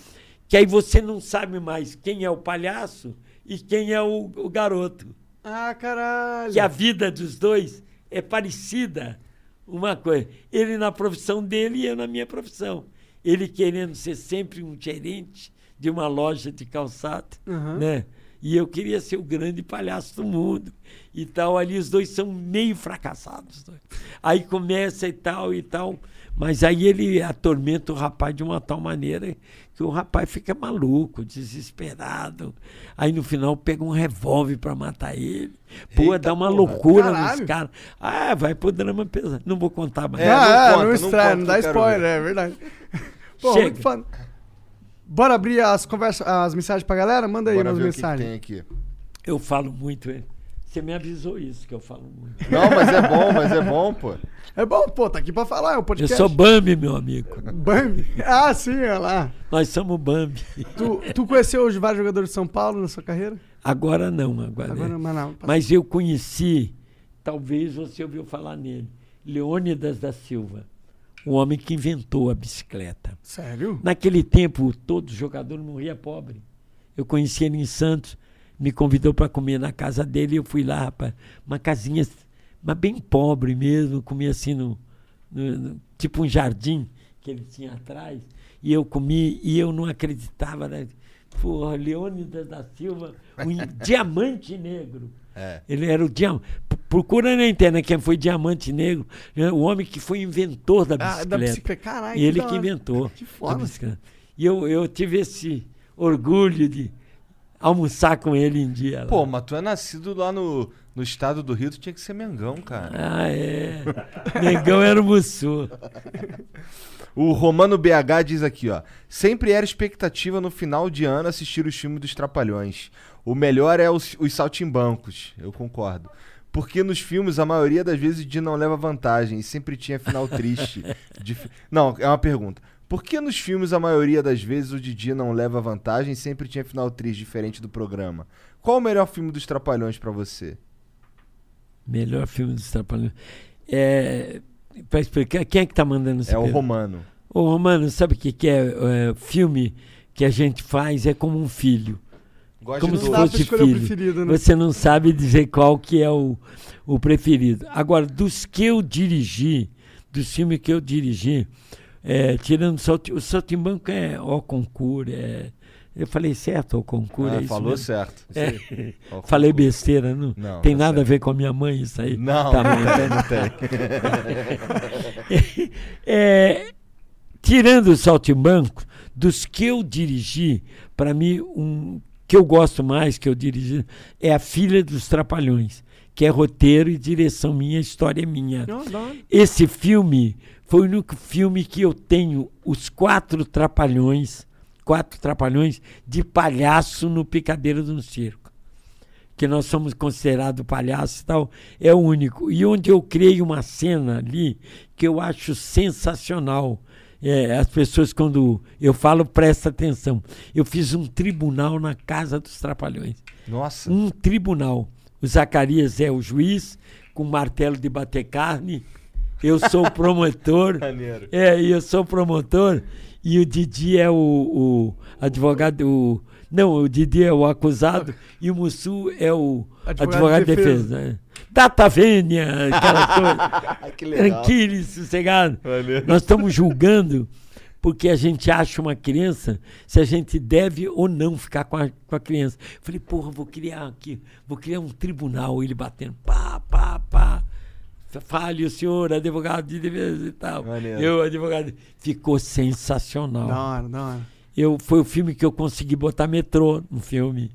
que aí você não sabe mais quem é o palhaço e quem é o, o garoto.
Ah, caralho.
Que a vida dos dois é parecida. Uma coisa. Ele na profissão dele e eu na minha profissão. Ele querendo ser sempre um gerente de uma loja de calçado,
Uhum.
né? E eu queria ser o grande palhaço do mundo. E tal, ali os dois são meio fracassados. os dois. Aí começa e tal e tal. Mas aí ele atormenta o rapaz de uma tal maneira que o rapaz fica maluco, desesperado. Aí no final pega um revólver para matar ele. Pô,
Eita
dá uma
porra.
loucura
Caralho.
nos caras. Ah, vai pro drama pesado. Não vou contar mais.
É,
ah,
não
é,
conta,
não
não conta
não, dá spoiler,
ver.
é verdade. Pô,
Chega.
muito fã. Bora abrir as conversas, as mensagens pra galera? Manda aí
Bora
umas
o que que,
mensagens.
tem aqui.
Eu falo muito, hein? Você me avisou isso, que eu falo muito.
Não, mas é bom, mas é bom, pô.
É bom, pô, tá aqui pra falar, é um
Eu
podcast.
sou Bambi, meu amigo.
Bambi. Ah, sim, olha lá.
Nós somos Bambi.
Tu, tu conheceu os vários jogadores de São Paulo na sua carreira?
Agora não, agora,
Agora,
não.
mas não.
Mas eu conheci, talvez você ouviu falar nele, Leônidas da Silva, o homem que inventou a bicicleta.
Sério?
Naquele tempo, todo jogador morria pobre. Eu conheci ele em Santos, me convidou para comer na casa dele e eu fui lá, rapaz. Uma casinha, mas bem pobre mesmo, comia assim no, no- no- tipo um jardim que ele tinha atrás. E eu comi e eu não acreditava. Né? Porra, Leônidas da Silva, um diamante negro.
É.
Ele era o diamante. Procura na internet quem foi diamante negro, né? o homem que foi inventor da bicicleta.
Ah, da bicicleta. Caralho,
E ele que
hora.
inventou.
Que foda.
E eu, eu tive esse orgulho de almoçar com ele em dia. lá.
Pô, mas tu é nascido lá no, no estado do Rio, tu tinha que ser Mengão, cara.
Ah, é. Negão era o Mussu.
O Romano BH diz aqui, ó. Sempre era expectativa no final de ano assistir os filmes dos Trapalhões. O melhor é os, os saltimbancos, eu concordo. Porque nos filmes a maioria das vezes o não leva vantagem e sempre tinha final triste. Dif- Não, é uma pergunta. Por que nos filmes a maioria das vezes o Didi não leva vantagem e sempre tinha final triste diferente do programa? Qual o melhor filme dos Trapalhões pra você?
Melhor filme dos Trapalhões. É, pra explicar, quem é que tá mandando esse
É o Romano.
Ô, Romano, sabe o que, que é, é? Filme que a gente faz é como um filho.
Gosto
como se fosse
o
filho.
preferido, né?
Você não sabe dizer qual que é o, o preferido. Agora, dos que eu dirigi, dos filmes que eu dirigi, é, tirando o Salti- o Saltimbanco é o concurso, é, eu falei certo, o concurso,
Ah,
é
falou
mesmo?
certo.
É. Falei besteira, não?
Não,
tem
tá
nada a
certo.
ver com a minha mãe isso aí.
Não,
Tá
não tem, não tem.
É, tirando o Saltimbanco, dos que eu dirigi, para mim, um que eu gosto mais que eu dirigi é A Filha dos Trapalhões, que é roteiro e direção minha, história minha.
Não, não.
Esse filme foi o único filme que eu tenho os quatro trapalhões, quatro trapalhões de palhaço no Picadeiro do Circo. Que nós somos considerados palhaços e tal, é o único. E onde eu criei uma cena ali que eu acho sensacional. É, as pessoas, quando eu falo, presta atenção. Eu fiz um tribunal na Casa dos Trapalhões
Nossa.
um tribunal. O Zacarias é o juiz, com martelo de bater carne. Eu sou o promotor. É, eu sou o promotor. E o Didi é o, o advogado. O, não, o Didi é o acusado e o Mussu é o
Advogado
advogado,
de
de
defesa.
defesa. né? Data vênia, aquela coisa.
que legal.
Tranquilo e sossegado.
Maneiro.
Nós estamos julgando porque a gente acha uma criança se a gente deve ou não ficar com a, com a criança. Falei, porra, vou criar aqui, vou criar um tribunal, ele batendo, pá, pá, pá. Fale o senhor, advogado de defesa e tal.
Maneiro.
Eu, advogado. Ficou sensacional.
Da hora, da hora.
Eu, foi o filme que eu consegui botar metrô no filme.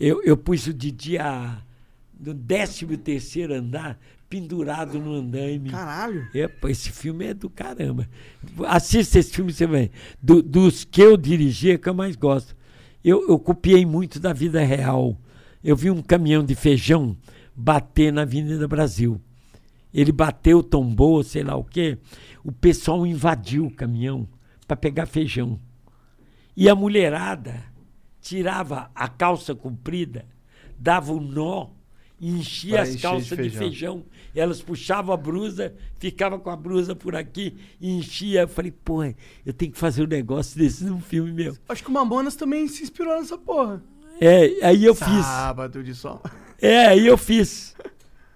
Eu, eu pus o Didi a, no 13 terceiro andar, pendurado no andaime.
Caralho.
Epa, esse filme é do caramba. Assista esse filme, você vai. Do- dos que eu dirigi, é que eu mais gosto. Eu, eu copiei muito da vida real. Eu vi um caminhão de feijão bater na Avenida Brasil. Ele bateu, tombou, sei lá o quê. O pessoal invadiu o caminhão para pegar feijão. E a mulherada tirava a calça comprida, dava um nó e enchia
Pra
as
encher de
calças de
feijão.
feijão. Elas puxavam a brusa, ficava com a brusa por aqui e enchia. Eu falei, pô, eu tenho que fazer um negócio desse num filme meu.
Acho que o Mamonas também se inspirou nessa porra.
É, aí eu fiz.
Sábado de sol.
É, aí eu fiz.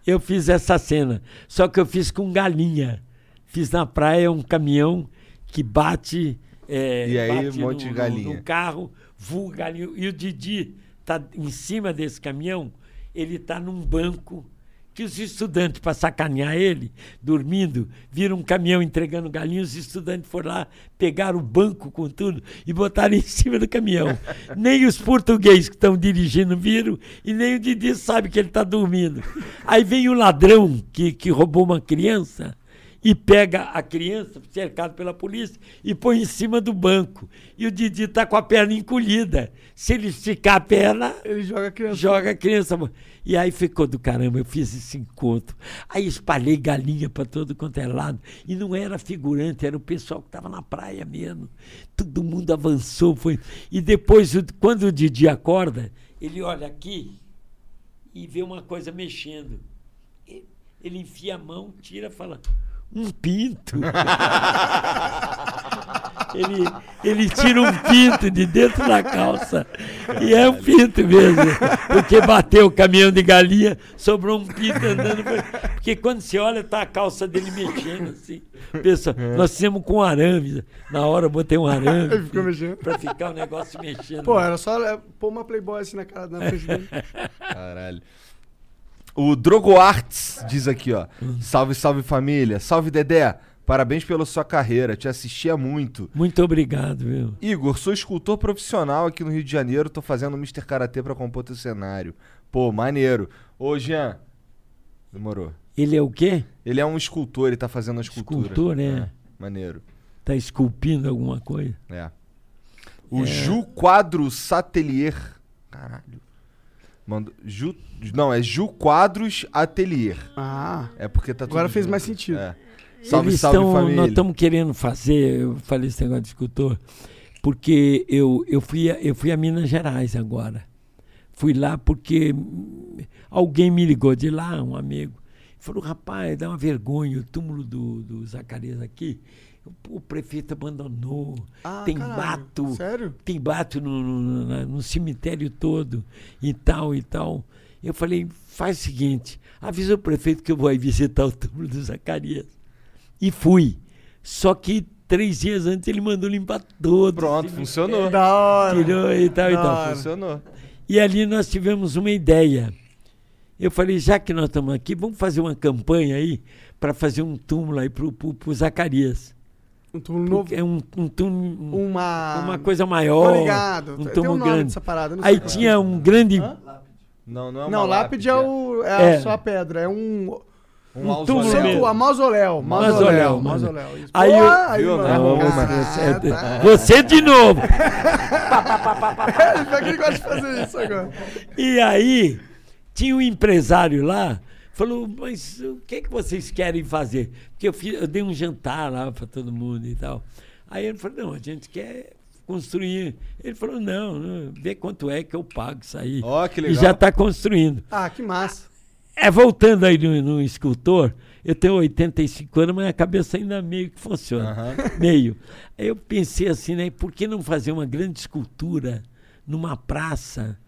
Eu fiz essa cena. Só que eu fiz com galinha. Fiz na praia um caminhão que bate. é,
E aí,
bate
um monte de
no- no-
galinha.
No carro, voa galinha. E o Didi tá em cima desse caminhão, ele tá num banco que os estudantes, para sacanear ele, dormindo, viram um caminhão entregando galinha, os estudantes foram lá, pegaram o banco com tudo e botaram em cima do caminhão. nem os portugueses que estão dirigindo viram e nem o Didi sabe que ele está dormindo. Aí vem o ladrão que, que roubou uma criança e pega a criança, cercado pela polícia, e põe em cima do banco. E o Didi está com a perna encolhida. Se ele esticar a perna,
Ele joga a criança.
joga a criança. E aí ficou do caramba, eu fiz esse encontro. Aí espalhei galinha para todo quanto é lado. E não era figurante, era o pessoal que estava na praia mesmo. Todo mundo avançou. Foi. E depois, quando o Didi acorda, ele olha aqui e vê uma coisa mexendo. Ele enfia a mão, tira e fala. Um pinto. ele, ele tira um pinto de dentro da calça. E é um pinto mesmo. Porque bateu o caminhão de galinha, sobrou um pinto andando. por- Porque quando você olha, tá a calça dele mexendo assim. Pensa, nós fizemos com arame. Na hora eu botei um arame.
Ele ficou mexendo.
Pra ficar o negócio mexendo.
Pô, era só é, pôr uma Playboy assim na cara na frente dele.
Caralho. O Drogo Arts diz aqui, ó. Salve, salve família. Salve, Dedé. Parabéns pela sua carreira. Te assistia muito.
Muito obrigado, viu?
Igor, sou escultor profissional aqui no Rio de Janeiro. Tô fazendo o Mr. Karatê pra compor teu cenário. Pô, maneiro. Ô, Jean. Demorou.
Ele é o quê?
Ele é um escultor, ele tá fazendo uma escultura.
Escultor, né?
maneiro.
Tá esculpindo alguma coisa?
É. O Ju Quadro Satelier. Caralho. Mandou, Ju, não, é Ju Quadros Atelier.
Ah,
É porque tá tudo
Agora fez
junto.
mais sentido.
É. Salve,
Eles
salve
tão-
família.
Nós estamos querendo fazer, eu falei esse negócio de escultor, porque eu, eu, fui a, eu fui a Minas Gerais agora. Fui lá porque alguém me ligou de lá, um amigo. Falou, rapaz, dá uma vergonha o túmulo do, do Zacarias aqui. O, o prefeito abandonou,
Ah,
tem
caralho.
mato.
Sério?
Tem mato no, no- no cemitério todo e tal e tal. Eu falei, faz o seguinte, avisa o prefeito que eu vou aí visitar o túmulo do Zacarias. E fui. Só que três dias antes ele mandou limpar todo. o
Pronto, funcionou.
Da hora.
Tirou e tal e
Da
tal.
hora.
Funcionou.
E ali nós tivemos uma ideia. Eu falei, já que nós estamos aqui, vamos fazer uma campanha aí para fazer um túmulo aí pro, pro Zacarias.
Um túmulo novo.
É um, um túmulo,
Uma.
uma coisa maior.
Tô ligado.
Um
Tem um
túmulo
nome
grande.
dessa parada.
Aí
é.
tinha um grande.
Hã?
Não, não é uma
Não, lápide é, o, é,
É.
só a pedra. É um.
Um,
um túmulo
Santo, a mausoléu.
Mausoléu,
Mausoléu.
Aí eu-
aí,
Viu,
mano. Ah,
você,
tá.
você de novo.
Ele gosta de fazer isso agora.
E aí, tinha um empresário lá, falou, mas o que, que vocês querem fazer? Porque eu, fiz, eu dei um jantar lá para todo mundo e tal. Aí ele falou, não, a gente quer construir. Ele falou, não, não vê quanto é que eu pago isso aí.
Ó, que
E
legal.
já está construindo.
Ah, que massa.
É, voltando aí no, no escultor, eu tenho 85 anos, mas a cabeça ainda meio que funciona.
Aham.
Meio. Aí eu pensei assim, né? Por que não fazer uma grande escultura numa praça?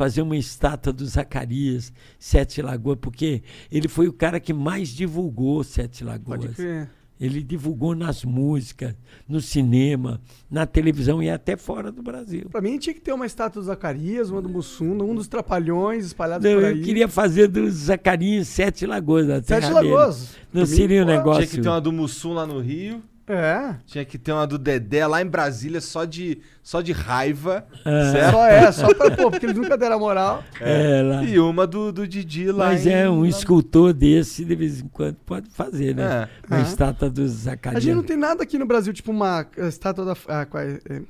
Fazer uma estátua do Zacarias, Sete Lagoas, porque ele foi o cara que mais divulgou Sete
Pode
Lagoas.
crer.
Ele divulgou nas músicas, no cinema, na televisão e até fora do Brasil.
Pra mim tinha que ter uma estátua do Zacarias, uma do Mussunda, um dos Trapalhões espalhados
Não,
por
eu
aí.
queria fazer dos Zacarias Sete Lagoas.
Sete. Lagoas.
Não
Pra mim,
seria um negócio.
Tinha que ter uma do Mussum lá no Rio.
É.
Tinha que ter uma do Dedé lá em Brasília, só de, só de raiva.
Ah.
Certo?
Só é, só pra, pô, porque eles nunca deram moral.
É, lá.
E uma do, do Didi lá
Mas
em...
é, um escultor desse, de vez em quando, pode fazer, né?
É.
Uma
Ah.
estátua dos
A
Zacarias.
gente não tem nada aqui no Brasil, tipo uma eh, estátua da. ah, qual é? É,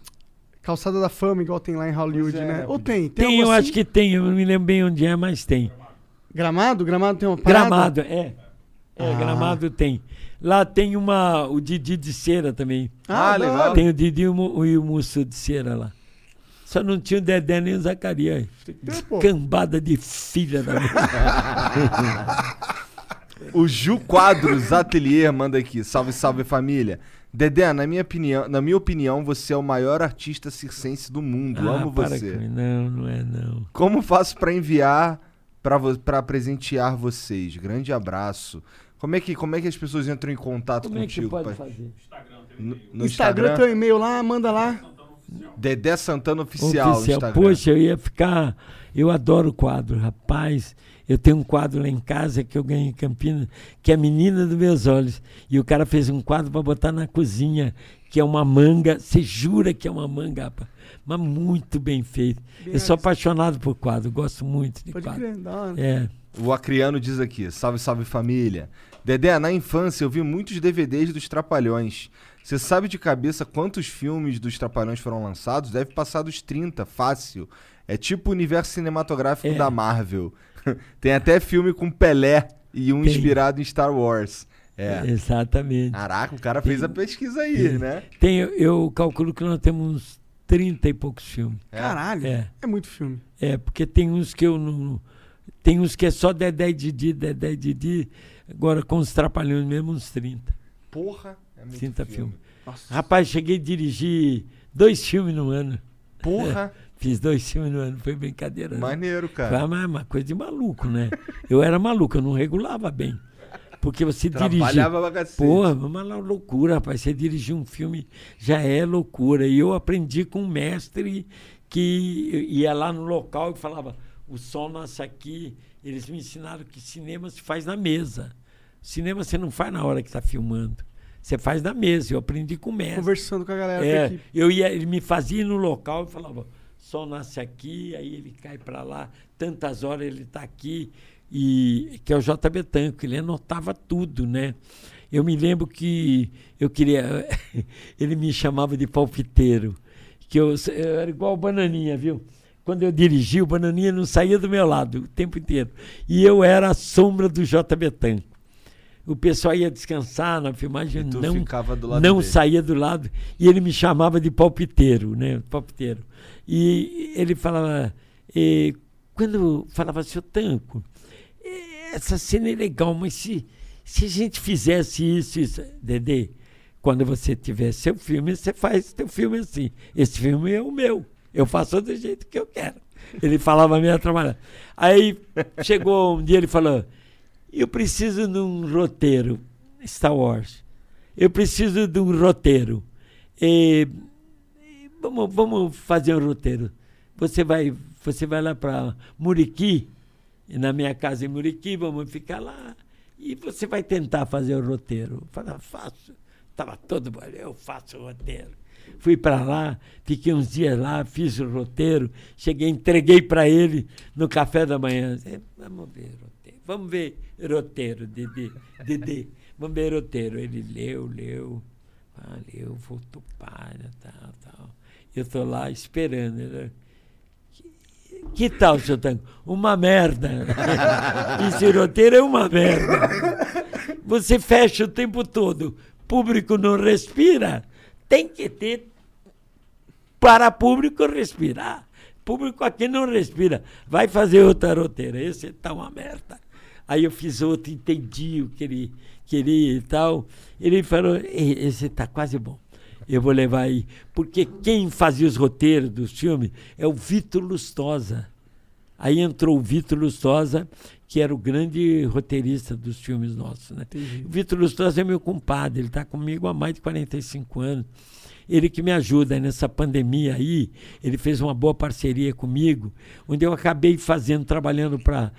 calçada da fama, igual tem lá em Hollywood,
é,
né? Ou tem? Tem,
Tem, eu
assim?
acho que tem, eu não me lembro bem onde é, mas tem.
Gramado? Gramado tem uma parada?
Gramado, é. É,
Ah.
Gramado tem. Lá tem uma, o Didi de cera também.
Ah,
da
legal.
Tem o Didi e o, e o Musso de cera lá. Só não tinha o Dedé nem o Zacarias. Cambada de filha da mãe.
O Ju Quadros Atelier manda aqui. Salve, salve família. Dedé, na minha opinião, na minha opinião, você é o maior artista circense do mundo.
Ah,
Amo
para
você.
Não, não é não.
Como faço pra enviar pra presentear vocês? Grande abraço. Como é que como é que as pessoas entram em contato
Como é que
contigo?
pode
pai?
fazer?
No, no
Instagram,
Instagram,
tem um e-mail lá, manda lá.
Dedé Santana oficial, Instagram.
Poxa, eu ia ficar. Eu adoro quadro, rapaz. Eu tenho um quadro lá em casa que eu ganhei em Campinas, que é a Menina dos Meus Olhos. E o cara fez um quadro para botar na cozinha, que é uma manga. Você jura que é uma manga, rapaz? Mas muito bem feito.
Bem
eu sou apaixonado por quadro, gosto muito de
Pode
quadro.
crer, da hora.
É.
O Acriano diz aqui: salve, salve família. Dedé, na infância eu vi muitos DVDs dos Trapalhões. Você sabe de cabeça quantos filmes dos Trapalhões foram lançados? Deve passar dos 30, fácil. É tipo o universo cinematográfico
É.
da Marvel. Tem até filme com Pelé e um
Tem.
inspirado em Star Wars. É.
Exatamente.
Caraca, o cara fez a pesquisa aí, né?
Tem, eu calculo que nós temos uns 30 e poucos filmes.
Caralho. É.
É.
muito filme.
É, porque tem uns que eu não. Tem uns que é só Dedé e Didi, Dedé e Didi. Agora com os trapalhões mesmo, uns 30.
Porra, é muito
30
filme.
filmes. Rapaz, cheguei a dirigir dois filmes no ano.
Porra,
Fiz dois filmes no ano, foi brincadeira. não.
maneiro,
Foi
cara.
uma, uma coisa de maluco, né? Eu era maluco, eu não regulava bem. Porque você dirige.
Trabalhava pra cacete.
Porra, uma loucura, rapaz. Você dirigir um filme já é loucura. E eu aprendi com um mestre que ia lá no local e falava: o som nasce aqui. Eles me ensinaram que cinema se faz na mesa. Cinema você não faz na hora que está filmando. Você faz na mesa. Eu aprendi com o mestre.
Conversando com a galera
É, eu ia, ele me fazia no local e falava, sol nasce aqui, aí ele cai para lá, tantas horas ele está aqui, e que é o J. Betanco, ele anotava tudo, né? Eu me lembro que eu queria, ele me chamava de palpiteiro, que eu, eu era igual o Bananinha, viu? Quando eu dirigi, o Bananinha não saía do meu lado o tempo inteiro. E eu era a sombra do J. Betanco. O pessoal ia descansar na filmagem,
E
não,
ficava do lado
não
dele.
saía do lado e ele me chamava de palpiteiro, né? Palpiteiro. E ele falava, eh, quando falava, seu Tanco, eh, essa cena é legal, mas se, se a gente fizesse isso, isso, Dedê, quando você tiver seu filme, você faz teu filme assim. Esse filme é o meu. Eu faço do jeito que eu quero. Ele falava meio trabalhar. Aí chegou um dia ele falou: Eu preciso de um roteiro, Star Wars. Eu preciso de um roteiro. E, e vamos, vamos fazer um roteiro. Você vai, você vai lá para Muriqui, na minha casa em Muriqui, vamos ficar lá. E você vai tentar fazer o roteiro. Falei, faço. Estava todo bom, eu faço o roteiro. Fui para lá, fiquei uns dias lá, fiz o roteiro, cheguei, entreguei para ele no café da manhã. Disse, Vamos ver roteiro, vamos ver roteiro, Dedê, Dedê, ver roteiro. Ele leu, leu, ah, leu, voltou para, tal, tal. Eu estou lá esperando. Ele, que, que tal, seu Tango? Uma merda. Esse roteiro é uma merda. Você fecha o tempo todo, público não respira, tem que ter para público respirar. Público aqui não respira. Vai fazer outra roteira. Esse tá uma merda. Aí eu fiz outro, entendi o que ele queria e tal. Ele falou: "Ei, esse tá quase bom. Eu vou levar aí. Porque quem fazia os roteiros dos filmes é o Vitor Lustosa. Aí entrou o Vitor Lustosa, que era o grande roteirista dos filmes nossos. Né? O Vitor Lustosa é meu compadre, ele está comigo há mais de 45 anos. Ele que me ajuda nessa pandemia aí, ele fez uma boa parceria comigo, onde eu acabei fazendo, trabalhando para.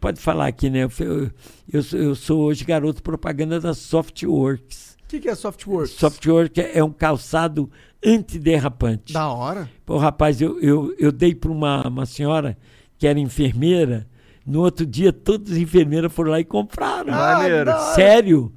Pode falar aqui, né? Eu, eu, eu sou- hoje garoto propaganda da Softworks.
O que, que é Softworks?
Softworks é um calçado antiderrapante.
Da hora.
Pô, rapaz, eu, eu, eu dei para uma, uma senhora que era enfermeira. No outro dia, todas as enfermeiras foram lá e compraram.
Hora.
Sério?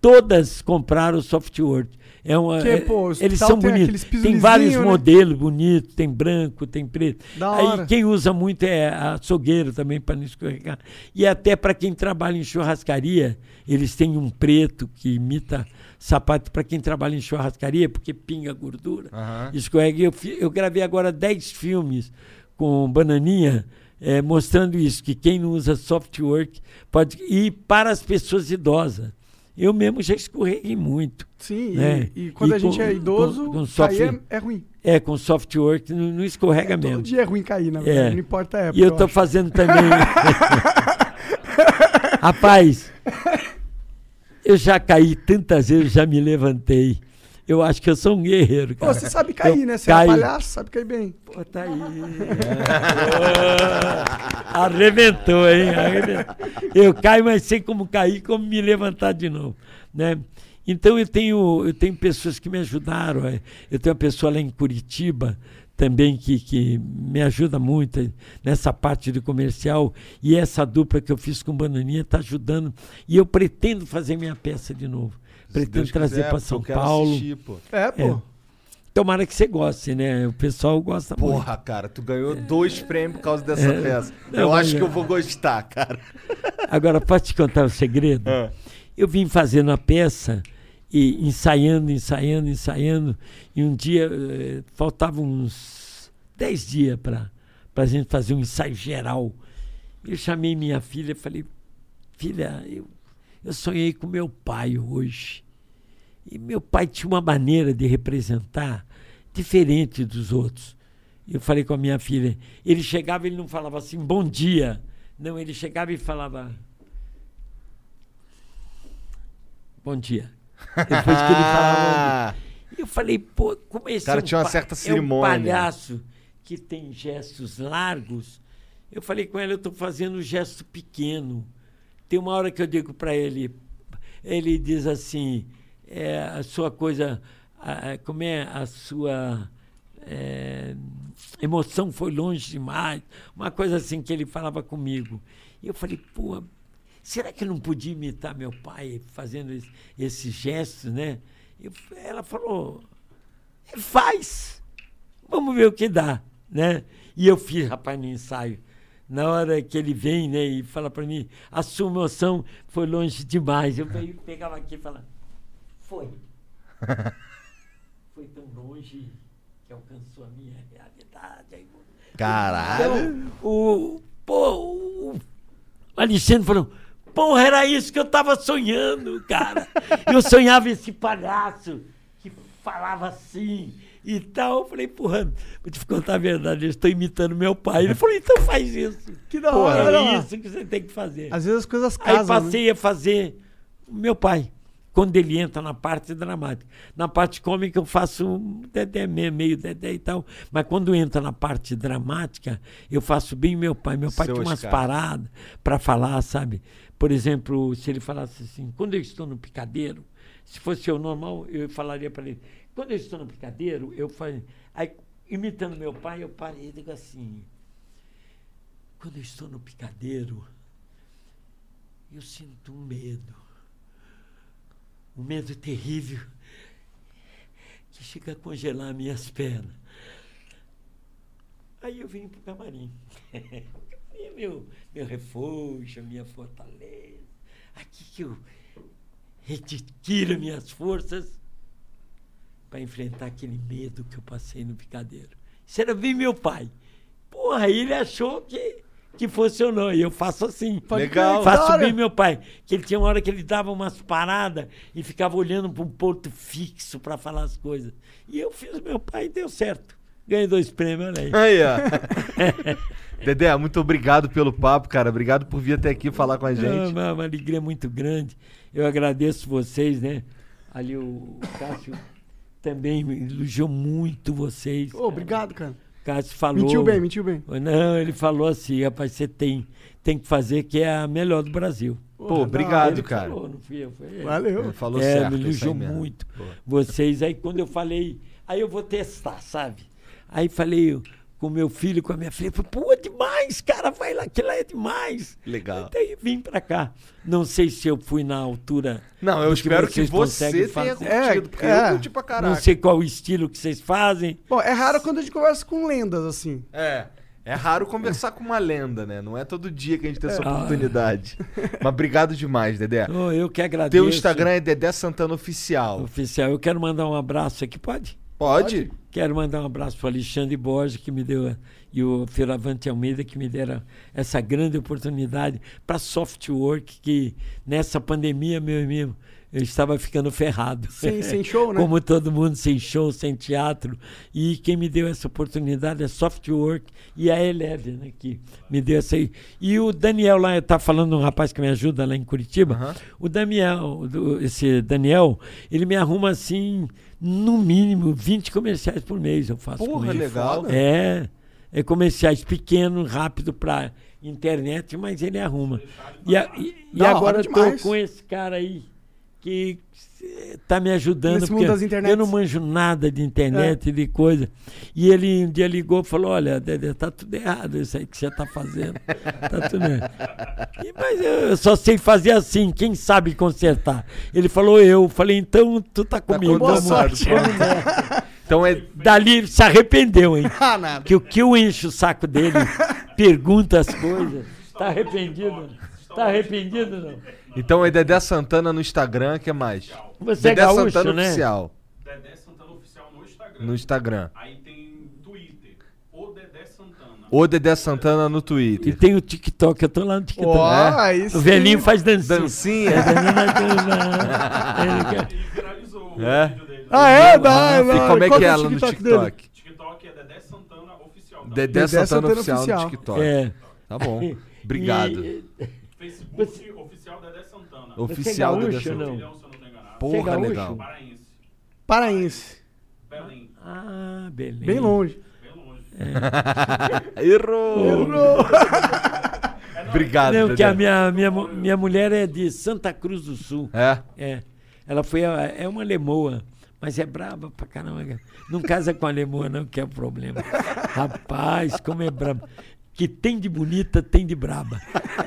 Todas compraram o Softword. É uma,
Que,
é-
pô,
eles são
tem
bonitos. Tem vários
né?
modelos bonitos, tem branco, tem preto.
Da
Aí
hora.
quem usa muito é açougueiro também para não escorregar. E até para quem trabalha em churrascaria, eles têm um preto que imita sapato para quem trabalha em churrascaria, porque pinga gordura.
Aham.
Escorrega. Eu, eu gravei agora 10 filmes com Bananinha eh, mostrando isso, que quem não usa softwork pode ir para as pessoas idosas. Eu mesmo já escorreguei muito.
Sim, e-
né?
e, quando a
com-
gente é idoso,
com- com
cair
software-
é, é ruim.
É, com softwork não, não escorrega
Todo
mesmo.
dia é ruim cair, na verdade.
É.
Não importa a época.
E eu
acho.
fazendo também. Rapaz, eu já caí tantas vezes, já me levantei. Eu acho que eu sou um guerreiro,
Pô,
cara.
você sabe cair,
Eu
né? Você
caio.
é palhaço, sabe cair bem.
Pô, tá aí. Pô, Arrebentou, hein? Arrebentou. Eu caio, mas sei como cair, como me levantar de novo, né? Então eu tenho, eu tenho pessoas que me ajudaram. é. Eu tenho uma pessoa lá em Curitiba também que, que me ajuda muito nessa parte de comercial. E essa dupla que eu fiz com Bananinha está ajudando. E eu pretendo fazer minha peça de novo. Pretendo trazer para São
eu
Paulo.
assistir, pô.
É, pô.
Tomara que você goste, né? O pessoal gosta muito.
Porra, cara, tu ganhou dois prêmios por causa dessa
É.
peça.
Não,
eu acho
é.
que eu vou gostar, cara.
Agora, posso te contar o segredo?
Ah.
Eu vim fazendo a peça e ensaiando, ensaiando, ensaiando. E um dia, eh, faltavam uns 10 dias para a gente fazer um ensaio geral. Eu chamei minha filha e falei: Filha, eu, eu sonhei com meu pai hoje. E meu pai tinha uma maneira de representar diferente dos outros. Eu falei com a minha filha. Ele chegava, ele não falava assim, bom dia. Não, ele chegava e falava. Bom dia. Depois que ele falava. Eu falei, pô, como esse
Cara,
é um
tinha uma certa
É um
cerimônia.
palhaço que tem gestos largos. Eu falei com ela, eu estou fazendo um gesto pequeno. Tem uma hora que eu digo para ele, ele diz assim, é, a sua coisa, a- como é a sua é, emoção foi longe demais, uma coisa assim que ele falava comigo. E eu falei, pô, será que eu não podia imitar meu pai fazendo esse- gestos, né? Eu- ela falou, faz, vamos ver o que dá, né? E eu fiz, rapaz, no ensaio. Na hora que ele vem, né, e fala para mim, a sua emoção foi longe demais. Eu pe- pegava aqui e falava, foi. Foi tão longe que alcançou a minha realidade.
Caralho.
então, o, pô, o Alexandre falou, porra, era isso que eu tava sonhando, cara. Eu sonhava esse palhaço que falava assim e tal. Eu falei, porra, vou te contar a verdade, eu estou imitando meu pai. Ele falou, então faz isso.
Que da hora.
é isso que você tem que fazer.
Às vezes as coisas
Aí
casam. né?
passei a fazer o meu pai. Quando ele entra na parte dramática. Na parte cômica eu faço um dedé, me- meio dedé e tal. Mas quando entra na parte dramática, eu faço bem meu pai. Meu pai
Seu
tinha umas
Oscar.
paradas para falar, sabe? Por exemplo, se ele falasse assim, quando eu estou no picadeiro, se fosse eu normal, eu falaria para ele, quando eu estou no picadeiro, eu falei. Aí, imitando meu pai, eu parei e digo assim. Quando eu estou no picadeiro, eu sinto um medo. Um medo terrível que chega a congelar minhas pernas. Aí eu vim para o camarim. é meu, meu refúgio, minha fortaleza. Aqui que eu retiro minhas forças para enfrentar aquele medo que eu passei no picadeiro. Isso era bem meu pai. Porra, ele achou que, que fosse ou não. E eu faço assim.
Legal.
Faço bem meu pai. Que ele tinha uma hora que ele dava umas paradas e ficava olhando para um ponto fixo para falar as coisas. E eu fiz meu pai e deu certo. Ganhei dois prêmios, olha aí.
Aí, ó. Dedé, muito obrigado pelo papo, cara. Obrigado por vir até aqui falar com a
É
gente.
uma, uma alegria muito grande. Eu agradeço vocês, né? Ali o Cássio também me elogiou muito vocês.
Ô, obrigado, cara.
O Cássio falou.
Mentiu bem, mentiu bem.
Não, ele falou assim, rapaz, você tem, tem que fazer que é a melhor do Brasil.
Pô, obrigado,
ele
cara.
Falou, não fui eu, foi ele.
Valeu.
Ele falou
é,
certo.
me elogiou muito. Vocês, aí quando eu falei, aí eu vou testar, sabe? Aí falei com meu filho, com a minha filha, falei, pô, é demais, cara, vai lá, que lá é demais.
Legal.
Daí vim pra cá. Não sei se eu fui na altura.
Não, eu espero que
vocês
você tenha
fazer.
curtido, porque
É,
eu curti pra caralho.
Não sei qual o estilo que vocês fazem.
Bom, é raro quando a gente conversa com lendas, assim.
É. É raro conversar com uma lenda, né? Não é todo dia que a gente tem essa
Ah.
oportunidade. Mas obrigado demais, Dedé.
Oh, eu que agradeço.
Teu Instagram é Dedé Santana Oficial.
Oficial. Eu quero mandar um abraço aqui, pode?
Pode?
Quero mandar um abraço para Alexandre Borges, que me deu, e o Fioravante Almeida, que me deram essa grande oportunidade para Softwork, que nessa pandemia, meu amigo, eu estava ficando ferrado.
Sem- sem show, né?
Como todo mundo, sem show, sem teatro. E quem me deu essa oportunidade é Softwork e a Eleven, né, que me deu essa aí. E o Daniel lá, está falando um rapaz que me ajuda lá em Curitiba. O Daniel, esse Daniel, ele me arruma assim, no mínimo, 20 comerciais por mês eu faço com
Porra,
ele.
legal.
É, é comerciais pequenos, rápido para internet, mas ele arruma. E, a- e- e agora
demais.
com esse cara aí que eh, tá me ajudando
Nesse mundo
porque
das
eu não manjo nada de internet, de coisa. E ele um dia ligou e falou: Olha, Dedé, tá tudo errado isso aí que você tá fazendo. Tá tudo errado. E, mas eu só sei fazer assim, quem sabe consertar? Ele falou: Eu. Falei: Então tu tá comigo.
boa
vamos-
sorte.
vamos nessa."
Então é.
Dali se arrependeu, hein?
Ah, nada.
Que o que eu encho o saco dele, pergunta as coisas. Tá arrependido? Tá arrependido não?
Então é Dedé Santana no Instagram, que mais?
Você é
Dedé
gaúcho,
Santana
né?
Oficial
Dedé Santana Oficial no Instagram.
no Instagram.
Aí tem Twitter, o Dedé Santana.
O Dedé Santana no
E
Twitter.
tem o TikTok, eu tô lá no TikTok.
Ó,
É?
aí
O velhinho faz dancinha.
Dancinha?
É, dancinha, Ele quer-
E viralizou o
É?
vídeo dele.
Ah, é? Dá,
E
dá.
como é
Qual
que é ela no
TikTok dele?
TikTok?
TikTok é Dedé Santana Oficial. também.
Dedé,
Dedé
Santana,
Santana
Oficial,
Oficial.
no TikTok.
É.
Tá bom. Obrigado.
E-
Facebook. Oficial
é
Dedé
gaúcho, não? É
Porra,
gaúcho?
legal.
Paraense.
Paraense.
Belém.
Ah, beleza.
Bem longe.
Bem longe.
Errou! Obrigado,
Não, porque a minha, minha, minha mulher é de Santa Cruz do Sul.
É?
É. Ela foi. a- É uma lemoa. Mas é braba pra caramba. cara. Não casa com a lemoa, não, que é o problema. Rapaz, como é braba. Que tem de bonita, tem de braba.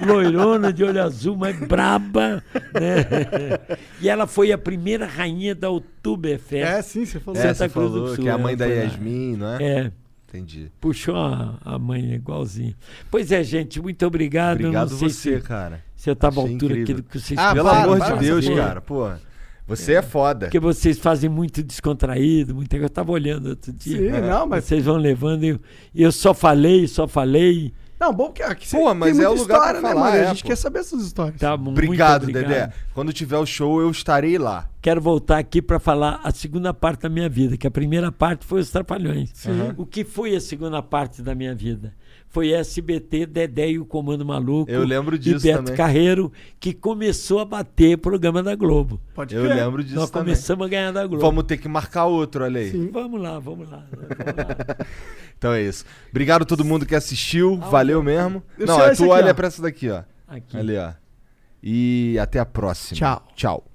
Loirona de olho azul, mas braba. Né? E ela foi a primeira rainha da
É,
Oktoberfest.
sim, você falou.
É,
Santa
você
Cruz do
falou
Sul,
que é a mãe da. Yasmin, não é?
É.
Entendi.
Puxou a, a mãe igualzinho. Pois é, gente, muito obrigado.
Obrigado
não sei
você,
se,
cara.
eu estava à altura
incrível.
aquilo que vocês
Ah,
Pelo amor de Deus,
para.
cara. Pô, você é foda.
Porque vocês fazem muito descontraído, muita coisa. Eu estava olhando outro dia.
Sim, não, mas-
Vocês vão levando. E eu, eu só falei, só falei.
Não, bom que aqui
Pô, mas
tem
é o lugar pra
história, né,
falar,
mano?
é,
a gente
pô.
quer saber essas histórias.
Tá, muito
Obrigado,
obrigado.
Dedé. Quando tiver o show, eu estarei lá.
Quero voltar aqui para falar a segunda parte da minha vida, que a primeira parte foi os Trapalhões. O que foi a segunda parte da minha vida? Foi SBT, Dedé e o Comando Maluco.
Eu lembro disso
E Beto
também.
Carreiro, que começou a bater programa da Globo.
Pode
Eu
crer.
lembro disso
Nós
também.
começamos a ganhar da Globo.
Vamos ter que marcar outro, olha aí.
Sim.
Vamos lá, vamos lá. Vamos lá.
Então é isso. Obrigado a todo mundo que assistiu. Valeu mesmo.
Eu
Não, é tu
aqui,
olha
ó.
pra essa daqui, ó.
Aqui.
Ali, ó. E até a próxima.
Tchau.
Tchau.